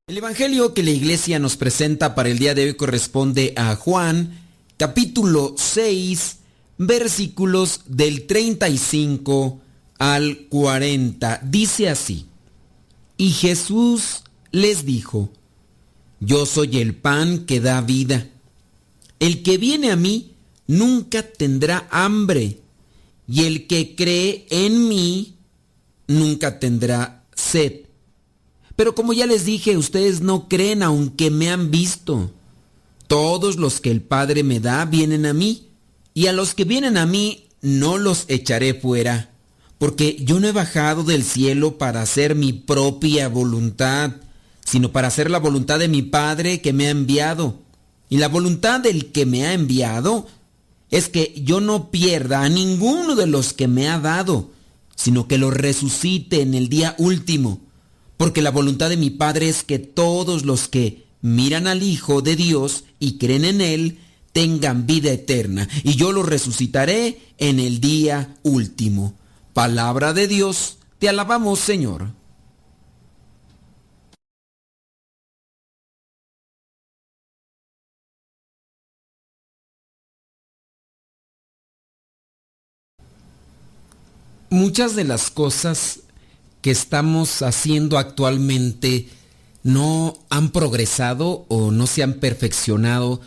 El Evangelio que la iglesia nos presenta para el día de hoy corresponde a Juan, capítulo 6, versículos del 35 al 40. Dice así, y Jesús les dijo, yo soy el pan que da vida. El que viene a mí nunca tendrá hambre, y el que cree en mí nunca tendrá sed. Pero como ya les dije, ustedes no creen aunque me han visto. Todos los que el Padre me da vienen a mí, y a los que vienen a mí no los echaré fuera, porque yo no he bajado del cielo para hacer mi propia voluntad, sino para hacer la voluntad de mi Padre que me ha enviado. Y la voluntad del que me ha enviado es que yo no pierda a ninguno de los que me ha dado, sino que lo resucite en el día último. Porque la voluntad de mi Padre es que todos los que miran al Hijo de Dios y creen en Él, tengan vida eterna, y yo los resucitaré en el día último. Palabra de Dios, te alabamos Señor. Muchas de las cosas que estamos haciendo actualmente no han progresado o no se han perfeccionado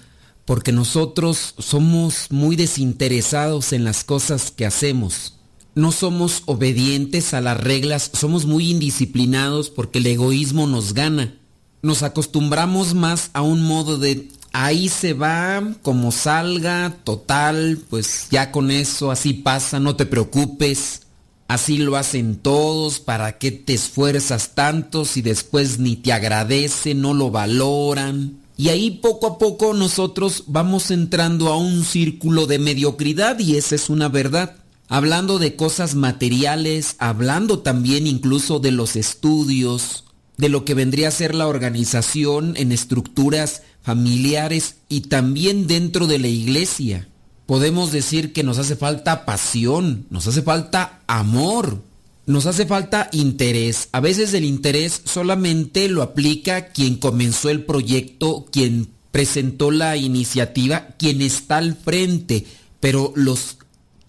porque nosotros somos muy desinteresados en las cosas que hacemos. No somos obedientes a las reglas, somos muy indisciplinados porque el egoísmo nos gana. Nos acostumbramos más a un modo de ahí se va, como salga, total, pues ya con eso así pasa, no te preocupes. Así lo hacen todos, ¿para qué te esfuerzas tanto si después ni te agradecen, no lo valoran? Y ahí poco a poco nosotros vamos entrando a un círculo de mediocridad y esa es una verdad. Hablando de cosas materiales, hablando también incluso de los estudios, de lo que vendría a ser la organización en estructuras familiares y también dentro de la iglesia podemos decir que nos hace falta pasión, nos hace falta amor, nos hace falta interés. A veces el interés solamente lo aplica quien comenzó el proyecto, quien presentó la iniciativa, quien está al frente, pero los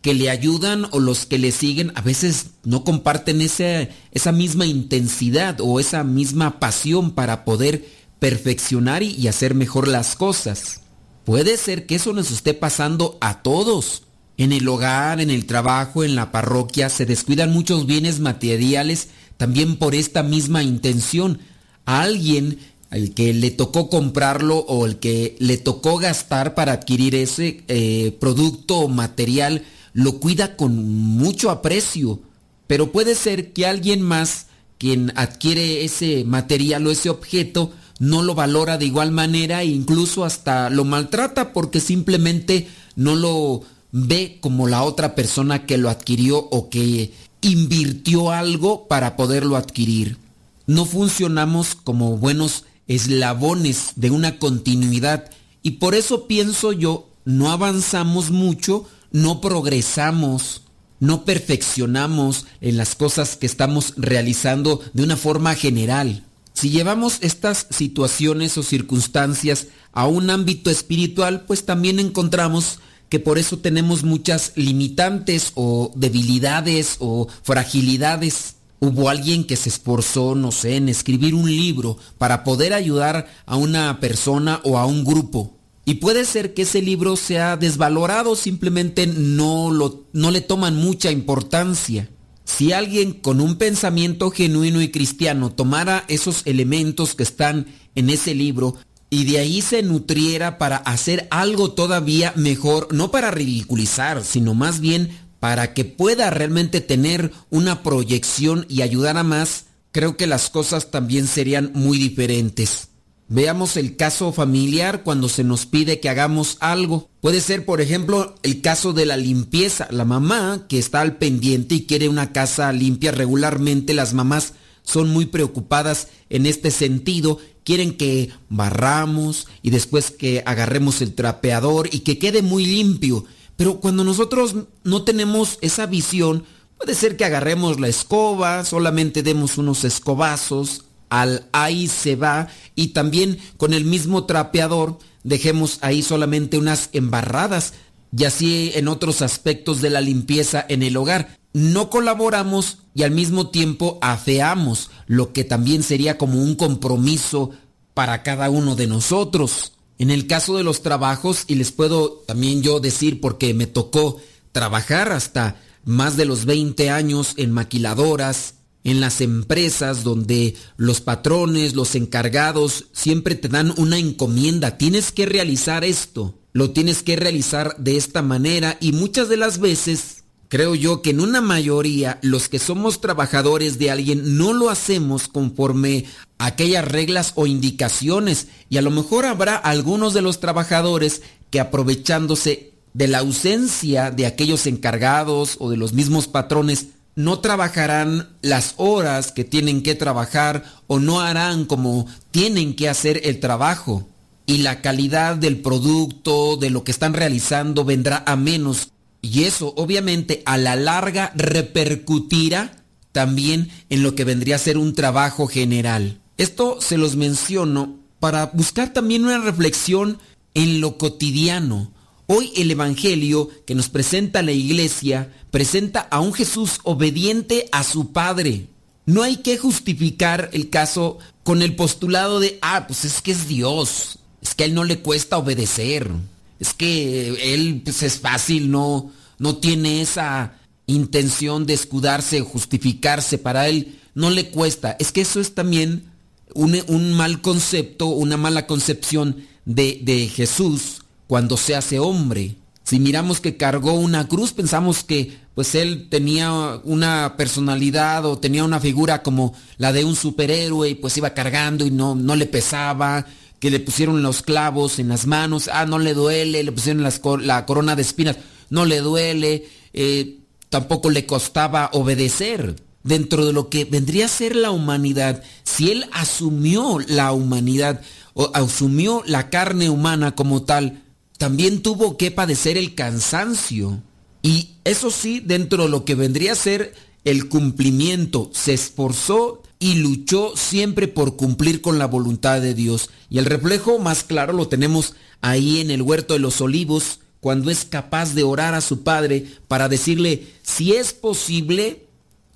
que le ayudan o los que le siguen a veces no comparten esa, esa misma intensidad o esa misma pasión para poder perfeccionar y, y hacer mejor las cosas. Puede ser que eso nos esté pasando a todos. En el hogar, en el trabajo, en la parroquia, se descuidan muchos bienes materiales también por esta misma intención. A alguien al que le tocó comprarlo o el que le tocó gastar para adquirir ese eh, producto o material, lo cuida con mucho aprecio. Pero puede ser que alguien más, quien adquiere ese material o ese objeto, no lo valora de igual manera e incluso hasta lo maltrata porque simplemente no lo ve como la otra persona que lo adquirió o que invirtió algo para poderlo adquirir. No funcionamos como buenos eslabones de una continuidad y por eso pienso yo, no avanzamos mucho, no progresamos, no perfeccionamos en las cosas que estamos realizando de una forma general. Si llevamos estas situaciones o circunstancias a un ámbito espiritual, pues también encontramos que por eso tenemos muchas limitantes o debilidades o fragilidades. Hubo alguien que se esforzó, no sé, en escribir un libro para poder ayudar a una persona o a un grupo. Y puede ser que ese libro sea desvalorado, simplemente no, lo, no le toman mucha importancia. Si alguien con un pensamiento genuino y cristiano tomara esos elementos que están en ese libro y de ahí se nutriera para hacer algo todavía mejor, no para ridiculizar, sino más bien para que pueda realmente tener una proyección y ayudar a más, creo que las cosas también serían muy diferentes. Veamos el caso familiar cuando se nos pide que hagamos algo. Puede ser, por ejemplo, el caso de la limpieza. La mamá que está al pendiente y quiere una casa limpia regularmente, las mamás son muy preocupadas en este sentido. Quieren que barramos y después que agarremos el trapeador y que quede muy limpio. Pero cuando nosotros no tenemos esa visión, puede ser que agarremos la escoba, solamente demos unos escobazos, al ahí se va y también con el mismo trapeador dejemos ahí solamente unas embarradas y así en otros aspectos de la limpieza en el hogar. No colaboramos y al mismo tiempo afeamos, lo que también sería como un compromiso para cada uno de nosotros. En el caso de los trabajos, y les puedo también yo decir porque me tocó trabajar hasta más de los 20 años en maquiladoras, en las empresas donde los patrones, los encargados siempre te dan una encomienda. Tienes que realizar esto, lo tienes que realizar de esta manera y muchas de las veces creo yo que en una mayoría los que somos trabajadores de alguien no lo hacemos conforme a aquellas reglas o indicaciones y a lo mejor habrá algunos de los trabajadores que aprovechándose de la ausencia de aquellos encargados o de los mismos patrones no trabajarán las horas que tienen que trabajar o no harán como tienen que hacer el trabajo. Y la calidad del producto, de lo que están realizando, vendrá a menos. Y eso obviamente a la larga repercutirá también en lo que vendría a ser un trabajo general. Esto se los menciono para buscar también una reflexión en lo cotidiano. Hoy el Evangelio que nos presenta la iglesia presenta a un Jesús obediente a su Padre. No hay que justificar el caso con el postulado de, ah, pues es que es Dios, es que a él no le cuesta obedecer, es que él pues es fácil, no, no tiene esa intención de escudarse, justificarse, para él no le cuesta. Es que eso es también un, un mal concepto, una mala concepción de, de Jesús cuando se hace hombre. Si miramos que cargó una cruz, pensamos que pues él tenía una personalidad o tenía una figura como la de un superhéroe y pues iba cargando y no, no le pesaba, que le pusieron los clavos en las manos, ah, no le duele, le pusieron la corona de espinas, no le duele, eh, tampoco le costaba obedecer. Dentro de lo que vendría a ser la humanidad, si él asumió la humanidad o asumió la carne humana como tal, también tuvo que padecer el cansancio. Y eso sí, dentro de lo que vendría a ser el cumplimiento, se esforzó y luchó siempre por cumplir con la voluntad de Dios. Y el reflejo más claro lo tenemos ahí en el huerto de los olivos, cuando es capaz de orar a su Padre para decirle, si es posible,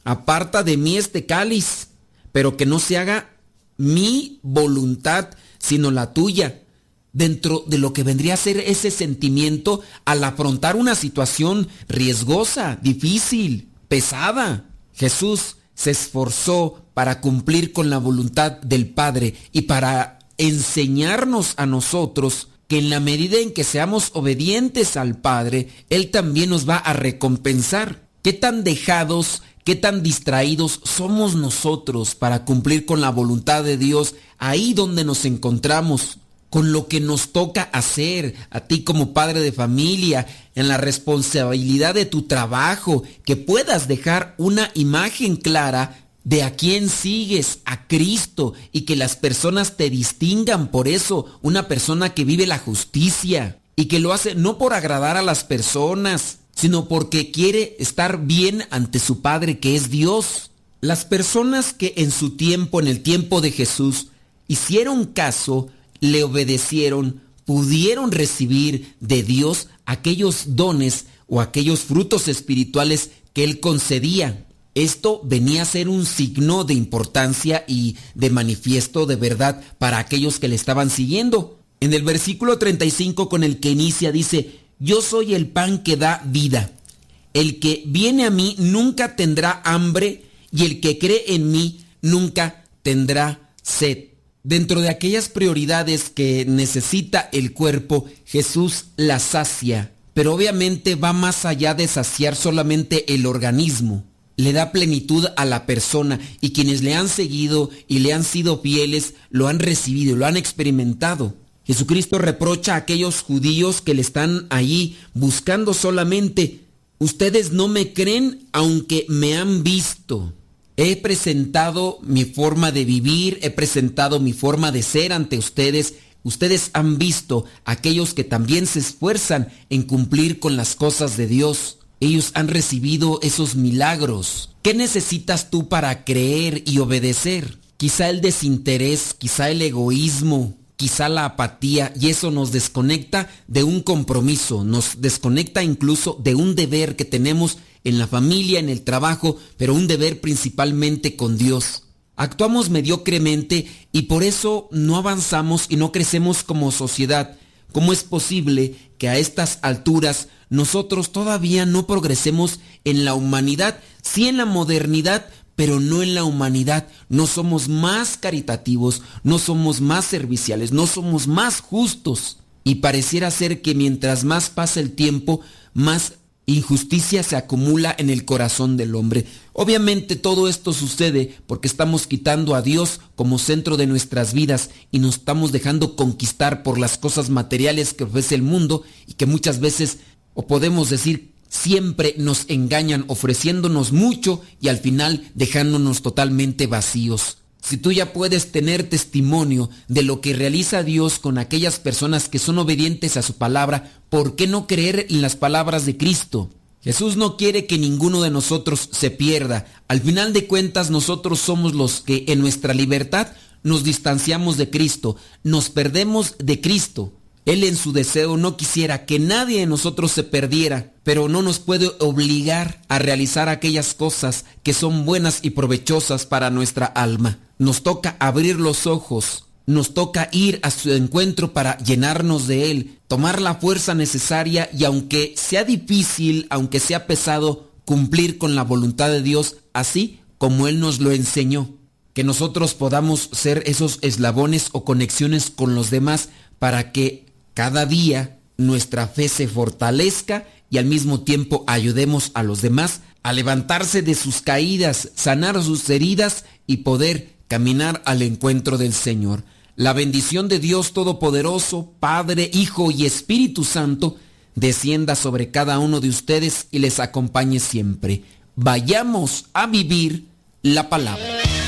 aparta de mí este cáliz, pero que no se haga mi voluntad, sino la tuya dentro de lo que vendría a ser ese sentimiento al afrontar una situación riesgosa, difícil, pesada. Jesús se esforzó para cumplir con la voluntad del Padre y para enseñarnos a nosotros que en la medida en que seamos obedientes al Padre, Él también nos va a recompensar. ¿Qué tan dejados, qué tan distraídos somos nosotros para cumplir con la voluntad de Dios ahí donde nos encontramos? Con lo que nos toca hacer a ti como padre de familia, en la responsabilidad de tu trabajo, que puedas dejar una imagen clara de a quién sigues, a Cristo, y que las personas te distingan por eso, una persona que vive la justicia y que lo hace no por agradar a las personas, sino porque quiere estar bien ante su Padre que es Dios. Las personas que en su tiempo, en el tiempo de Jesús, hicieron caso, le obedecieron, pudieron recibir de Dios aquellos dones o aquellos frutos espirituales que Él concedía. Esto venía a ser un signo de importancia y de manifiesto de verdad para aquellos que le estaban siguiendo. En el versículo 35 con el que inicia dice, yo soy el pan que da vida. El que viene a mí nunca tendrá hambre y el que cree en mí nunca tendrá sed. Dentro de aquellas prioridades que necesita el cuerpo, Jesús la sacia, pero obviamente va más allá de saciar solamente el organismo. Le da plenitud a la persona y quienes le han seguido y le han sido fieles lo han recibido, lo han experimentado. Jesucristo reprocha a aquellos judíos que le están ahí buscando solamente, ustedes no me creen aunque me han visto. He presentado mi forma de vivir, he presentado mi forma de ser ante ustedes. Ustedes han visto aquellos que también se esfuerzan en cumplir con las cosas de Dios. Ellos han recibido esos milagros. ¿Qué necesitas tú para creer y obedecer? Quizá el desinterés, quizá el egoísmo, quizá la apatía y eso nos desconecta de un compromiso, nos desconecta incluso de un deber que tenemos en la familia, en el trabajo, pero un deber principalmente con Dios. Actuamos mediocremente y por eso no avanzamos y no crecemos como sociedad. ¿Cómo es posible que a estas alturas nosotros todavía no progresemos en la humanidad? Sí en la modernidad, pero no en la humanidad. No somos más caritativos, no somos más serviciales, no somos más justos. Y pareciera ser que mientras más pasa el tiempo, más injusticia se acumula en el corazón del hombre. Obviamente todo esto sucede porque estamos quitando a Dios como centro de nuestras vidas y nos estamos dejando conquistar por las cosas materiales que ofrece el mundo y que muchas veces, o podemos decir, siempre nos engañan ofreciéndonos mucho y al final dejándonos totalmente vacíos. Si tú ya puedes tener testimonio de lo que realiza Dios con aquellas personas que son obedientes a su palabra, ¿por qué no creer en las palabras de Cristo? Jesús no quiere que ninguno de nosotros se pierda. Al final de cuentas nosotros somos los que en nuestra libertad nos distanciamos de Cristo, nos perdemos de Cristo. Él en su deseo no quisiera que nadie de nosotros se perdiera, pero no nos puede obligar a realizar aquellas cosas que son buenas y provechosas para nuestra alma. Nos toca abrir los ojos, nos toca ir a su encuentro para llenarnos de Él, tomar la fuerza necesaria y aunque sea difícil, aunque sea pesado, cumplir con la voluntad de Dios así como Él nos lo enseñó. Que nosotros podamos ser esos eslabones o conexiones con los demás para que cada día nuestra fe se fortalezca y al mismo tiempo ayudemos a los demás a levantarse de sus caídas, sanar sus heridas y poder caminar al encuentro del Señor. La bendición de Dios Todopoderoso, Padre, Hijo y Espíritu Santo, descienda sobre cada uno de ustedes y les acompañe siempre. Vayamos a vivir la palabra.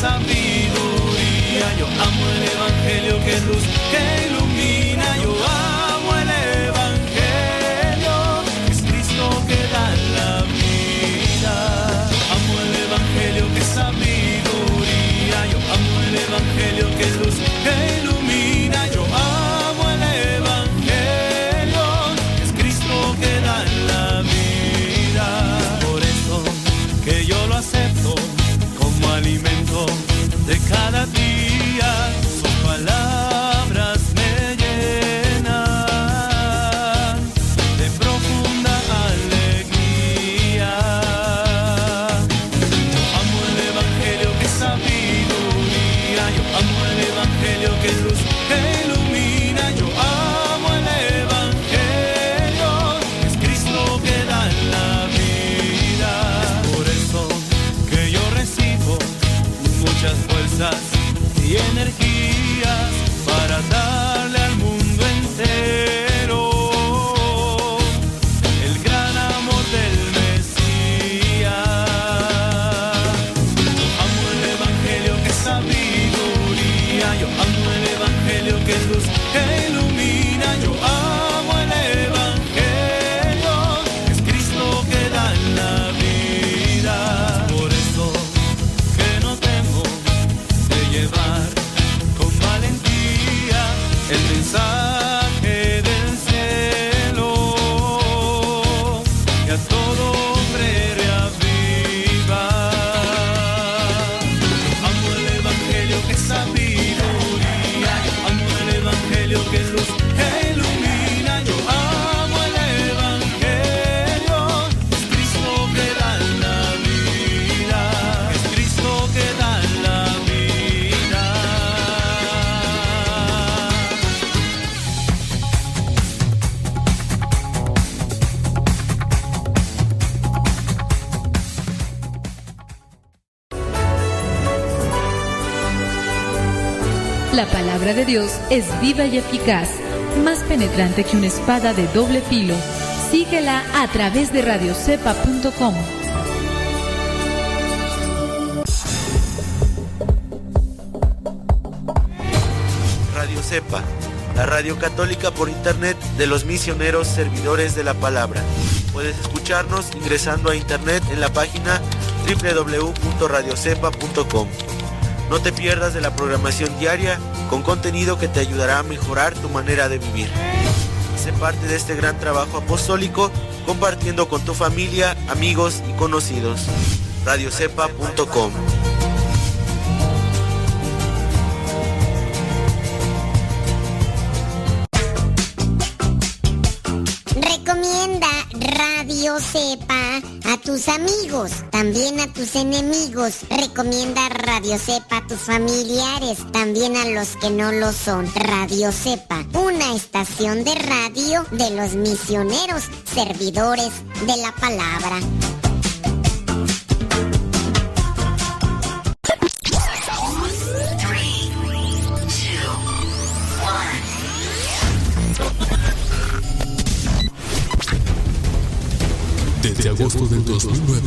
Sabiduría, yo amo el Evangelio que luz, que es viva y eficaz, más penetrante que una espada de doble filo. Síguela a través de radiocepa.com. Radio Cepa, la radio católica por internet de los misioneros servidores de la palabra. Puedes escucharnos ingresando a internet en la página www.radiocepa.com. No te pierdas de la programación diaria con contenido que te ayudará a mejorar tu manera de vivir. Sé parte de este gran trabajo apostólico compartiendo con tu familia, amigos y conocidos. radiocepa.com tus amigos, también a tus enemigos. Recomienda Radio Cepa a tus familiares, también a los que no lo son. Radio Cepa, una estación de radio de los misioneros, servidores de la palabra. Agosto del 2009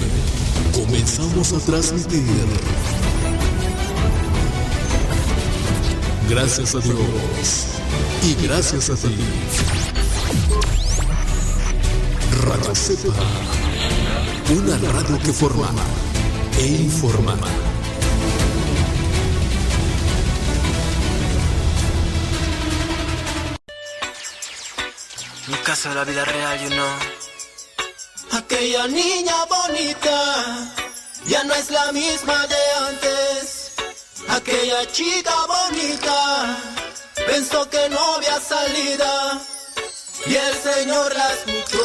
comenzamos a transmitir. Gracias a Dios y gracias a ti. Radio Cepa, una radio que forma e informa. Mi caso de la vida real, you know. Aquella niña bonita ya no es la misma de antes. Aquella chica bonita pensó que no había salida y el Señor la escuchó,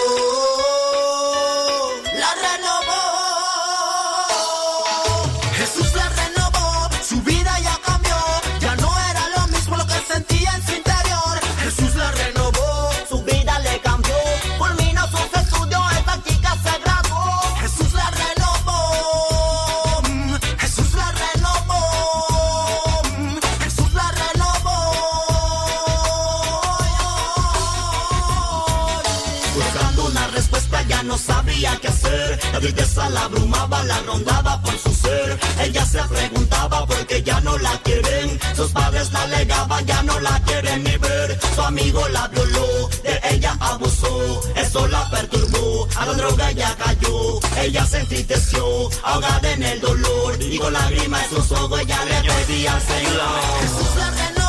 la abrumaba, la rondaba por su ser. Ella se preguntaba por qué ya no la quieren. Sus padres la alegaban, ya no la quieren ni ver. Su amigo la violó, de ella abusó. Eso la perturbó, a la droga ella cayó. Ella se entristeció, ahogada en el dolor. Y con lágrimas en sus ojos ella le pedía al Señor.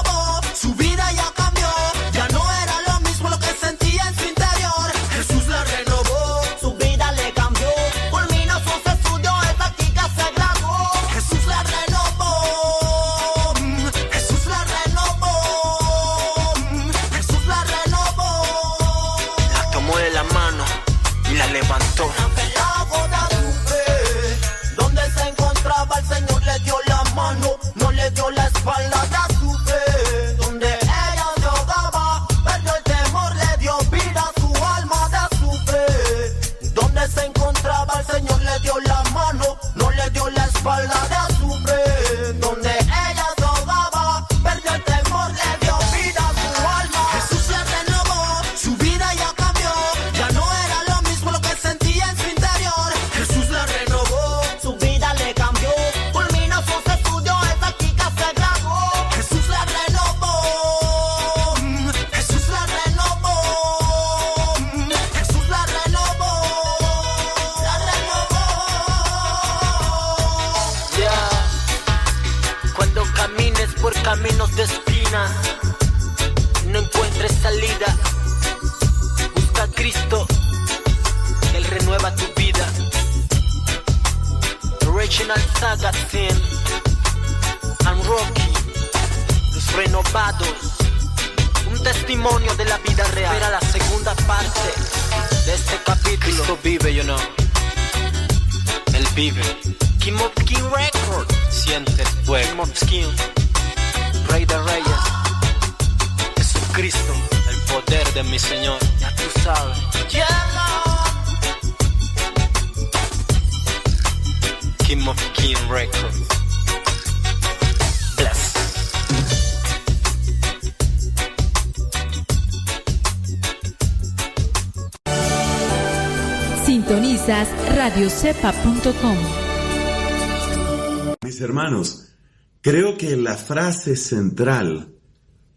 Mis hermanos, creo que la frase central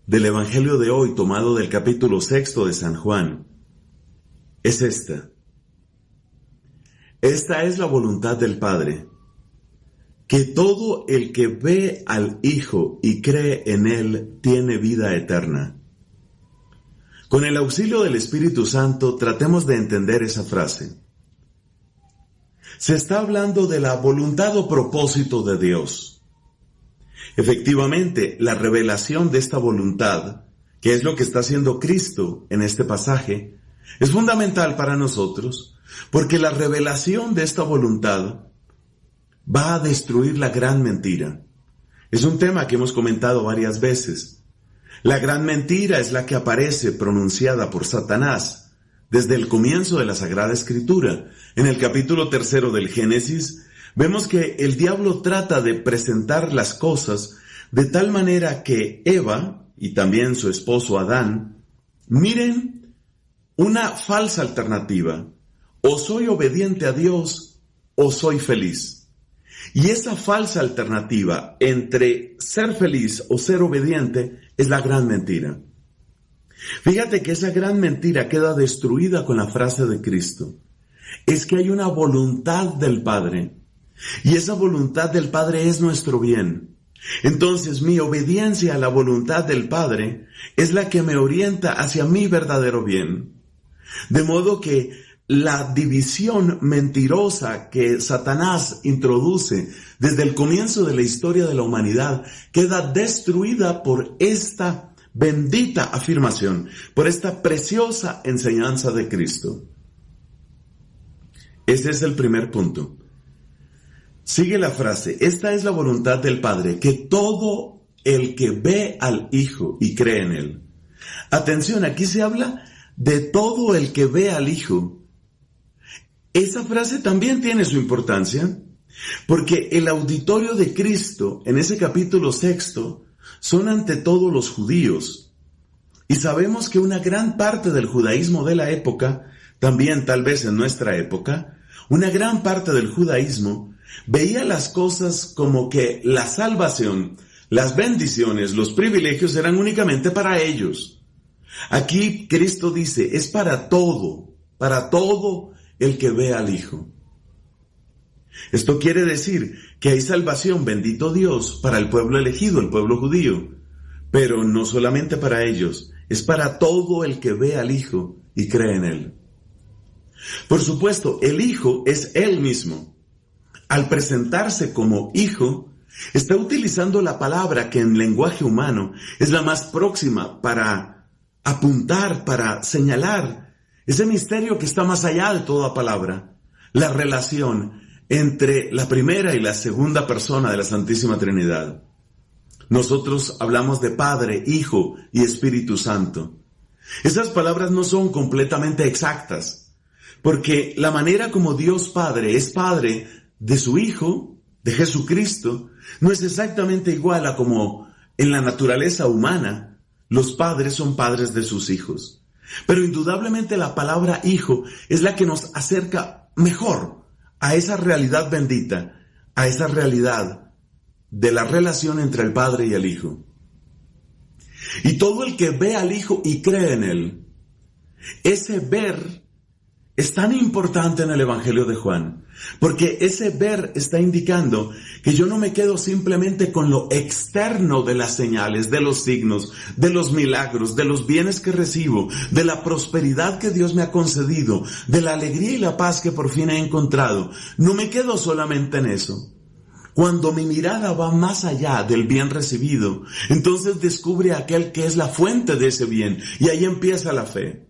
del Evangelio de hoy, tomado del capítulo sexto de San Juan, es esta. Esta es la voluntad del Padre, que todo el que ve al Hijo y cree en Él tiene vida eterna. Con el auxilio del Espíritu Santo tratemos de entender esa frase. Se está hablando de la voluntad o propósito de Dios. Efectivamente, la revelación de esta voluntad, que es lo que está haciendo Cristo en este pasaje, es fundamental para nosotros, porque la revelación de esta voluntad va a destruir la gran mentira. Es un tema que hemos comentado varias veces. La gran mentira es la que aparece pronunciada por Satanás desde el comienzo de la Sagrada Escritura. En el capítulo tercero del Génesis, vemos que el diablo trata de presentar las cosas de tal manera que Eva y también su esposo Adán miren una falsa alternativa. O soy obediente a Dios o soy feliz. Y esa falsa alternativa entre ser feliz o ser obediente es la gran mentira. Fíjate que esa gran mentira queda destruida con la frase de Cristo. Es que hay una voluntad del Padre. Y esa voluntad del Padre es nuestro bien. Entonces mi obediencia a la voluntad del Padre es la que me orienta hacia mi verdadero bien. De modo que la división mentirosa que Satanás introduce desde el comienzo de la historia de la humanidad queda destruida por esta bendita afirmación, por esta preciosa enseñanza de Cristo. Ese es el primer punto. Sigue la frase, esta es la voluntad del Padre, que todo el que ve al Hijo y cree en Él. Atención, aquí se habla de todo el que ve al Hijo esa frase también tiene su importancia, porque el auditorio de Cristo en ese capítulo sexto son ante todo los judíos. Y sabemos que una gran parte del judaísmo de la época, también tal vez en nuestra época, una gran parte del judaísmo veía las cosas como que la salvación, las bendiciones, los privilegios eran únicamente para ellos. Aquí Cristo dice, es para todo, para todo el que ve al Hijo. Esto quiere decir que hay salvación, bendito Dios, para el pueblo elegido, el pueblo judío, pero no solamente para ellos, es para todo el que ve al Hijo y cree en Él. Por supuesto, el Hijo es Él mismo. Al presentarse como Hijo, está utilizando la palabra que en lenguaje humano es la más próxima para apuntar, para señalar ese misterio que está más allá de toda palabra, la relación entre la primera y la segunda persona de la Santísima Trinidad. Nosotros hablamos de Padre, Hijo y Espíritu Santo. Esas palabras no son completamente exactas, porque la manera como Dios Padre es Padre de su Hijo, de Jesucristo, no es exactamente igual a como en la naturaleza humana los padres son padres de sus hijos. Pero indudablemente la palabra hijo es la que nos acerca mejor a esa realidad bendita, a esa realidad de la relación entre el Padre y el Hijo. Y todo el que ve al Hijo y cree en Él, ese ver es tan importante en el Evangelio de Juan, porque ese ver está indicando que yo no me quedo simplemente con lo externo de las señales, de los signos, de los milagros, de los bienes que recibo, de la prosperidad que Dios me ha concedido, de la alegría y la paz que por fin he encontrado. No me quedo solamente en eso. Cuando mi mirada va más allá del bien recibido, entonces descubre aquel que es la fuente de ese bien y ahí empieza la fe.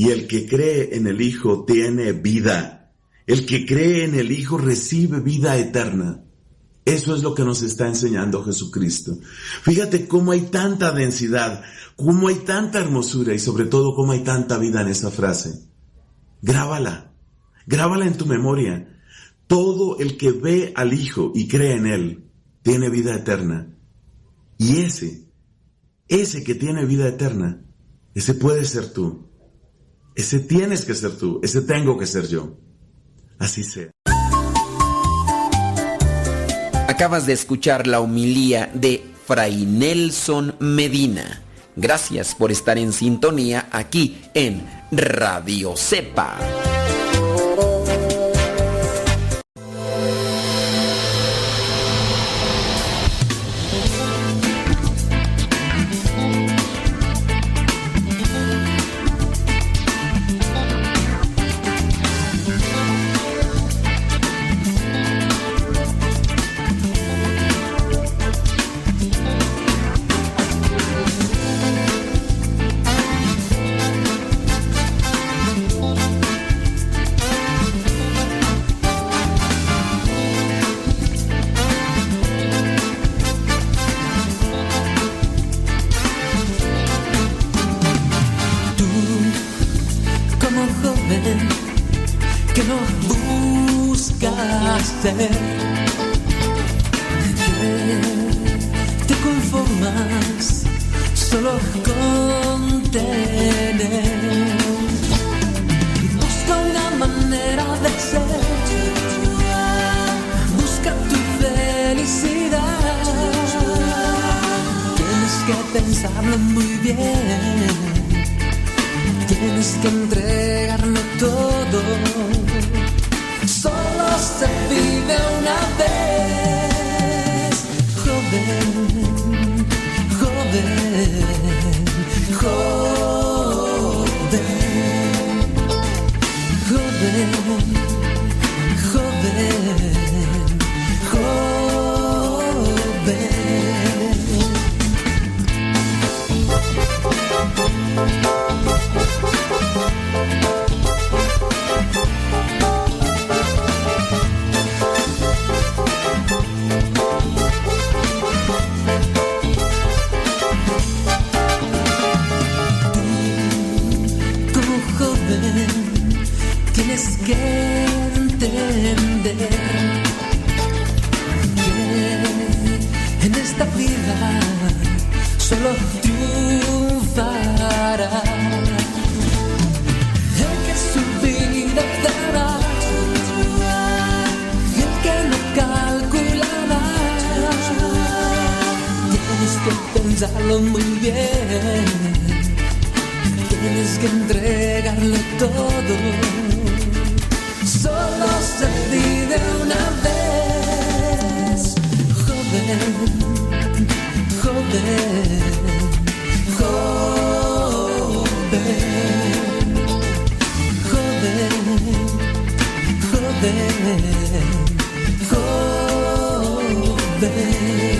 Y el que cree en el Hijo tiene vida. El que cree en el Hijo recibe vida eterna. Eso es lo que nos está enseñando Jesucristo. Fíjate cómo hay tanta densidad, cómo hay tanta hermosura y sobre todo cómo hay tanta vida en esa frase. Grábala, grábala en tu memoria. Todo el que ve al Hijo y cree en Él tiene vida eterna. Y ese, ese que tiene vida eterna, ese puede ser tú. Ese tienes que ser tú, ese tengo que ser yo. Así sea. Acabas de escuchar la homilía de Fray Nelson Medina. Gracias por estar en sintonía aquí en Radio Cepa. volver.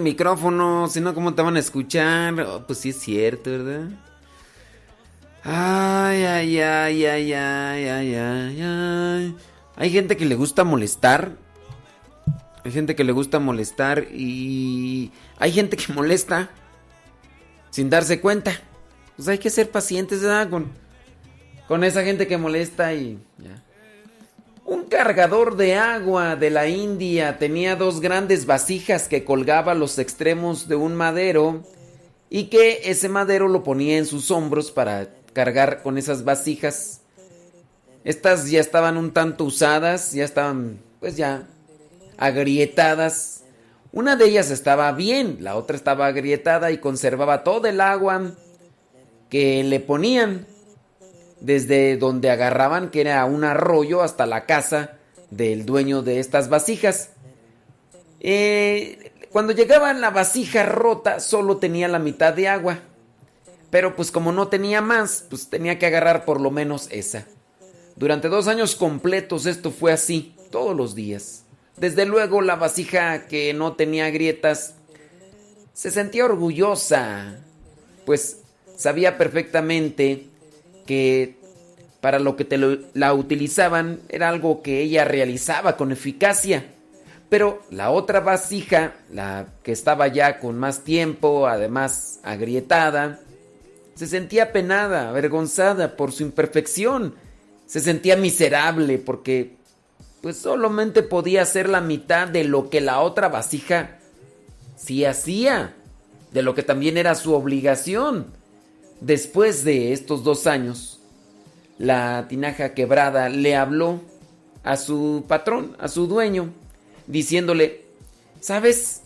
Prende micrófono, si no, ¿cómo te van a escuchar? Oh, pues sí es cierto, ¿verdad? Ay, ay, ay, ay, ay, ay, ay, ay. Hay gente que le gusta molestar. Hay gente que le gusta molestar y hay gente que molesta sin darse cuenta. Pues hay que ser pacientes, ¿verdad? Con, con esa gente que molesta y cargador de agua de la India tenía dos grandes vasijas que colgaba a los extremos de un madero y que ese madero lo ponía en sus hombros para cargar con esas vasijas. Estas ya estaban un tanto usadas, ya estaban pues ya agrietadas. Una de ellas estaba bien, la otra estaba agrietada y conservaba todo el agua que le ponían desde donde agarraban, que era un arroyo, hasta la casa del dueño de estas vasijas. Eh, cuando llegaban la vasija rota, solo tenía la mitad de agua. Pero pues como no tenía más, pues tenía que agarrar por lo menos esa. Durante dos años completos esto fue así, todos los días. Desde luego la vasija que no tenía grietas se sentía orgullosa, pues sabía perfectamente que para lo que la utilizaban era algo que ella realizaba con eficacia. Pero la otra vasija, la que estaba ya con más tiempo, además agrietada, se sentía penada, avergonzada por su imperfección. Se sentía miserable porque pues solamente podía hacer la mitad de lo que la otra vasija sí hacía, de lo que también era su obligación. Después de estos dos años, la tinaja quebrada le habló a su patrón, a su dueño, diciéndole, ¿sabes?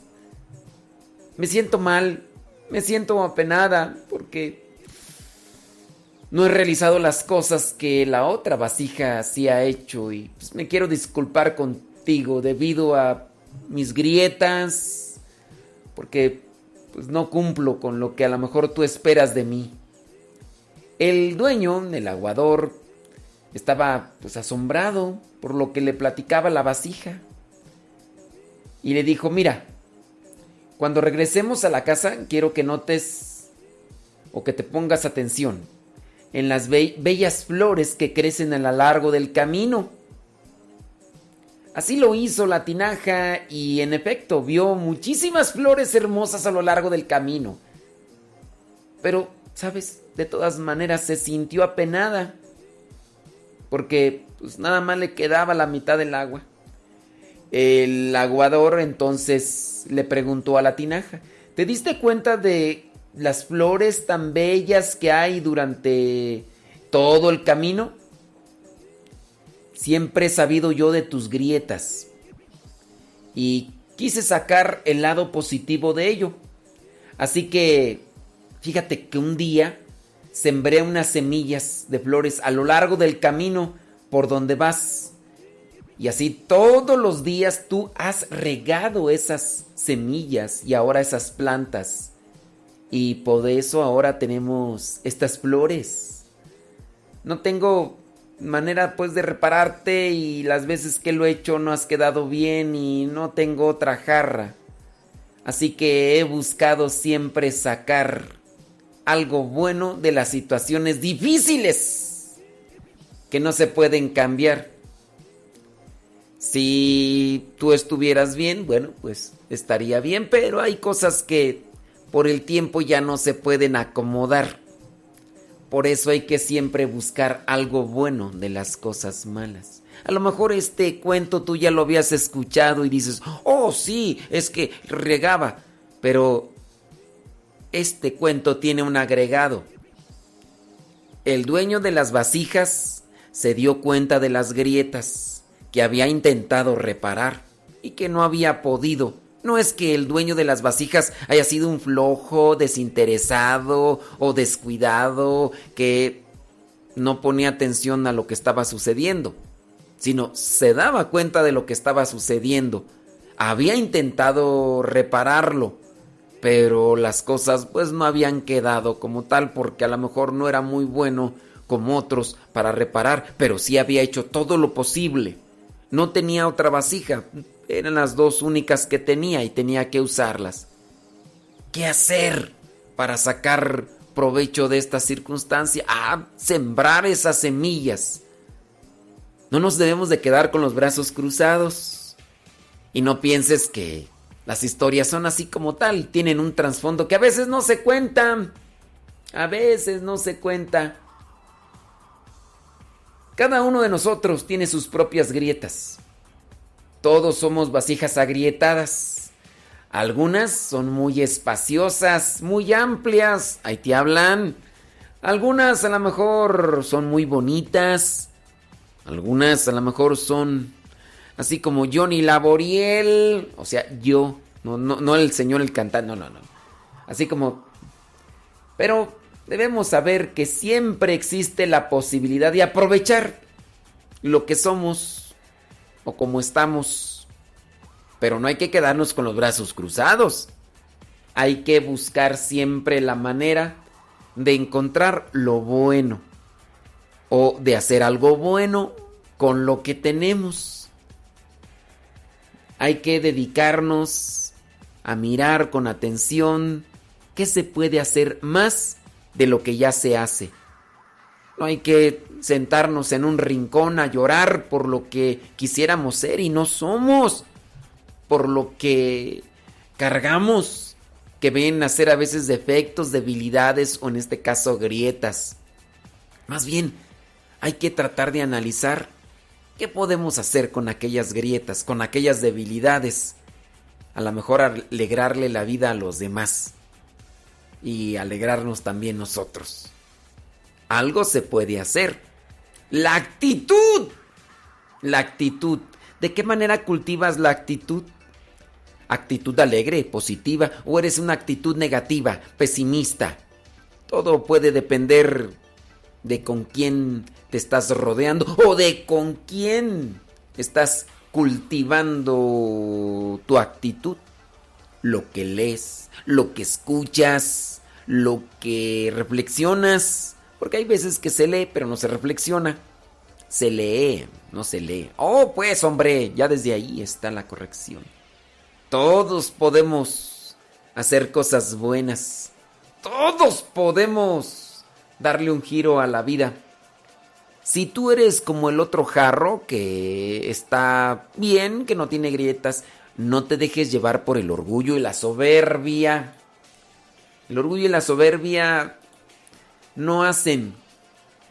Me siento mal, me siento apenada porque no he realizado las cosas que la otra vasija sí ha hecho y pues, me quiero disculpar contigo debido a mis grietas, porque pues no cumplo con lo que a lo mejor tú esperas de mí. El dueño, el aguador, estaba pues asombrado por lo que le platicaba la vasija. Y le dijo, mira, cuando regresemos a la casa quiero que notes o que te pongas atención en las bellas flores que crecen a lo largo del camino. Así lo hizo la tinaja y en efecto vio muchísimas flores hermosas a lo largo del camino. Pero, ¿sabes? de todas maneras se sintió apenada porque pues nada más le quedaba la mitad del agua. El aguador entonces le preguntó a la tinaja, ¿te diste cuenta de las flores tan bellas que hay durante todo el camino? Siempre he sabido yo de tus grietas y quise sacar el lado positivo de ello. Así que fíjate que un día sembré unas semillas de flores a lo largo del camino por donde vas. Y así todos los días tú has regado esas semillas y ahora esas plantas. Y por eso ahora tenemos estas flores. No tengo manera pues de repararte y las veces que lo he hecho no has quedado bien y no tengo otra jarra. Así que he buscado siempre sacar algo bueno de las situaciones difíciles que no se pueden cambiar. Si tú estuvieras bien, bueno, pues estaría bien, pero hay cosas que por el tiempo ya no se pueden acomodar. Por eso hay que siempre buscar algo bueno de las cosas malas. A lo mejor este cuento tú ya lo habías escuchado y dices, oh sí, es que regaba, pero este cuento tiene un agregado. El dueño de las vasijas se dio cuenta de las grietas que había intentado reparar y que no había podido. No es que el dueño de las vasijas haya sido un flojo, desinteresado o descuidado, que no ponía atención a lo que estaba sucediendo, sino se daba cuenta de lo que estaba sucediendo. Había intentado repararlo, pero las cosas pues no habían quedado como tal porque a lo mejor no era muy bueno como otros para reparar, pero sí había hecho todo lo posible. No tenía otra vasija, eran las dos únicas que tenía y tenía que usarlas. ¿Qué hacer para sacar provecho de esta circunstancia? Ah, sembrar esas semillas. No nos debemos de quedar con los brazos cruzados. Y no pienses que las historias son así como tal, tienen un trasfondo que a veces no se cuentan. A veces no se cuenta. Cada uno de nosotros tiene sus propias grietas. Todos somos vasijas agrietadas. Algunas son muy espaciosas, muy amplias. Ahí te hablan. Algunas a lo mejor son muy bonitas. Algunas a lo mejor son así como Johnny Laboriel. O sea, yo. No, no, no el señor el cantante. No, no, no. Así como... Pero debemos saber que siempre existe la posibilidad de aprovechar lo que somos o como estamos. Pero no hay que quedarnos con los brazos cruzados. Hay que buscar siempre la manera de encontrar lo bueno o de hacer algo bueno con lo que tenemos. Hay que dedicarnos a mirar con atención qué se puede hacer más de lo que ya se hace. No hay que sentarnos en un rincón a llorar por lo que quisiéramos ser y no somos, por lo que cargamos, que ven a ser a veces defectos, debilidades o en este caso grietas. Más bien, hay que tratar de analizar qué podemos hacer con aquellas grietas, con aquellas debilidades. A lo mejor alegrarle la vida a los demás y alegrarnos también nosotros. Algo se puede hacer. La actitud. La actitud. ¿De qué manera cultivas la actitud? Actitud alegre, positiva, o eres una actitud negativa, pesimista. Todo puede depender de con quién te estás rodeando o de con quién estás cultivando tu actitud. Lo que lees, lo que escuchas, lo que reflexionas, porque hay veces que se lee, pero no se reflexiona. Se lee, no se lee. Oh, pues hombre, ya desde ahí está la corrección. Todos podemos hacer cosas buenas. Todos podemos darle un giro a la vida. Si tú eres como el otro jarro que está bien, que no tiene grietas, no te dejes llevar por el orgullo y la soberbia. El orgullo y la soberbia no hacen,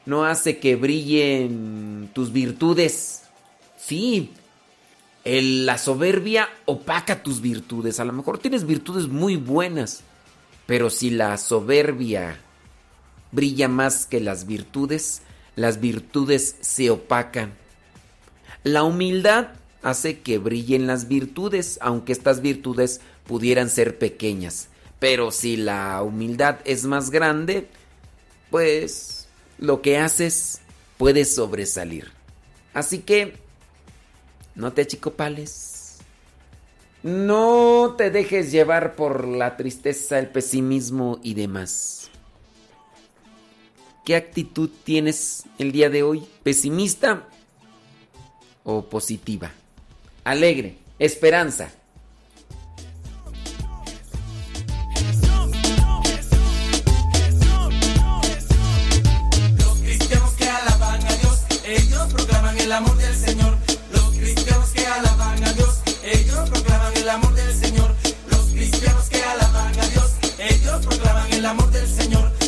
no hace que brillen tus virtudes. Sí, la soberbia opaca tus virtudes. A lo mejor tienes virtudes muy buenas, pero si la soberbia brilla más que las virtudes, las virtudes se opacan. La humildad hace que brillen las virtudes, aunque estas virtudes pudieran ser pequeñas. Pero si la humildad es más grande, pues lo que haces puede sobresalir. Así que no te achicopales. No te dejes llevar por la tristeza, el pesimismo y demás. ¿Qué actitud tienes el día de hoy? ¿Pesimista o positiva? Alegre, esperanza. el amor del Señor. Los cristianos que alaban a Dios, ellos proclaman el amor del Señor. Los cristianos que alaban a Dios, ellos proclaman el amor del Señor.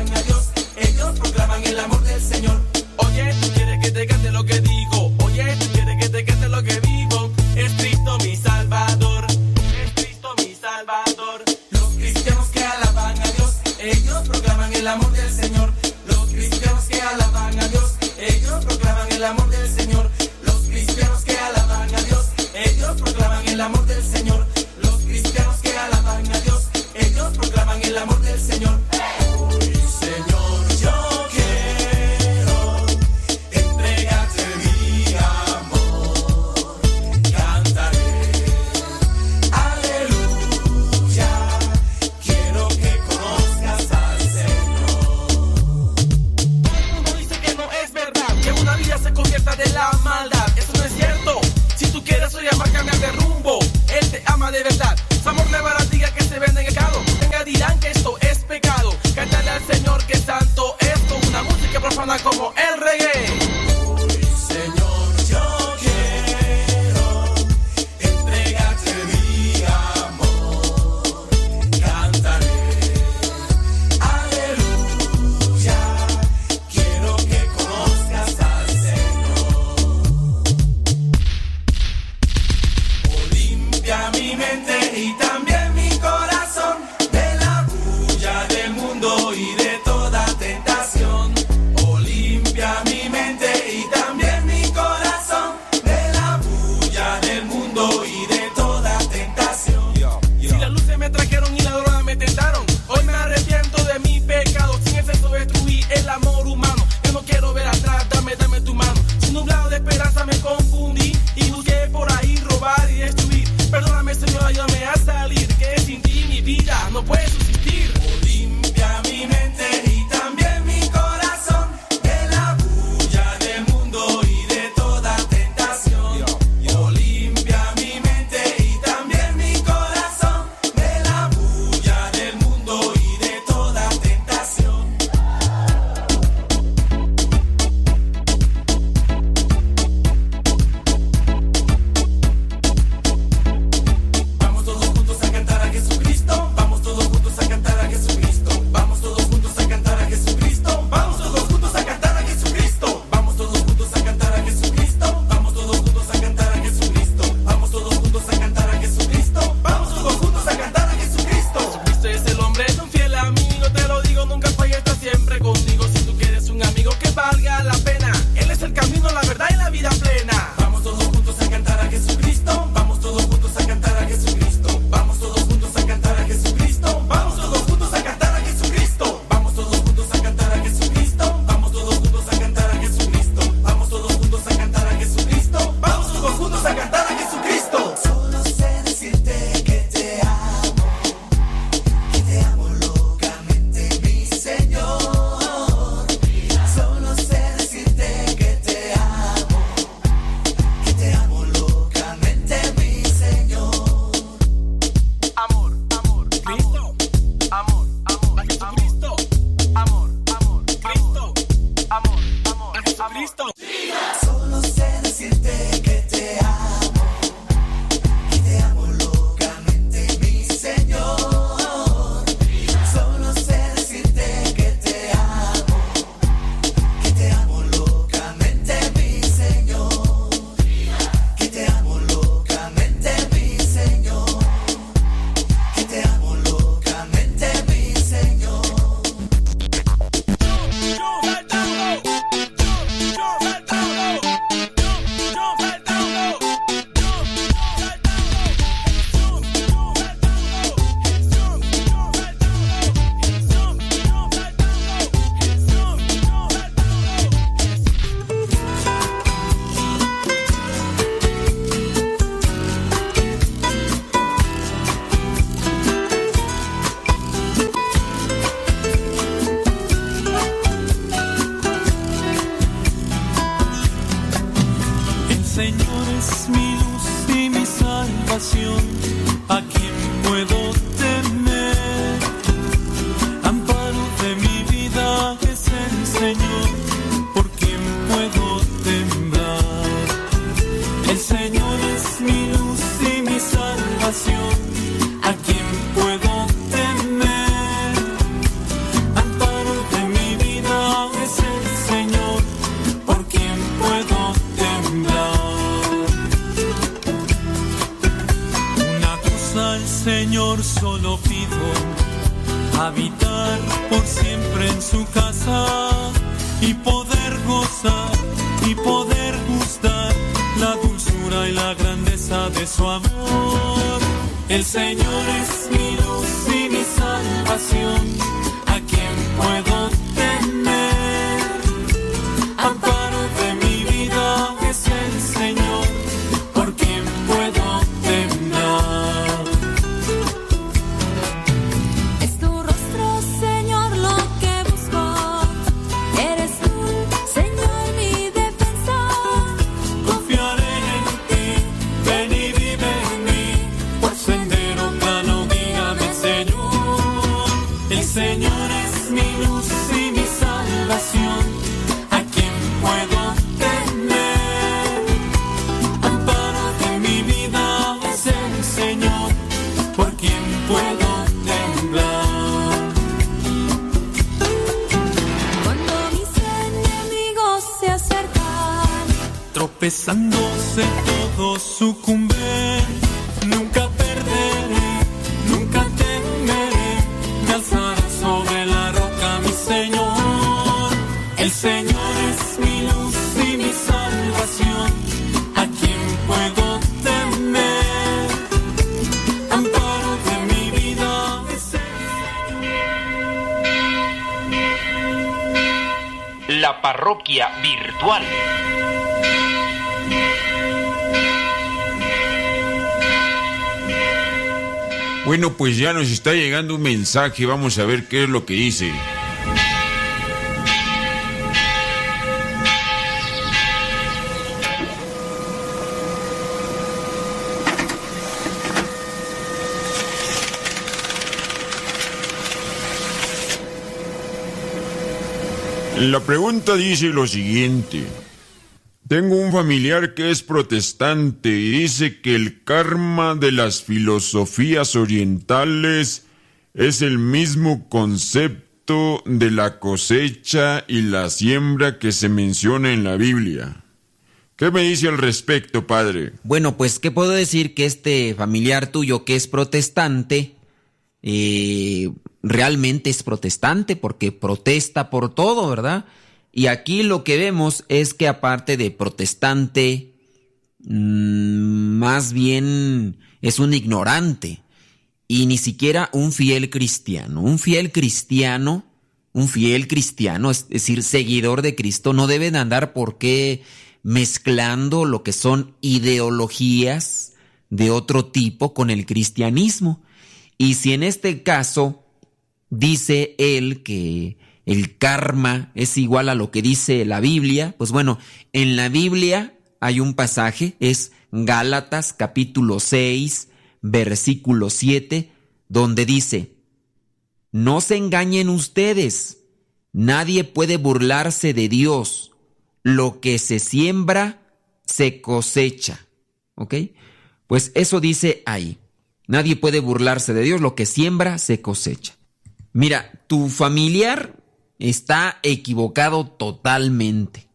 A Dios, ellos proclaman el amor del Señor. Oye, tú quieres que te cante lo que digo. Oye, tú quieres que te cante lo que digo. Es Cristo mi Salvador. Es Cristo mi Salvador. Los cristianos que alaban a Dios, ellos proclaman el amor del Señor. Los cristianos que alaban a Dios, ellos proclaman el amor del Señor. Los cristianos que alaban a Dios, ellos proclaman el amor del Señor. Los cristianos que alaban a Dios, ellos proclaman el amor del Señor. de verdad. Su amor me garantía que se vende en el mercado. Venga, dirán que esto es pecado. Cántale al Señor que santo es con una música profana como el rey. Nos está llegando un mensaje, vamos a ver qué es lo que dice. La pregunta dice lo siguiente. Tengo un familiar que es protestante y dice que el karma de las filosofías orientales es el mismo concepto de la cosecha y la siembra que se menciona en la Biblia. ¿Qué me dice al respecto, padre? Bueno, pues, ¿qué puedo decir? Que este familiar tuyo que es protestante, eh, realmente es protestante porque protesta por todo, ¿verdad? Y aquí lo que vemos es que aparte de protestante, mm, más bien es un ignorante y ni siquiera un fiel cristiano. Un fiel cristiano, un fiel cristiano, es decir, seguidor de Cristo, no debe de andar por qué mezclando lo que son ideologías de otro tipo con el cristianismo. Y si en este caso dice él que el karma es igual a lo que dice la Biblia, pues bueno, en la Biblia hay un pasaje, es Gálatas capítulo 6, versículo 7, donde dice, no se engañen ustedes, nadie puede burlarse de Dios, lo que se siembra, se cosecha. ¿Ok? Pues eso dice ahí. Nadie puede burlarse de Dios, lo que siembra, se cosecha. Mira, tu familiar está equivocado totalmente.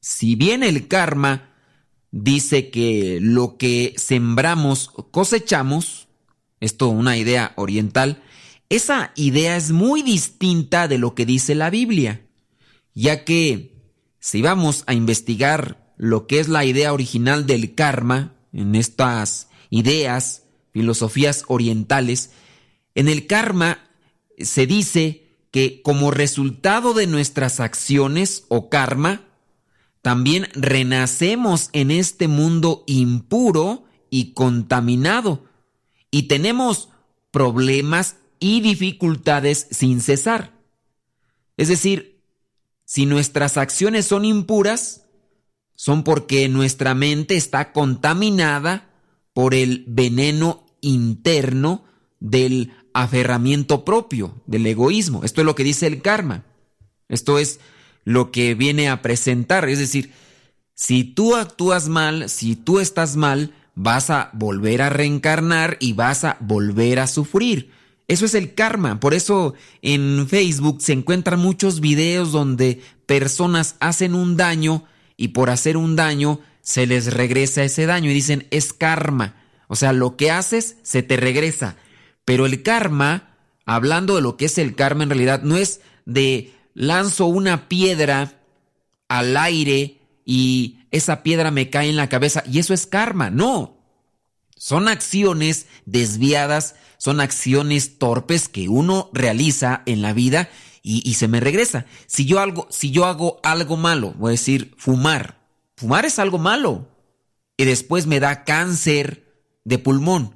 Si bien el karma dice que lo que sembramos cosechamos, esto una idea oriental, esa idea es muy distinta de lo que dice la Biblia, ya que si vamos a investigar lo que es la idea original del karma en estas ideas, filosofías orientales, en el karma se dice que como resultado de nuestras acciones o karma, también renacemos en este mundo impuro y contaminado y tenemos problemas y dificultades sin cesar. Es decir, si nuestras acciones son impuras, son porque nuestra mente está contaminada por el veneno interno del aferramiento propio, del egoísmo. Esto es lo que dice el karma. Esto es lo que viene a presentar. Es decir, si tú actúas mal, si tú estás mal, vas a volver a reencarnar y vas a volver a sufrir. Eso es el karma. Por eso en Facebook se encuentran muchos videos donde personas hacen un daño y por hacer un daño se les regresa ese daño y dicen es karma. O sea, lo que haces se te regresa. Pero el karma, hablando de lo que es el karma en realidad, no es de lanzo una piedra al aire y esa piedra me cae en la cabeza y eso es karma. No. Son acciones desviadas, son acciones torpes que uno realiza en la vida y, se me regresa. Si yo, algo, si yo hago algo malo, voy a decir fumar. Fumar es algo malo. Y después me da cáncer de pulmón.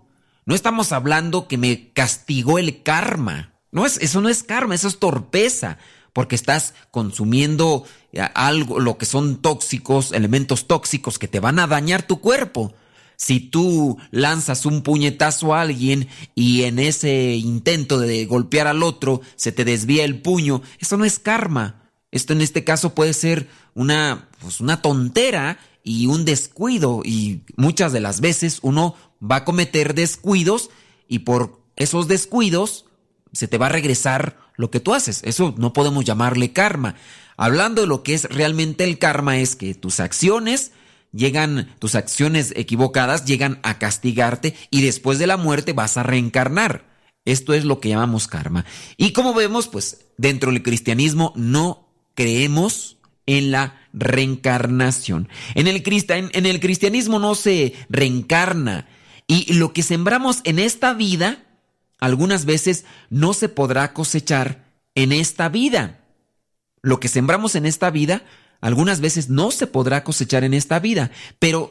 No estamos hablando que me castigó el karma. No es, eso no es karma, eso es torpeza. Porque estás consumiendo eh, algo, lo que son tóxicos, elementos tóxicos que te van a dañar tu cuerpo. Si tú lanzas un puñetazo a alguien y en ese intento de golpear al otro se te desvía el puño, eso no es karma. Esto en este caso puede ser una, pues una tontera y un descuido y muchas de las veces uno va a cometer descuidos y por esos descuidos se te va a regresar lo que tú haces. Eso no podemos llamarle karma. Hablando de lo que es realmente el karma es que tus acciones llegan, tus acciones equivocadas llegan a castigarte y después de la muerte vas a reencarnar. Esto es lo que llamamos karma. Y como vemos, pues dentro del cristianismo no creemos en la reencarnación. En el, en el cristianismo no se reencarna. Y lo que sembramos en esta vida, algunas veces no se podrá cosechar en esta vida. Lo que sembramos en esta vida, algunas veces no se podrá cosechar en esta vida, pero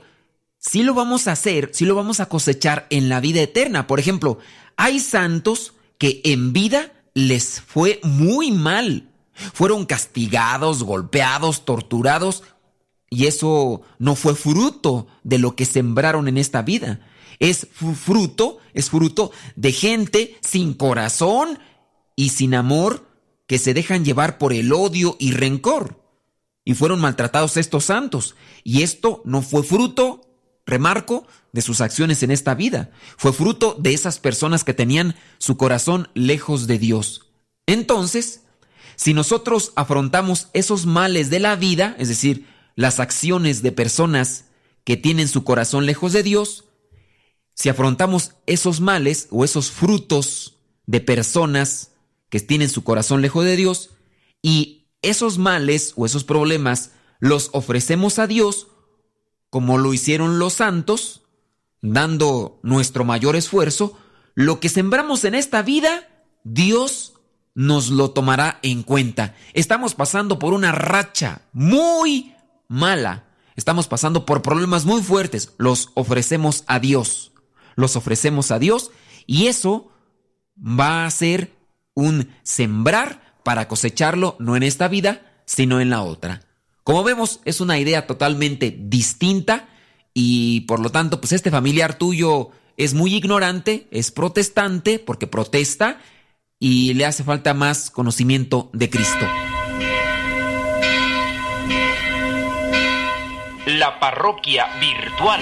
sí lo vamos a hacer, sí lo vamos a cosechar en la vida eterna. Por ejemplo, hay santos que en vida les fue muy mal. Fueron castigados, golpeados, torturados, y eso no fue fruto de lo que sembraron en esta vida. Es fruto, es fruto de gente sin corazón y sin amor que se dejan llevar por el odio y rencor y fueron maltratados estos santos. Y esto no fue fruto, remarco, de sus acciones en esta vida. Fue fruto de esas personas que tenían su corazón lejos de Dios. Entonces, si nosotros afrontamos esos males de la vida, es decir, las acciones de personas que tienen su corazón lejos de Dios, si afrontamos esos males o esos frutos de personas que tienen su corazón lejos de Dios y esos males o esos problemas los ofrecemos a Dios como lo hicieron los santos, dando nuestro mayor esfuerzo, lo que sembramos en esta vida, Dios nos lo tomará en cuenta. Estamos pasando por una racha muy mala. Estamos pasando por problemas muy fuertes. Los ofrecemos a Dios. Los ofrecemos a Dios y eso va a ser un sembrar para cosecharlo no en esta vida, sino en la otra. Como vemos, es una idea totalmente distinta y por lo tanto, pues este familiar tuyo es muy ignorante, es protestante porque protesta y le hace falta más conocimiento de Cristo. La parroquia virtual.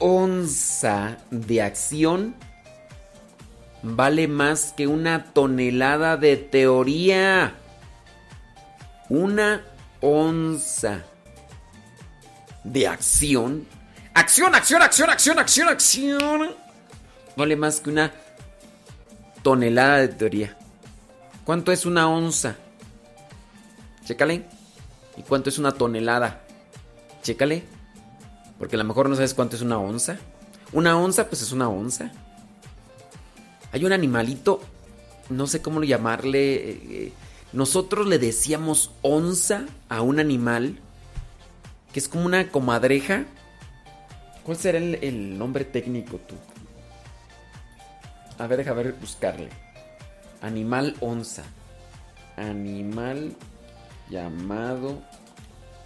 onza de acción vale más que una tonelada de teoría. Una onza de acción. Acción, acción, acción, acción, acción, acción. Vale más que una tonelada de teoría. ¿Cuánto es una onza? Chécale. ¿Y cuánto es una tonelada? Chécale. Porque a lo mejor no sabes cuánto es una onza. Una onza, pues es una onza. Hay un animalito, no sé cómo llamarle. Eh, eh, nosotros le decíamos onza a un animal que es como una comadreja. ¿Cuál será el, nombre técnico tú? A ver, deja ver buscarle. Animal onza. Animal llamado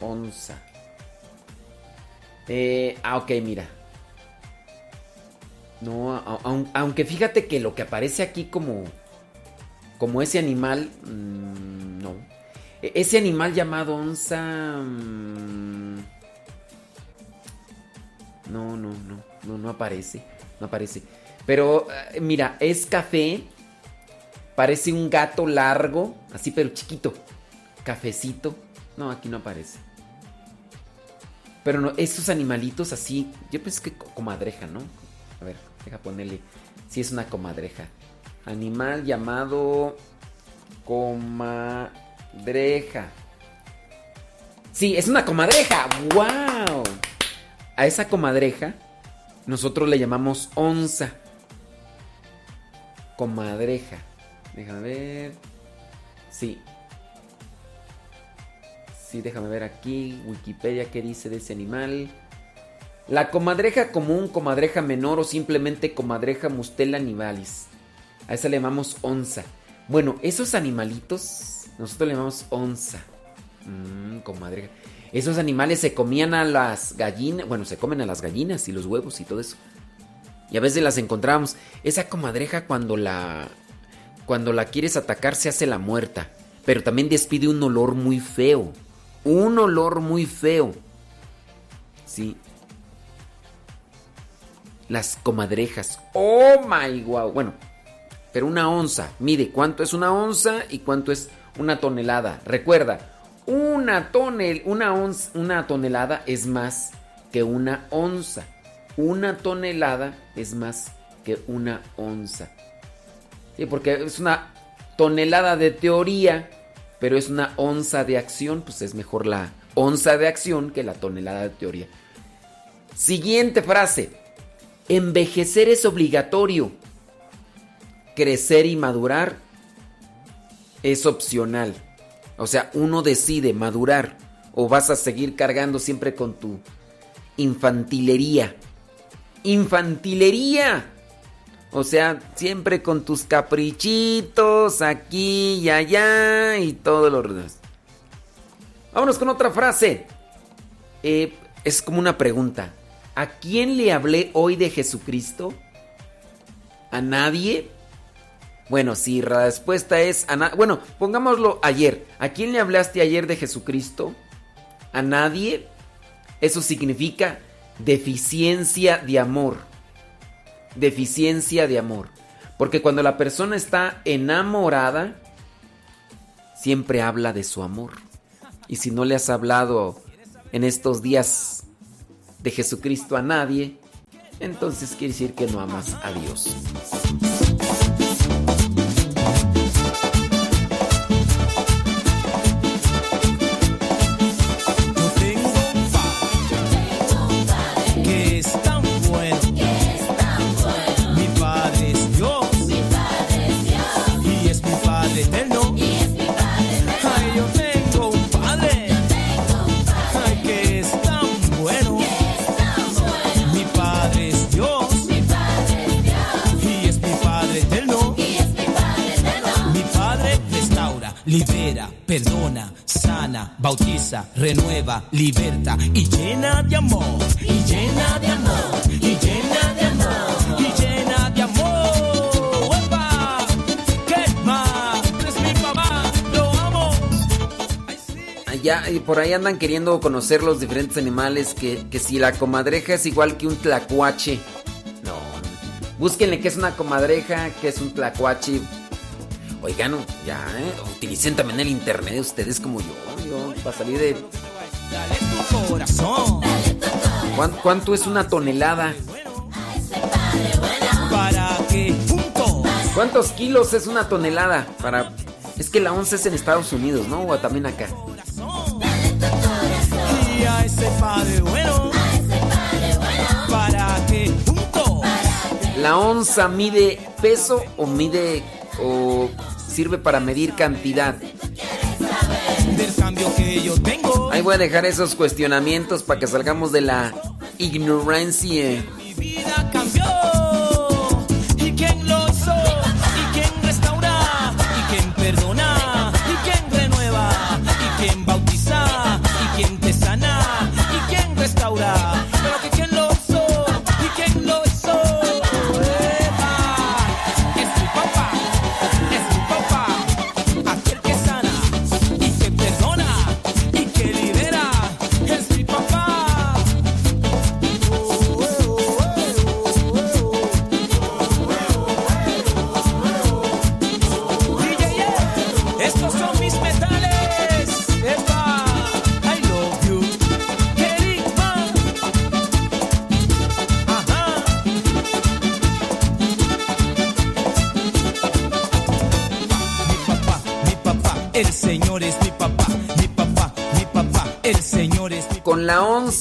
onza. Eh, ah, ok, mira. No, aunque fíjate que lo que aparece aquí como. Como ese animal. Mm, no. E, ese animal llamado onza. Mm, no, no, no. No, no aparece. No aparece. Pero, eh, mira, es café. Parece un gato largo. Así, pero chiquito. Cafecito. No, aquí no aparece. Pero no, esos animalitos así. Yo pensé que comadreja, ¿no? A ver, deja ponerle. Si es una comadreja. Animal llamado. Comadreja. Sí, es una comadreja. ¡Wow! A esa comadreja nosotros le llamamos onza. Comadreja. Déjame ver. Sí. Sí, déjame ver aquí. Wikipedia, ¿qué dice de ese animal? La comadreja común, comadreja menor o simplemente comadreja mustela nivalis. A esa le llamamos onza. Bueno, esos animalitos, nosotros le llamamos onza. Mmm, comadreja. Esos animales se comían a las gallinas, bueno, se comen a las gallinas y los huevos y todo eso. Y a veces las encontrábamos. Esa comadreja cuando la cuando la quieres atacar se hace la muerta, pero también despide un olor muy feo. Un olor muy feo. Sí. Las comadrejas. Oh my wow. Bueno, pero una onza. Mide cuánto es una onza y cuánto es una tonelada. Recuerda, una, tonel, una, una tonelada es más que una onza. Una tonelada es más que una onza. Sí, porque es una tonelada de teoría, pero es una onza de acción, pues es mejor la onza de acción que la tonelada de teoría. Siguiente frase. Envejecer es obligatorio. Crecer y madurar es opcional. O sea, uno decide madurar o vas a seguir cargando siempre con tu infantilería. Infantilería. O sea, siempre con tus caprichitos aquí y allá y todo lo demás. Vámonos con otra frase. Eh, es como una pregunta. ¿A quién le hablé hoy de Jesucristo? ¿A nadie? Bueno, si la respuesta es a Bueno, pongámoslo ayer. ¿A quién le hablaste ayer de Jesucristo? ¿A nadie? Eso significa deficiencia de amor. Deficiencia de amor. Porque cuando la persona está enamorada, siempre habla de su amor. Y si no le has hablado en estos días de Jesucristo a nadie, entonces quiere decir que no amas a Dios. Perdona, sana, bautiza, renueva, liberta y llena de amor, y llena de amor, y llena de amor, y llena de amor. ¿Qué más? Es mi papá, lo amo. Ya, y por ahí andan queriendo conocer los diferentes animales, que, que si la comadreja es igual que un tlacuache. No, búsquenle que es una comadreja, que es un tlacuache Oigan, ya, ¿eh? Utilicen también el internet ustedes como yo. Yo, para salir de. ¿Cuánto, es una tonelada? ¿Cuántos kilos es una tonelada? Para. Es que la onza es en Estados Unidos, ¿no? O también acá. ¿La onza mide peso o mide o sirve para medir cantidad. Ahí voy a dejar esos cuestionamientos para que salgamos de la ignorancia. Mi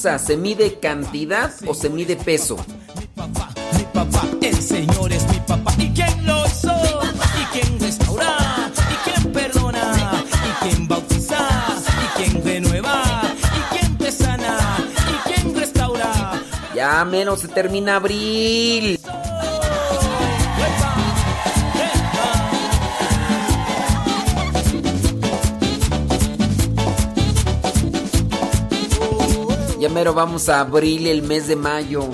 onza se mide cantidad o se mide peso? papá, mi papá, el Señor es mi papá. ¿Y quién lo hizo? ¿Y quién restaura? ¿Y quién perdona? ¿Y quién bautiza? ¿Y quién renueva? ¿Y quién te sana? ¿Y quién restaura? Ya menos se termina abril. Mero vamos a abril el mes de mayo.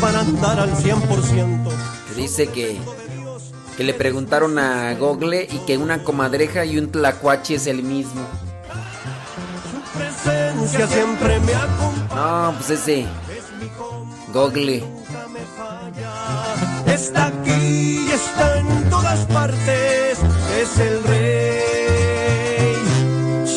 Para andar al 100%. Dice que, que le preguntaron a Google y que una comadreja y un tlacuache es el mismo. Presencia siempre me acompaña. No, pues ese. Google. Está aquí y está en todas partes. Es el rey,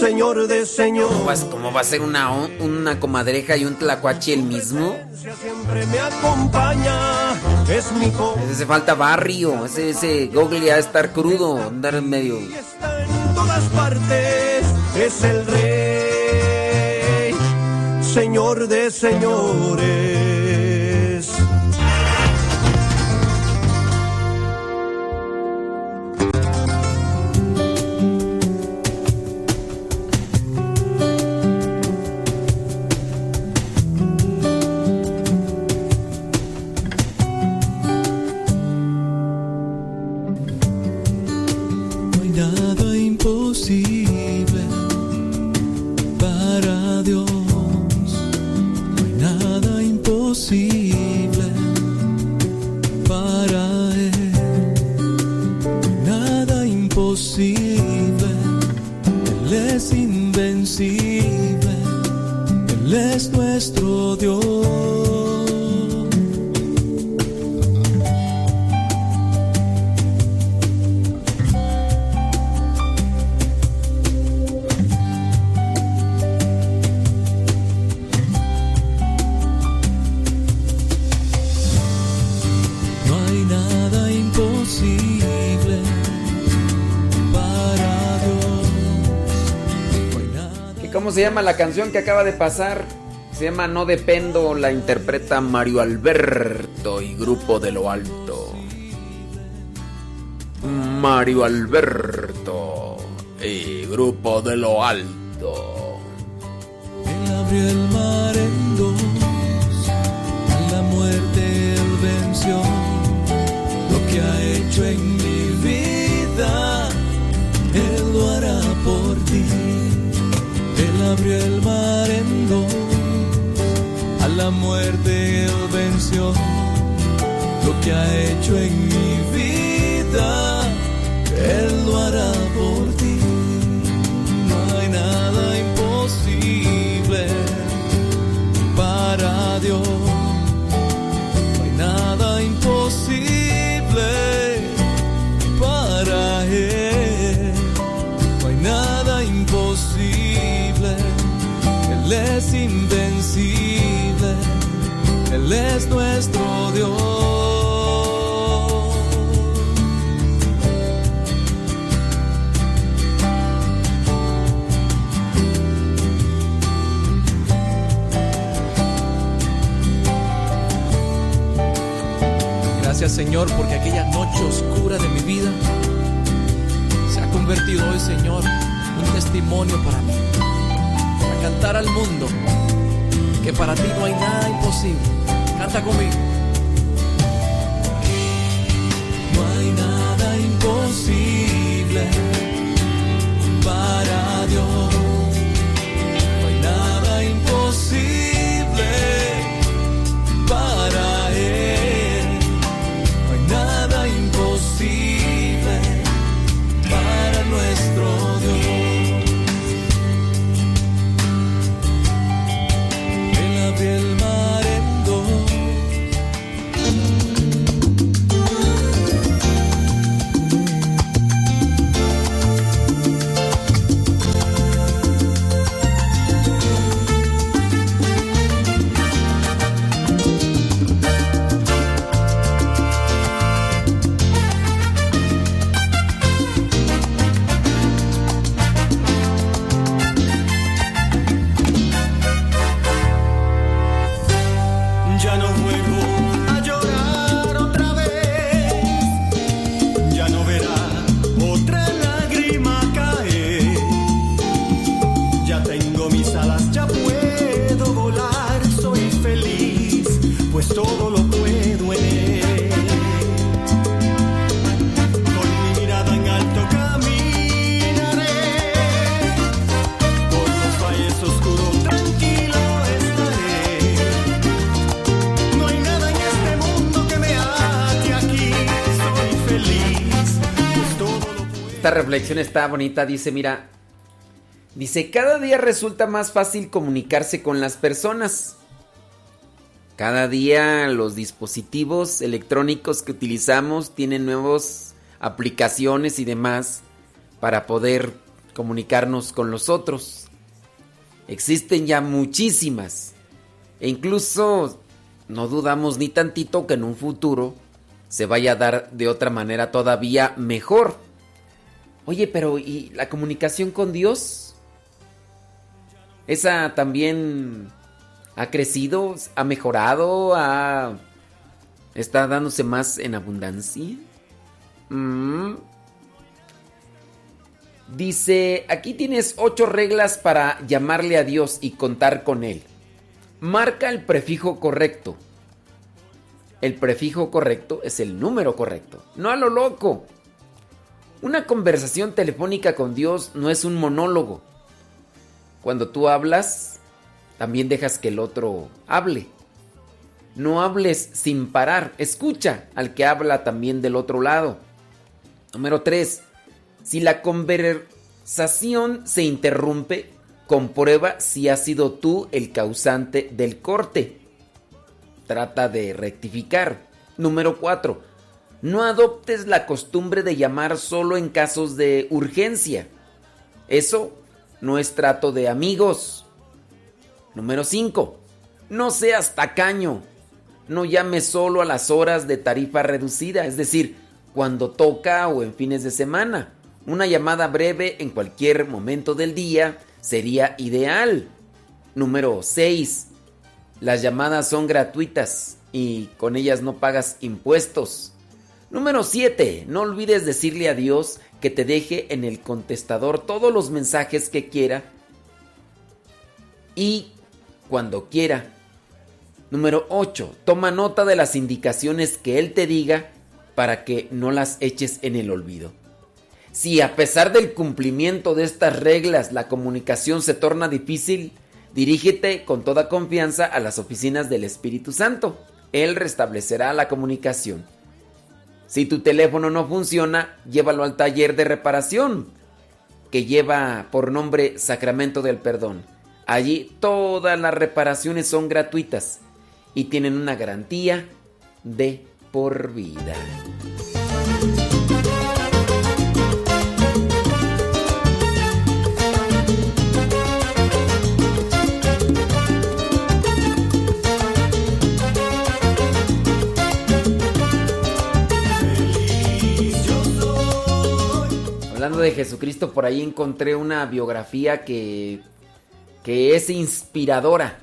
señor de señor. ¿Cómo va, cómo va a ser una, una comadreja y un tlacuache el mismo? Siempre me acompaña. Es mi Ese falta barrio. Ese, ese Google ya estar crudo. Andar en medio. en todas partes. Es el rey, señor de señores. Que acaba de pasar? Se llama No Dependo, la interpreta Mario Alberto y Grupo de lo Alto. Mario Alberto y Grupo de lo Alto. Él abrió el venció. Lo que ha hecho en mi nuestro Dios. Gracias Señor porque aquella noche oscura de mi vida se ha convertido hoy Señor un testimonio para mí. Para cantar al mundo que para ti no hay nada imposible. Canta conmigo. No hay nada imposible para Dios. No hay nada imposible para Él. No hay nada imposible para nuestro Dios. Reflexión está bonita, dice, mira, dice, cada día resulta más fácil comunicarse con las personas. Cada día los dispositivos electrónicos que utilizamos tienen nuevas aplicaciones y demás para poder comunicarnos con los otros. Existen ya muchísimas. E incluso no dudamos ni tantito que en un futuro se vaya a dar de otra manera todavía mejor. Oye, pero ¿y la comunicación con Dios? Esa también ha crecido, ha mejorado, ha está dándose más en abundancia. Mm. Dice, aquí tienes ocho reglas para llamarle a Dios y contar con Él. Marca el prefijo correcto. El prefijo correcto es el número correcto, no a lo loco. Una conversación telefónica con Dios no es un monólogo. Cuando tú hablas, también dejas que el otro hable. No hables sin parar, escucha al que habla también del otro lado. Número 3. Si la conversación se interrumpe, comprueba si has sido tú el causante del corte. Trata de rectificar. Número 4. No adoptes la costumbre de llamar solo en casos de urgencia. Eso no es trato de amigos. Número 5. No seas tacaño. No llames solo a las horas de tarifa reducida, es decir, cuando toca o en fines de semana. Una llamada breve en cualquier momento del día sería ideal. Número 6. Las llamadas son gratuitas y con ellas no pagas impuestos. Número 7. No olvides decirle a Dios que te deje en el contestador todos los mensajes que quiera y cuando quiera. Número 8. Toma nota de las indicaciones que Él te diga para que no las eches en el olvido. Si a pesar del cumplimiento de estas reglas la comunicación se torna difícil, dirígete con toda confianza a las oficinas del Espíritu Santo. Él restablecerá la comunicación. Si tu teléfono no funciona, llévalo al taller de reparación, que lleva por nombre Sacramento del Perdón. Allí todas las reparaciones son gratuitas y tienen una garantía de por vida. Hablando de Jesucristo, por ahí encontré una biografía que, que es inspiradora.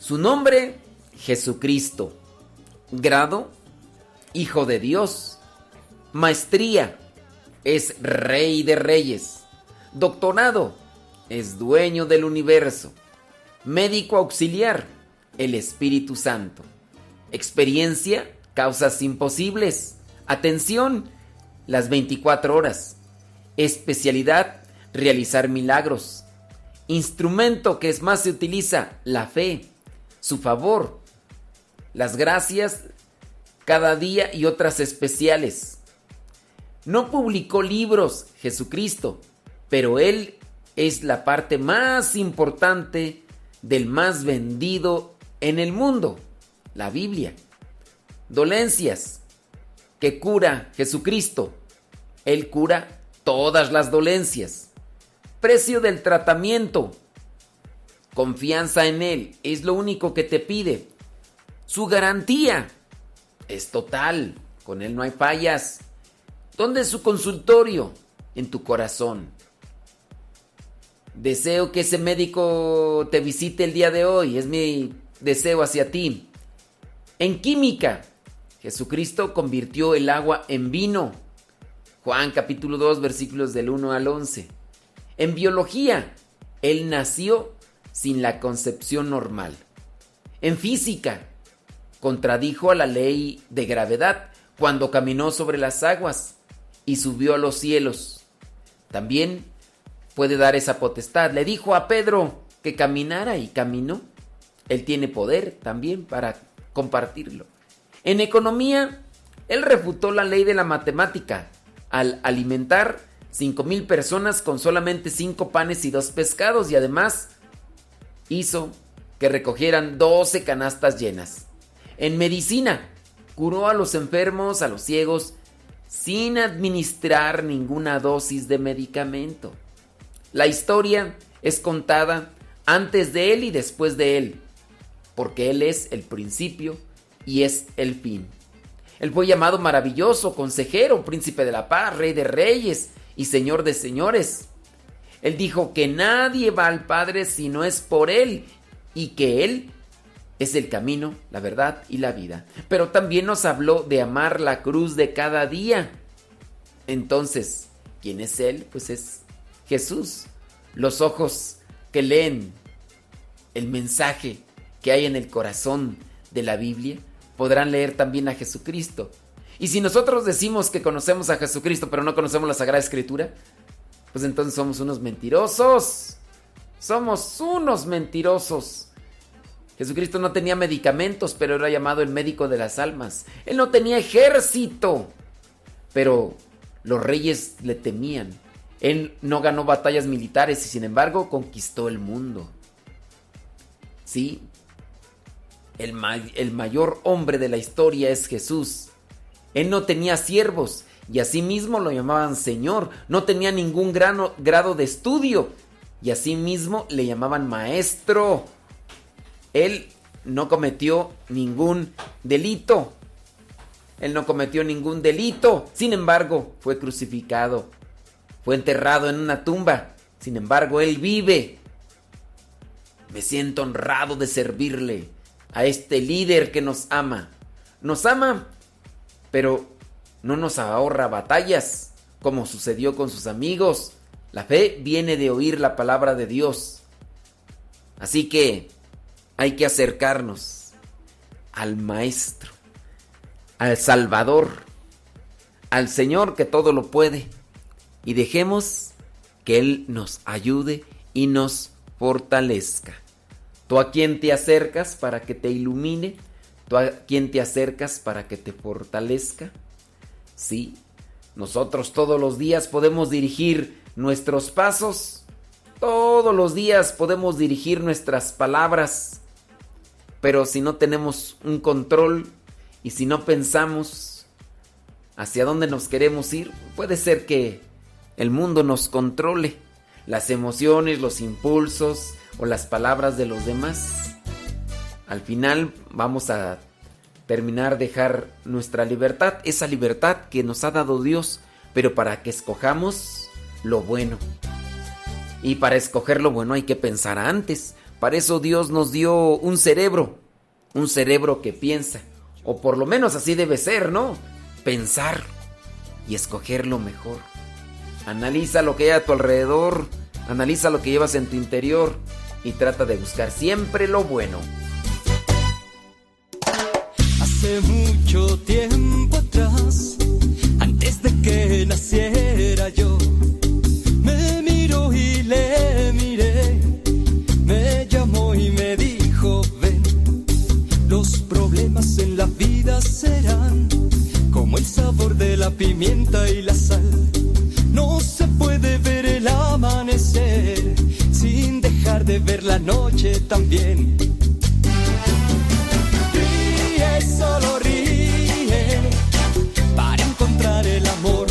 Su nombre, Jesucristo. Grado, Hijo de Dios. Maestría, es Rey de Reyes. Doctorado, es dueño del universo. Médico auxiliar, el Espíritu Santo. Experiencia, causas imposibles. Atención, las 24 horas. Especialidad, realizar milagros. Instrumento que es más se utiliza, la fe, su favor, las gracias cada día y otras especiales. No publicó libros, Jesucristo, pero Él es la parte más importante del más vendido en el mundo, la Biblia. Dolencias que cura Jesucristo. Él cura todas las dolencias. Precio del tratamiento. Confianza en Él es lo único que te pide. Su garantía es total. Con Él no hay fallas. ¿Dónde es su consultorio? En tu corazón. Deseo que ese médico te visite el día de hoy. Es mi deseo hacia ti. En química, Jesucristo convirtió el agua en vino. Juan capítulo 2 versículos del 1 al 11. En biología, Él nació sin la concepción normal. En física, contradijo a la ley de gravedad cuando caminó sobre las aguas y subió a los cielos. También puede dar esa potestad. Le dijo a Pedro que caminara y caminó. Él tiene poder también para compartirlo. En economía, él refutó la ley de la matemática al alimentar 5.000 personas con solamente 5 panes y 2 pescados y además hizo que recogieran 12 canastas llenas. En medicina, curó a los enfermos, a los ciegos, sin administrar ninguna dosis de medicamento. La historia es contada antes de él y después de él, porque él es el principio y es el fin. Él fue llamado maravilloso, consejero, príncipe de la paz, rey de reyes y señor de señores. Él dijo que nadie va al Padre si no es por Él y que Él es el camino, la verdad y la vida. Pero también nos habló de amar la cruz de cada día. Entonces, ¿quién es Él? Pues es Jesús. Los ojos que leen el mensaje que hay en el corazón de la Biblia podrán leer también a Jesucristo. Y si nosotros decimos que conocemos a Jesucristo pero no conocemos la Sagrada Escritura, pues entonces somos unos mentirosos. Somos unos mentirosos. Jesucristo no tenía medicamentos, pero era llamado el médico de las almas. Él no tenía ejército, pero los reyes le temían. Él no ganó batallas militares y sin embargo conquistó el mundo. Sí, el, el, mayor hombre de la historia es Jesús. Él no tenía siervos y asimismo lo llamaban Señor. No tenía ningún grado de estudio y asimismo le llamaban Maestro. Él no cometió ningún delito. Él no cometió ningún delito. Sin embargo, fue crucificado. Fue enterrado en una tumba. Sin embargo, Él vive. Me siento honrado de servirle a este líder que nos ama. Nos ama, pero no nos ahorra batallas, como sucedió con sus amigos. La fe viene de oír la palabra de Dios. Así que hay que acercarnos al Maestro, al Salvador, al Señor que todo lo puede. Y dejemos que Él nos ayude y nos fortalezca. ¿Tú a quién te acercas para que te ilumine? ¿Tú a quién te acercas para que te fortalezca? Sí, nosotros todos los días podemos dirigir nuestros pasos, todos los días podemos dirigir nuestras palabras, pero si no tenemos un control y si no pensamos hacia dónde nos queremos ir, puede ser que el mundo nos controle, las emociones, los impulsos o las palabras de los demás. Al final vamos a terminar dejar nuestra libertad, esa libertad que nos ha dado Dios, pero para que escojamos lo bueno. Y para escoger lo bueno hay que pensar antes. Para eso Dios nos dio un cerebro, un cerebro que piensa, o por lo menos así debe ser, ¿no? Pensar y escoger lo mejor. Analiza lo que hay a tu alrededor, analiza lo que llevas en tu interior y trata de buscar siempre lo bueno. Hace mucho tiempo atrás, antes de que naciera yo, me miró y le miré, me llamó y me dijo, ven, los problemas en la vida serán como el sabor de la pimienta y la sal. No se puede ver el amanecer de ver la noche también. Ríe, solo ríe, para encontrar el amor.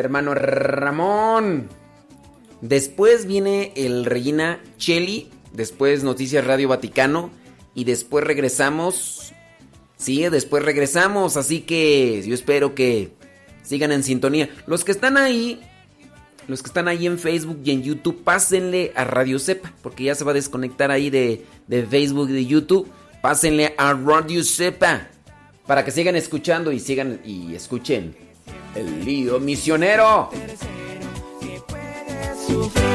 Hermano Ramón. Después viene el Regina Cheli. Después Noticias Radio Vaticano. Y después regresamos. Sí, después regresamos. Así que yo espero que sigan en sintonía. Los que están ahí. Los que están ahí en Facebook y en YouTube, pásenle a Radio Cepa, porque ya se va a desconectar ahí de, de Facebook y de YouTube. Pásenle a Radio Cepa para que sigan escuchando y sigan y escuchen el lío misionero. Sufrir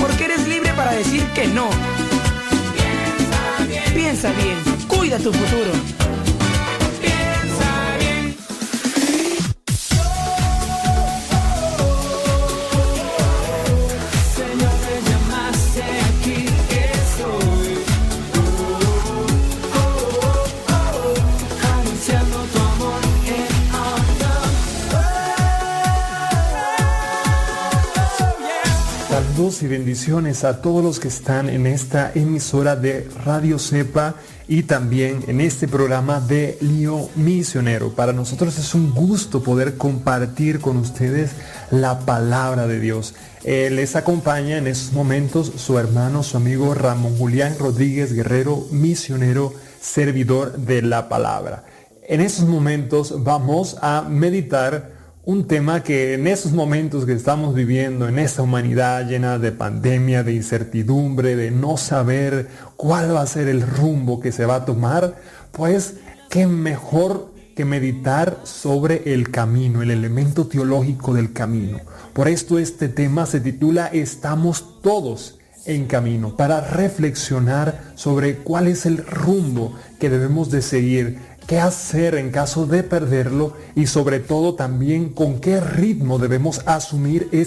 Porque eres libre para decir que no. Piensa bien, cuida tu futuro. Y bendiciones a todos los que están en esta emisora de Radio Cepa y también en este programa de Lío Misionero. Para nosotros es un gusto poder compartir con ustedes la palabra de Dios. Eh, les acompaña en estos momentos su hermano, su amigo Ramón Julián Rodríguez Guerrero, misionero, servidor de la palabra. En estos momentos vamos a meditar un tema que en esos momentos que estamos viviendo, en esta humanidad llena de pandemia, de incertidumbre, de no saber cuál va a ser el rumbo que se va a tomar, pues qué mejor que meditar sobre el camino, el elemento teológico del camino. Por esto este tema se titula Estamos todos en camino, para reflexionar sobre cuál es el rumbo que debemos de seguir qué hacer en caso de perderlo y sobre todo también con qué ritmo debemos asumir este